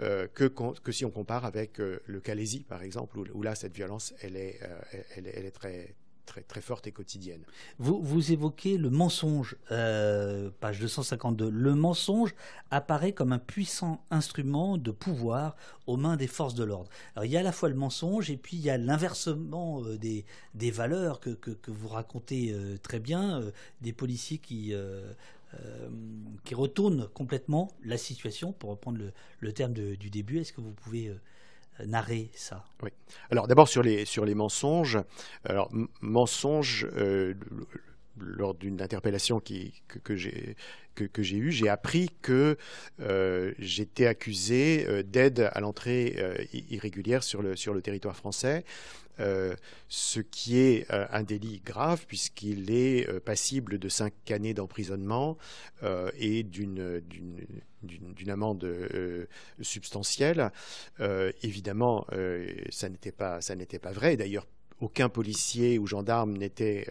Euh, que, que, si on compare avec euh, le Calaisie, par exemple, où, là, cette violence, elle est, euh, elle, est très, très, très forte et quotidienne. Vous, vous évoquez le mensonge, page 252. Le mensonge apparaît comme un puissant instrument de pouvoir aux mains des forces de l'ordre. Il y a à la fois le mensonge et puis il y a l'inversement des, des, valeurs que, que, vous racontez très bien, des policiers qui... qui retournent complètement la situation, pour reprendre le, terme du début. Est-ce que vous pouvez narrer ça? Oui. Alors d'abord sur les, sur les mensonges. Alors mensonges, euh, lors d'une interpellation que, j'ai eue, j'ai appris que euh, j'étais accusé euh, d'aide à l'entrée irrégulière sur le, territoire français. ce qui est un délit grave puisqu'il est passible de cinq années d'emprisonnement et d'une d'une amende euh, substantielle. Euh, évidemment, euh, ça n'était pas ça n'était pas vrai. D'ailleurs, aucun policier ou gendarme n'était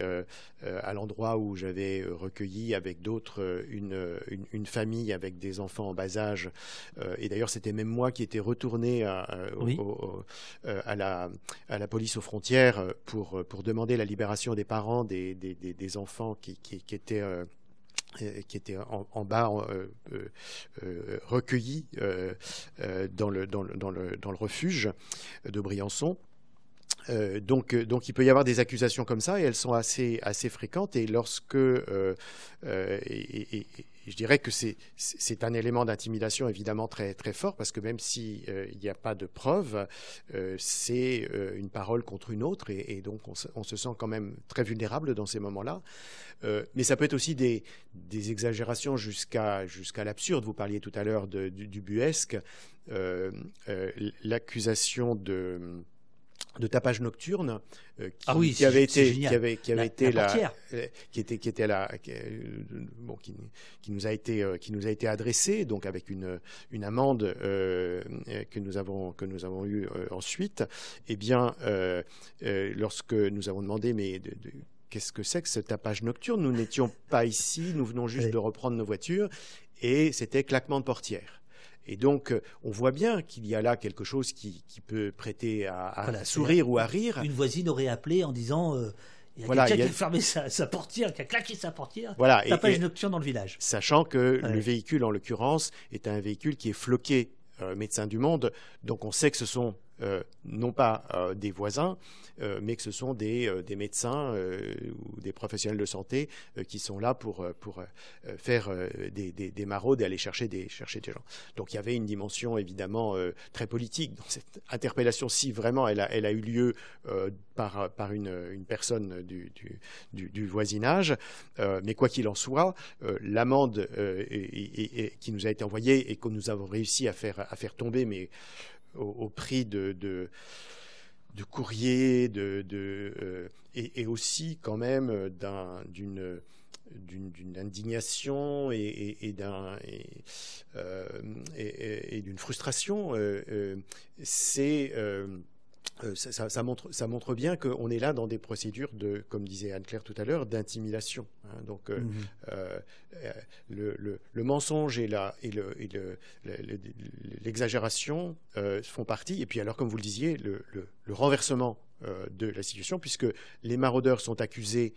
à l'endroit où j'avais recueilli avec d'autres une, une, famille avec des enfants en bas âge. et d'ailleurs, c'était même moi qui étais retourné à, à, la, à la police aux frontières pour, pour demander la libération des parents des, des, des, enfants qui, qui, qui étaient euh, qui était en, bas euh, euh, recueillis dans le, dans, le, dans, le, dans, le, refuge de Briançon. Donc, donc, il peut y avoir des accusations comme ça et elles sont assez, assez fréquentes. Et lorsque et, je dirais que c'est un élément d'intimidation évidemment très, très fort parce que même s'il euh, n'y a pas de preuves, euh, c'est euh, une parole contre une autre et, donc on se, sent quand même très vulnérable dans ces moments-là. mais ça peut être aussi des, des exagérations jusqu'à jusqu'à l'absurde. Vous parliez tout à l'heure du, buesque. L'accusation de de tapage nocturne euh, qui, ah oui, qui, avait été qui avait qui avait été la, euh, qui était qui était là euh, bon qui, qui, nous a été qui nous a été adressé donc avec une une amende que nous avons que nous avons eu ensuite. Eh bien lorsque nous avons demandé mais de, qu'est-ce que c'est que ce tapage nocturne? Nous n'étions pas ici nous venons juste de reprendre nos voitures et c'était claquement de portière et donc, euh, on voit bien qu'il y a là quelque chose qui, peut prêter à, sourire ou à rire. Une voisine aurait appelé en disant euh, il y a quelqu'un qui a fermé sa, portière, qui a claqué sa portière. Voilà. Tapage nocturne dans le village. Sachant que le véhicule, en l'occurrence, est un véhicule qui est floqué euh, Médecins du Monde. Donc, on sait que ce sont non pas euh, des voisins, euh, mais que ce sont des, médecins ou des professionnels de santé qui sont là pour, pour faire des, des, des, maraudes et aller chercher des, chercher des gens. Donc il y avait une dimension évidemment très politique dans cette interpellation, si vraiment elle a, eu lieu par, par une, une personne du, du, du, voisinage. mais quoi qu'il en soit, l'amende qui nous a été envoyée et que nous avons réussi à faire, à faire tomber, mais au, prix de, de, de courrier, de, de euh, et, aussi quand même d'une d'une indignation et, et, d'un euh, d'une frustration. Euh, c'est euh, ça, montre, ça montre bien qu'on est là dans des procédures de, comme disait Anne-Claire tout à l'heure, d'intimidation. Hein. donc euh, mhm. euh, le, mensonge et l'exagération le, font partie. Et puis alors, comme vous le disiez, le, renversement de la situation, puisque les maraudeurs sont accusés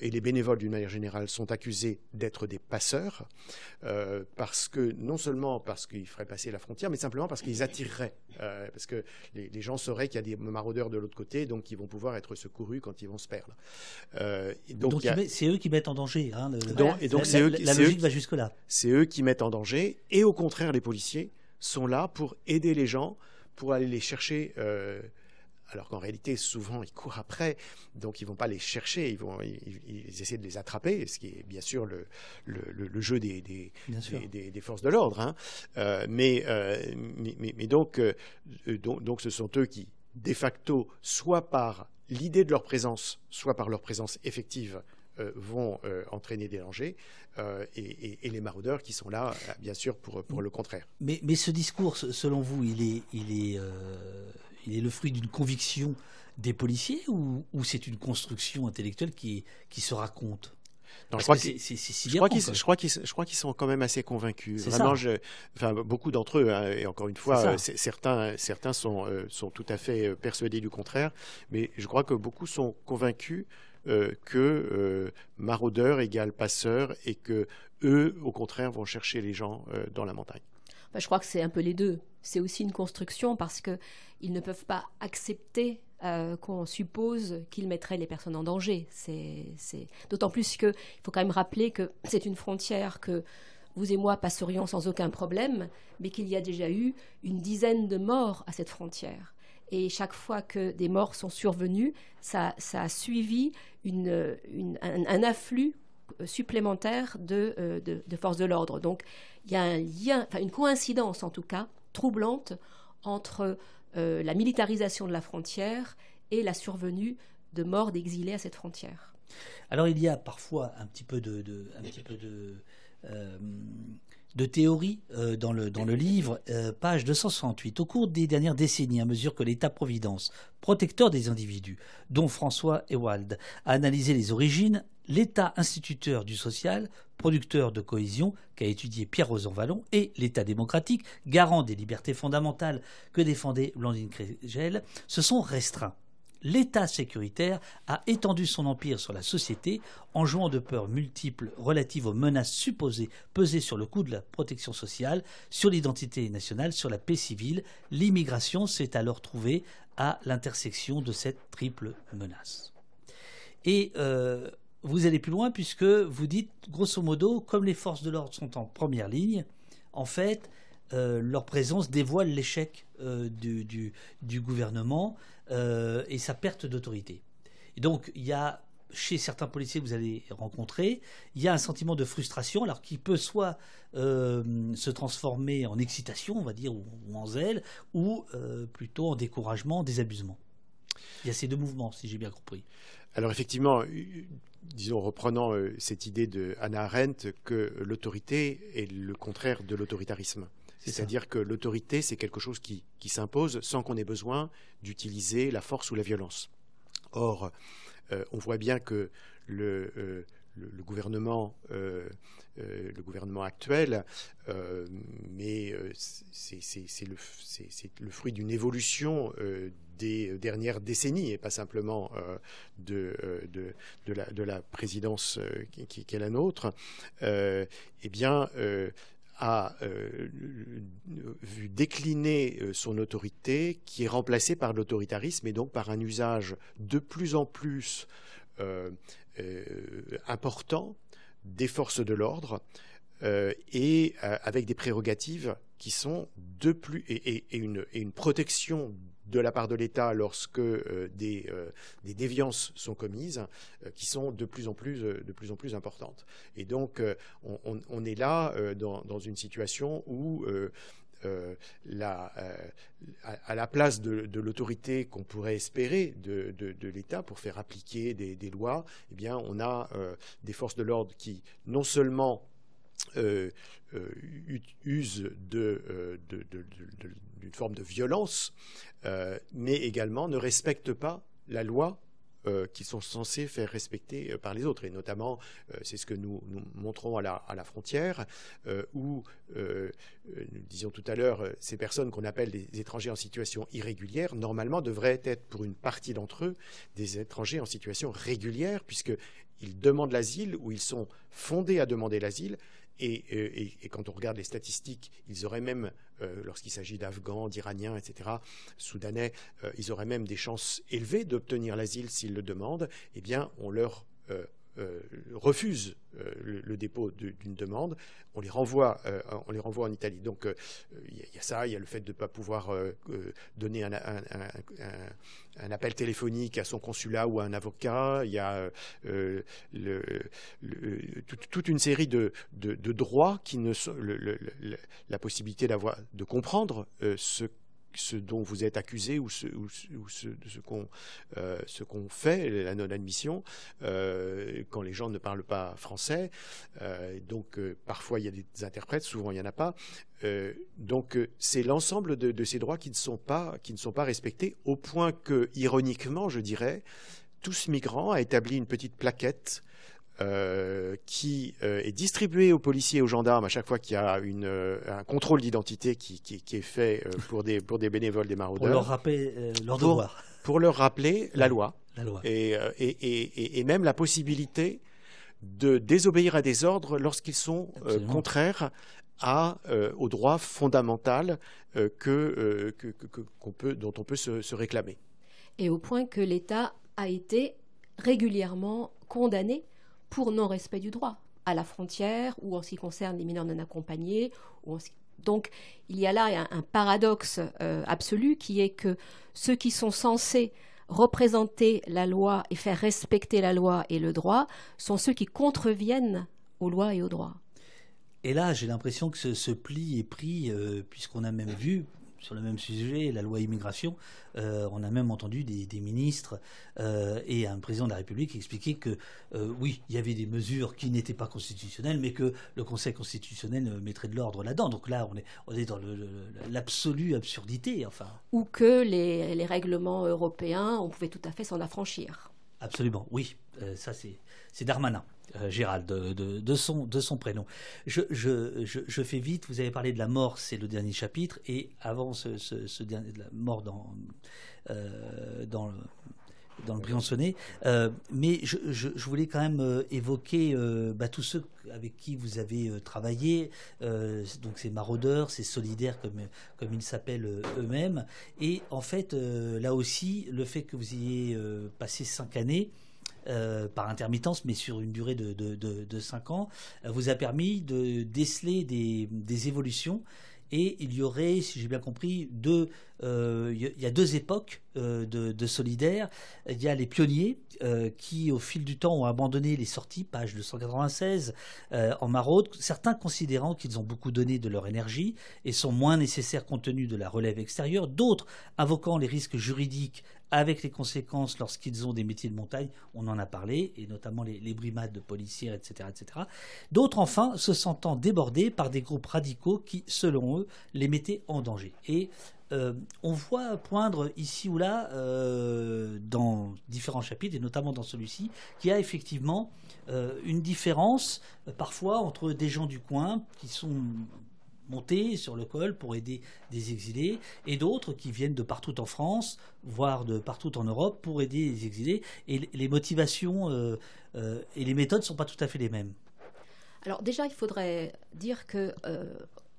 et les bénévoles d'une manière générale sont accusés d'être des passeurs, euh, parce que non seulement parce qu'ils feraient passer la frontière, mais simplement parce qu'ils attireraient, euh, parce que les, gens sauraient qu'il y a des maraudeurs de l'autre côté, donc ils vont pouvoir être secourus quand ils vont se perdre. donc, c'est eux qui mettent en danger. Hein, et donc la, la logique va jusque là. C'est eux qui mettent en danger, et au contraire, les policiers sont là pour aider les gens, pour aller les chercher alors qu'en réalité, souvent, ils courent après, donc ils vont pas les chercher, ils vont ils, essaient de les attraper, ce qui est bien sûr le, le, jeu des, des, des, forces de l'ordre. Hein. Euh, euh, mais, mais, donc, euh, donc, donc, ce sont eux qui, de facto, soit par l'idée de leur présence, soit par leur présence effective, vont entraîner des dangers, et, et, les maraudeurs qui sont là, bien sûr, pour, pour le contraire. Mais, mais ce discours, selon vous, il est, il est il est le fruit d'une conviction des policiers ou, c'est une construction intellectuelle qui, qui se raconte? Je crois je crois qu'ils sont quand même assez convaincus. Vraiment, je, enfin, beaucoup d'entre eux, hein, et encore une fois, certains, certains sont, sont tout à fait persuadés du contraire, mais je crois que beaucoup sont convaincus que maraudeur égale passeur et que eux, au contraire, vont chercher les gens dans la montagne. Bah, je crois que c'est un peu les deux. C'est aussi une construction parce qu'ils ne peuvent pas accepter euh, qu'on suppose qu'ils mettraient les personnes en danger. C'est, D'autant plus qu'il faut quand même rappeler que c'est une frontière que vous et moi passerions sans aucun problème, mais qu'il y a déjà eu une dizaine de morts à cette frontière. Et chaque fois que des morts sont survenus, ça, a suivi un, afflux supplémentaire euh, de, forces de l'ordre. Donc il y a un lien, une coïncidence en tout cas, troublante entre euh, la militarisation de la frontière et la survenue de morts d'exilés à cette frontière. Alors il y a parfois un petit peu de, euh, théorie euh, dans, le, dans le livre, page 268. Au cours des dernières décennies, à mesure que l'État-providence, protecteur des individus, dont François Ewald a analysé les origines, l'État instituteur du social, producteur de cohésion, qu'a étudié Pierre Rosanvallon, et l'État démocratique, garant des libertés fondamentales que défendait Blandine Crégel, se sont restreints. L'État sécuritaire a étendu son empire sur la société en jouant de peurs multiples relatives aux menaces supposées peser sur le coût de la protection sociale, sur l'identité nationale, sur la paix civile. L'immigration s'est alors trouvée à l'intersection de cette triple menace. Et euh, vous allez plus loin puisque vous dites, grosso modo, comme les forces de l'ordre sont en première ligne, en fait, euh, leur présence dévoile l'échec euh, du, gouvernement euh, et sa perte d'autorité. Et donc, il y a chez certains policiers que vous allez rencontrer, il y a un sentiment de frustration, alors qui peut soit se transformer en excitation, on va dire, ou, ou en zèle, ou plutôt en découragement, en désabusement. Il y a ces deux mouvements, si j'ai bien compris. Alors effectivement, disons, reprenant euh, cette idée de Hannah Arendt, que l'autorité est le contraire de l'autoritarisme. C'est-à-dire que l'autorité, c'est quelque chose qui, s'impose sans qu'on ait besoin d'utiliser la force ou la violence. Or, euh, on voit bien que le, euh, le, gouvernement, euh, le gouvernement actuel, mais c'est le, le, fruit d'une évolution des dernières décennies et pas simplement de, de, de, la, de, la, présidence qui, qui, est la nôtre, eh bien, a vu décliner son autorité qui est remplacée par l'autoritarisme et donc par un usage de plus en plus euh, important des forces de l'ordre euh, et euh, avec des prérogatives qui sont de plus et, une, une, protection de la part de l'État lorsque des, des, déviances sont commises, qui sont de plus en plus, de plus, en plus importantes. Et donc, on, est là dans, dans, une situation où euh, la, euh, à, la place de, l'autorité qu'on pourrait espérer de, l'État pour faire appliquer des, lois, eh bien, on a euh, des forces de l'ordre qui non seulement usent d'une forme de violence, mais également ne respectent pas la loi euh, qui sont censés faire respecter euh, par les autres. Et notamment, euh, c'est ce que nous, montrons à la, à la frontière, où, nous disions tout à l'heure, ces personnes qu'on appelle des étrangers en situation irrégulière, normalement devraient être, pour une partie d'entre eux, des étrangers en situation régulière, puisqu'ils demandent l'asile ou ils sont fondés à demander l'asile, et, quand on regarde les statistiques, ils auraient même, euh, lorsqu'il s'agit d'Afghans, d'Iraniens, etc., Soudanais, euh, ils auraient même des chances élevées d'obtenir l'asile s'ils le demandent. Eh bien, on leur euh, euh, refusent euh, le, dépôt d'une demande, on les renvoie, euh, on les renvoie en Italie. Donc il y, a ça, il y a le fait de ne pas pouvoir donner un, appel téléphonique à son consulat ou à un avocat. Il y a toute une série de, droits qui ne sont la possibilité d'avoir de comprendre ce ce dont vous êtes accusé ou ce, euh, ce qu'on fait, la non-admission, euh, quand les gens ne parlent pas français. Euh, donc parfois il y a des interprètes, souvent il n'y en a pas. donc c'est l'ensemble de, ces droits qui ne, sont pas, qui ne sont pas respectés, au point que, ironiquement, je dirais, tous migrants a établi une petite plaquette qui est distribué aux policiers et aux gendarmes à chaque fois qu'il y a une, un contrôle d'identité qui, qui, est fait pour, des, pour des bénévoles, des maraudeurs. Pour leur rappeler leur devoir. Pour leur rappeler la loi. La loi. Et, et, et, et, même la possibilité de désobéir à des ordres lorsqu'ils sont contraires à, au droit fondamental que, qu'on peut, dont on peut se, se réclamer. Et au point que l'État a été régulièrement condamné pour non-respect du droit à la frontière ou en ce qui concerne les mineurs non accompagnés. Donc il y a là un, paradoxe euh, absolu qui est que ceux qui sont censés représenter la loi et faire respecter la loi et le droit sont ceux qui contreviennent aux lois et aux droits. Et là, j'ai l'impression que ce, pli est pris, euh, puisqu'on a même vu, sur le même sujet, la loi immigration, euh, on a même entendu des, ministres euh, et un président de la République expliquer que euh, oui, il y avait des mesures qui n'étaient pas constitutionnelles, mais que le Conseil constitutionnel mettrait de l'ordre là-dedans. Donc là, on est, dans l'absolue absurdité. Enfin. Ou que les règlements européens, on pouvait tout à fait s'en affranchir. Absolument, oui. ça, c'est Darmanin. Euh, Gérald, de, son, de son prénom. Je, je, fais vite, vous avez parlé de la mort, c'est le dernier chapitre, et avant ce, ce, dernier, de la mort dans, euh, dans, dans le Briançonnet, euh, mais je, voulais quand même évoquer bah, tous ceux avec qui vous avez travaillé, donc ces maraudeurs, ces solidaires comme, comme ils s'appellent eux-mêmes, et en fait, là aussi, le fait que vous ayez passé cinq années, euh, par intermittence, mais sur une durée de, de, 5 ans, euh, vous a permis de déceler des, évolutions. Et il y aurait, si j'ai bien compris, deux, euh, il y a deux époques de, de, solidaires. Il y a les pionniers qui, au fil du temps, ont abandonné les sorties, page 296, en maraude, certains considérant qu'ils ont beaucoup donné de leur énergie et sont moins nécessaires compte tenu de la relève extérieure, d'autres invoquant les risques juridiques avec les conséquences lorsqu'ils ont des métiers de montagne, on en a parlé, et notamment les, brimades de policiers, etc. etc. D'autres, enfin, se sentant débordés par des groupes radicaux qui, selon eux, les mettaient en danger. Et euh, on voit poindre ici ou là, euh, dans différents chapitres, et notamment dans celui-ci, qu'il y a effectivement euh, une différence parfois entre des gens du coin qui sont monter sur le col pour aider des exilés, et d'autres qui viennent de partout en France, voire de partout en Europe, pour aider les exilés. Et les motivations euh, euh, et les méthodes ne sont pas tout à fait les mêmes. Alors déjà, il faudrait dire que euh,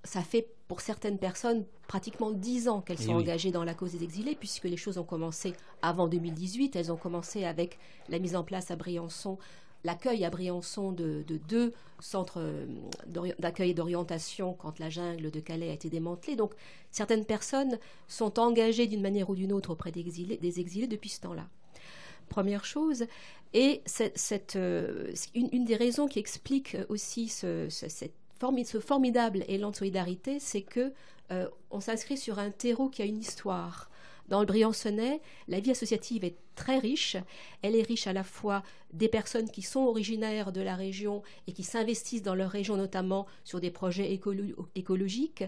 ça fait pour certaines personnes pratiquement dix ans qu'elles sont engagées dans la cause des exilés, puisque les choses ont commencé avant 2018. Elles ont commencé avec la mise en place à Briançon l'accueil à Briançon de, deux centres euh, d'accueil et d'orientation quand la jungle de Calais a été démantelée. Donc certaines personnes sont engagées d'une manière ou d'une autre auprès des exilés, depuis ce temps-là. Première chose. Et cette, euh, une, des raisons qui explique aussi ce, ce formidable élan de solidarité, c'est que euh, on s'inscrit sur un terreau qui a une histoire. Dans le Briançonnais, la vie associative est très riche. Elle est riche à la fois des personnes qui sont originaires de la région et qui s'investissent dans leur région, notamment sur des projets écologiques,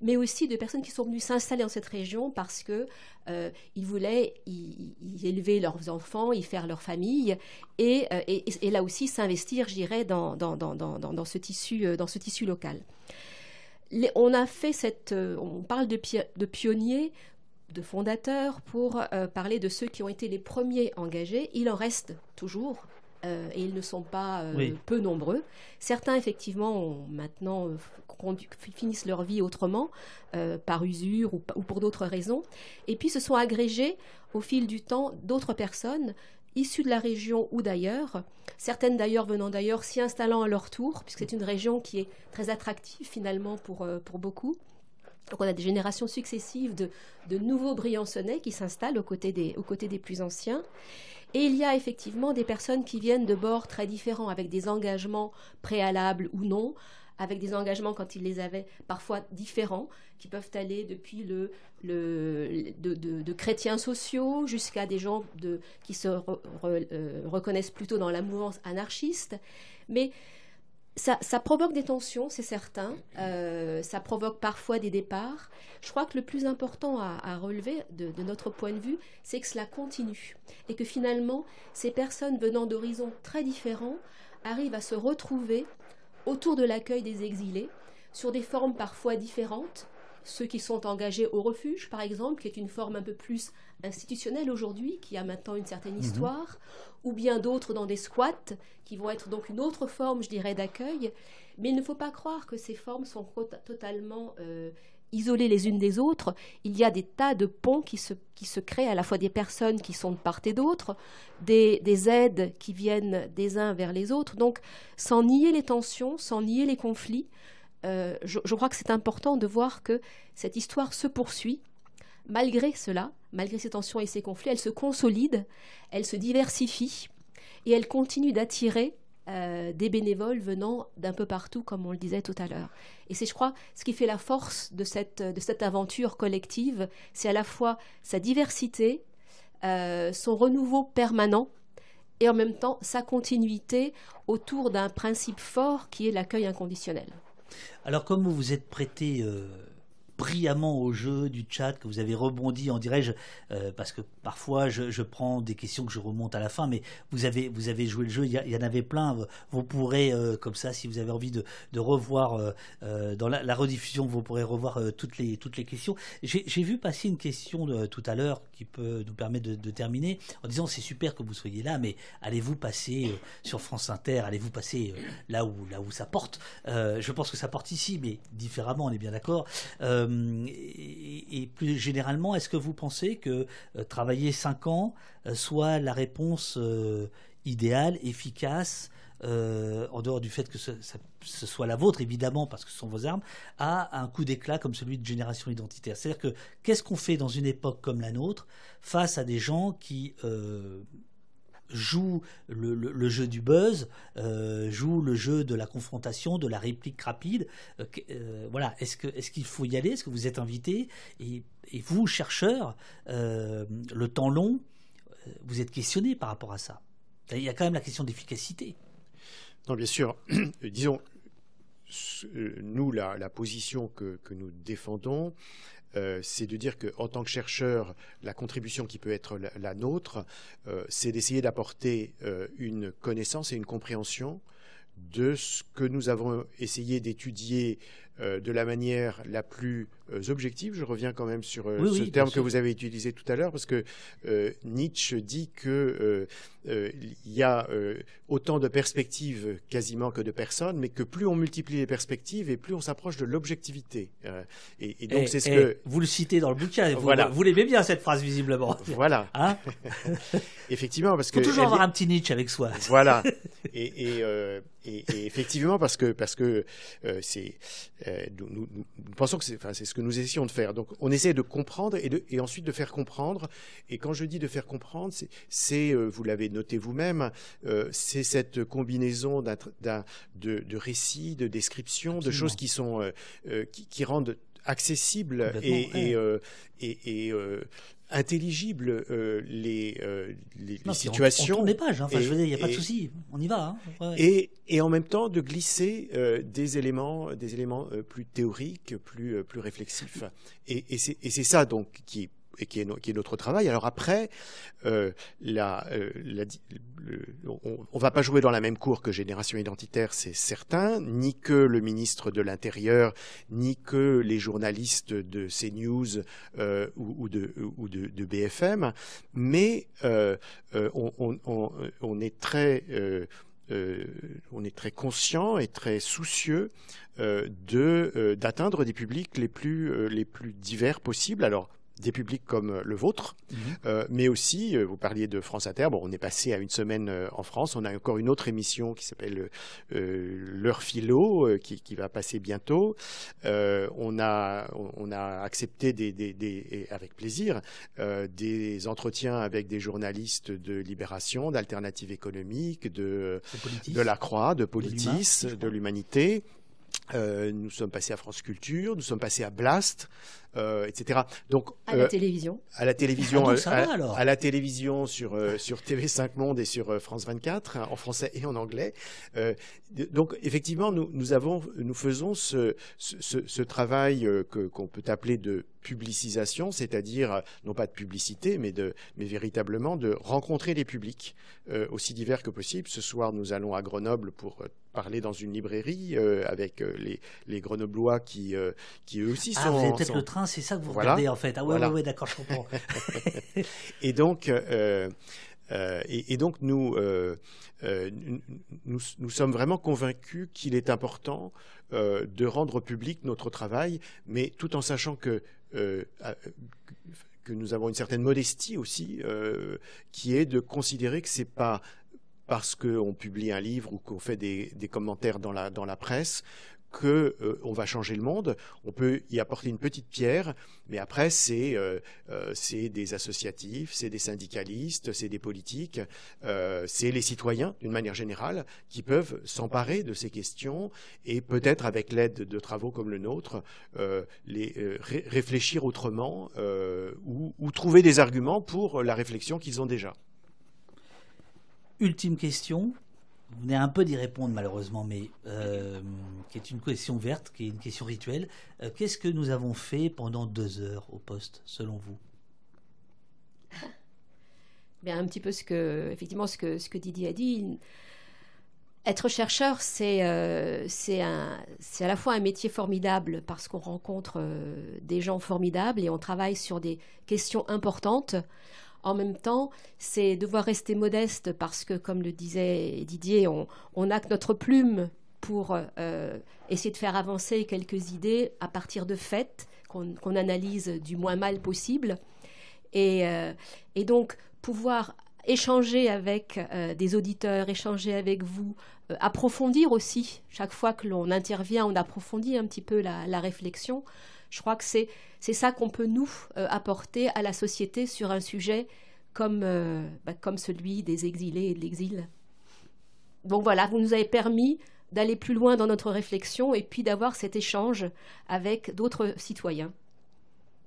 mais aussi de personnes qui sont venues s'installer dans cette région parce que euh, voulaient y, élever leurs enfants, y faire leur famille, et, euh, là aussi s'investir, je dirais, dans, euh, ce tissu local. on a fait cette, on parle de pionniers de fondateurs pour euh, parler de ceux qui ont été les premiers engagés. Il en reste toujours. Euh, et ils ne sont pas euh, peu nombreux. Certains, effectivement, ont maintenant finissent leur vie autrement, par usure ou, pour d'autres raisons. Et puis se sont agrégés au fil du temps d'autres personnes issues de la région ou d'ailleurs, certaines d'ailleurs venant d'ailleurs, s'y installant à leur tour, puisque c'est une région qui est très attractive finalement pour, pour beaucoup. Donc on a des générations successives de, nouveaux Briançonnais qui s'installent aux, côtés des, plus anciens. Et il y a effectivement des personnes qui viennent de bords très différents, avec des engagements préalables ou non, avec des engagements quand ils les avaient parfois différents, qui peuvent aller depuis de, chrétiens sociaux jusqu'à des gens de, qui se euh, reconnaissent plutôt dans la mouvance anarchiste. Mais ça, provoque des tensions, c'est certain. Euh, ça provoque parfois des départs. Je crois que le plus important à, relever de, notre point de vue, c'est que cela continue. Et que finalement, ces personnes venant d'horizons très différents arrivent à se retrouver autour de l'accueil des exilés sur des formes parfois différentes. Ceux qui sont engagés au refuge, par exemple, qui est une forme un peu plus institutionnelle aujourd'hui, qui a maintenant une certaine mhm. histoire, ou bien d'autres dans des squats, qui vont être donc une autre forme, je dirais, d'accueil. Mais il ne faut pas croire que ces formes sont totalement euh, isolées les unes des autres. Il y a des tas de ponts qui se, qui se créent, à la fois des personnes qui sont de part et d'autre, des, des, aides qui viennent des uns vers les autres. Donc, sans nier les tensions, sans nier les conflits, euh, je, crois que c'est important de voir que cette histoire se poursuit. Malgré cela, malgré ces tensions et ces conflits, elle se consolide, elle se diversifie et elle continue d'attirer euh, des bénévoles venant d'un peu partout, comme on le disait tout à l'heure. Et c'est, je crois, ce qui fait la force de cette, de cette aventure collective, c'est à la fois sa diversité, euh, son renouveau permanent, et en même temps sa continuité autour d'un principe fort qui est l'accueil inconditionnel. Alors, comme vous vous êtes prêté euh, brillamment au jeu du chat, que vous avez rebondi, en dirais-je, euh, parce que parfois je, prends des questions que je remonte à la fin, mais vous avez, vous avez joué le jeu, il y, en avait plein. Vous pourrez, euh, comme ça, si vous avez envie de, revoir dans la, rediffusion, vous pourrez revoir toutes les questions. J'ai vu passer une question tout à l'heure peut nous permettre de, terminer en disant c'est super que vous soyez là, mais allez-vous passer sur France Inter, allez-vous passer là où, là où ça porte? Je pense que ça porte ici, mais différemment, on est bien d'accord. Euh, et, plus généralement, est-ce que vous pensez que euh, travailler 5 ans euh, soit la réponse idéale, efficace, en dehors du fait que ce, soit la vôtre, évidemment, parce que ce sont vos armes, à un coup d'éclat comme celui de génération identitaire C'est-à-dire que qu'est-ce qu'on fait dans une époque comme la nôtre face à des gens qui joue le, jeu du buzz, euh, joue le jeu de la confrontation, de la réplique rapide. Euh, euh, voilà, est-ce qu'il faut y aller? Est-ce que vous êtes invité et, vous, chercheurs, le temps long, vous êtes questionné par rapport à ça. Il y a quand même la question d'efficacité. Non, bien sûr. Disons, nous, la, position que, que, nous défendons, euh, c'est de dire qu'en tant que chercheur, la contribution qui peut être la, nôtre, euh, c'est d'essayer d'apporter euh, une connaissance et une compréhension de ce que nous avons essayé d'étudier de la manière la plus objective. Je reviens quand même sur ce terme que vous avez utilisé tout à l'heure, parce que Nietzsche dit que il y a autant de perspectives quasiment que de personnes, mais que plus on multiplie les perspectives et plus on s'approche de l'objectivité. Et, donc c'est ce que vous le citez dans le bouquin. Vous, voilà. vous l'aimez bien cette phrase visiblement. Voilà. Hein effectivement, parce que faut toujours avoir un petit Nietzsche avec soi. Voilà. Et, et, effectivement, parce que parce que euh, c'est euh, nous, nous, pensons que c'est enfin, ce que nous essayons de faire. Donc, on essaie de comprendre et, de, et ensuite de faire comprendre. Et quand je dis de faire comprendre, c'est euh, vous l'avez noté vous-même, c'est cette combinaison de, de récits, de descriptions, de choses qui sont qui, qui rendent accessible et, et, et, et intelligible euh, les, euh, les, situations. On, tourne les pages, hein. enfin, je veux dire, il n'y a pas de souci, on y va. Hein. Et, et, en même temps de glisser euh, des éléments, des éléments plus théoriques, plus, plus réflexifs. Et, c'est ça donc qui et qui est, notre travail. Alors après, euh, euh, on ne va pas jouer dans la même cour que Génération Identitaire, c'est certain, ni que le ministre de l'Intérieur, ni que les journalistes de CNews euh, ou, de, BFM, mais on, est très... Conscient et très soucieux d'atteindre des publics les plus les plus divers possibles. Alors des publics comme euh, le vôtre, mhm. euh, mais aussi, euh, vous parliez de France Inter, bon, on est passé à une semaine en France, on a encore une autre émission qui s'appelle L'heure philo, qui, qui, va passer bientôt. on, a, on a accepté des, des, des avec plaisir des entretiens avec des journalistes de Libération, d'Alternative économique, de, de La Croix, de Politis, de l'Humanité nous sommes passés à France Culture, nous sommes passés à Blast, euh, etc. Donc à la euh, télévision. À la télévision. Ah, euh, à, la télévision sur sur TV5 Monde et sur France 24 hein, en français et en anglais. donc effectivement, nous nous avons nous faisons ce ce, ce travail que qu'on peut appeler de publicisation, c'est-à-dire non pas de publicité, mais de mais véritablement de rencontrer les publics aussi divers que possible. Ce soir, nous allons à Grenoble pour parler dans une librairie avec les, les Grenoblois qui, qui eux aussi ah, sont. peut-être le train c'est ça que vous regardez en fait. Ah ouais, ouais, d'accord, je comprends. et donc, euh, euh, et, donc nous, euh, nous, nous, sommes vraiment convaincus qu'il est important de rendre public notre travail, mais tout en sachant que que nous avons une certaine modestie aussi, qui est de considérer que c'est pas parce qu'on publie un livre ou qu'on fait des, commentaires dans la, presse qu'on euh, va changer le monde. On peut y apporter une petite pierre, mais après c'est euh, euh, des associatifs, c'est des syndicalistes, c'est des politiques, c'est les citoyens d'une manière générale qui peuvent s'emparer de ces questions et peut-être avec l'aide de travaux comme le nôtre, les réfléchir autrement ou trouver des arguments pour la réflexion qu'ils ont déjà. Ultime question, vous venez un peu d'y répondre malheureusement, mais euh, qui est une question verte, qui est une question rituelle. Euh, qu'est-ce que nous avons fait pendant deux heures au poste, selon vous? Un petit peu ce que, effectivement, ce que, ce que Didier a dit. Être chercheur, c'est euh, à la fois un métier formidable parce qu'on rencontre des gens formidables et on travaille sur des questions importantes. En même temps, c'est devoir rester modeste parce que, comme le disait Didier, on, a que notre plume pour euh, essayer de faire avancer quelques idées à partir de faits qu'on analyse du moins mal possible. Et, euh, donc, pouvoir échanger avec euh, des auditeurs, échanger avec vous, approfondir aussi. Chaque fois que l'on intervient, on approfondit un petit peu la réflexion. Je crois que c'est ça qu'on peut nous euh, apporter à la société sur un sujet comme, euh, bah, comme celui des exilés et de l'exil. Donc voilà, vous nous avez permis d'aller plus loin dans notre réflexion et puis d'avoir cet échange avec d'autres citoyens.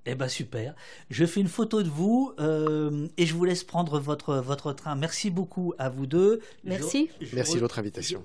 Eh ben super. Je fais une photo de vous euh, et je vous laisse prendre votre, votre train. Merci beaucoup à vous deux. Merci. Merci de votre invitation.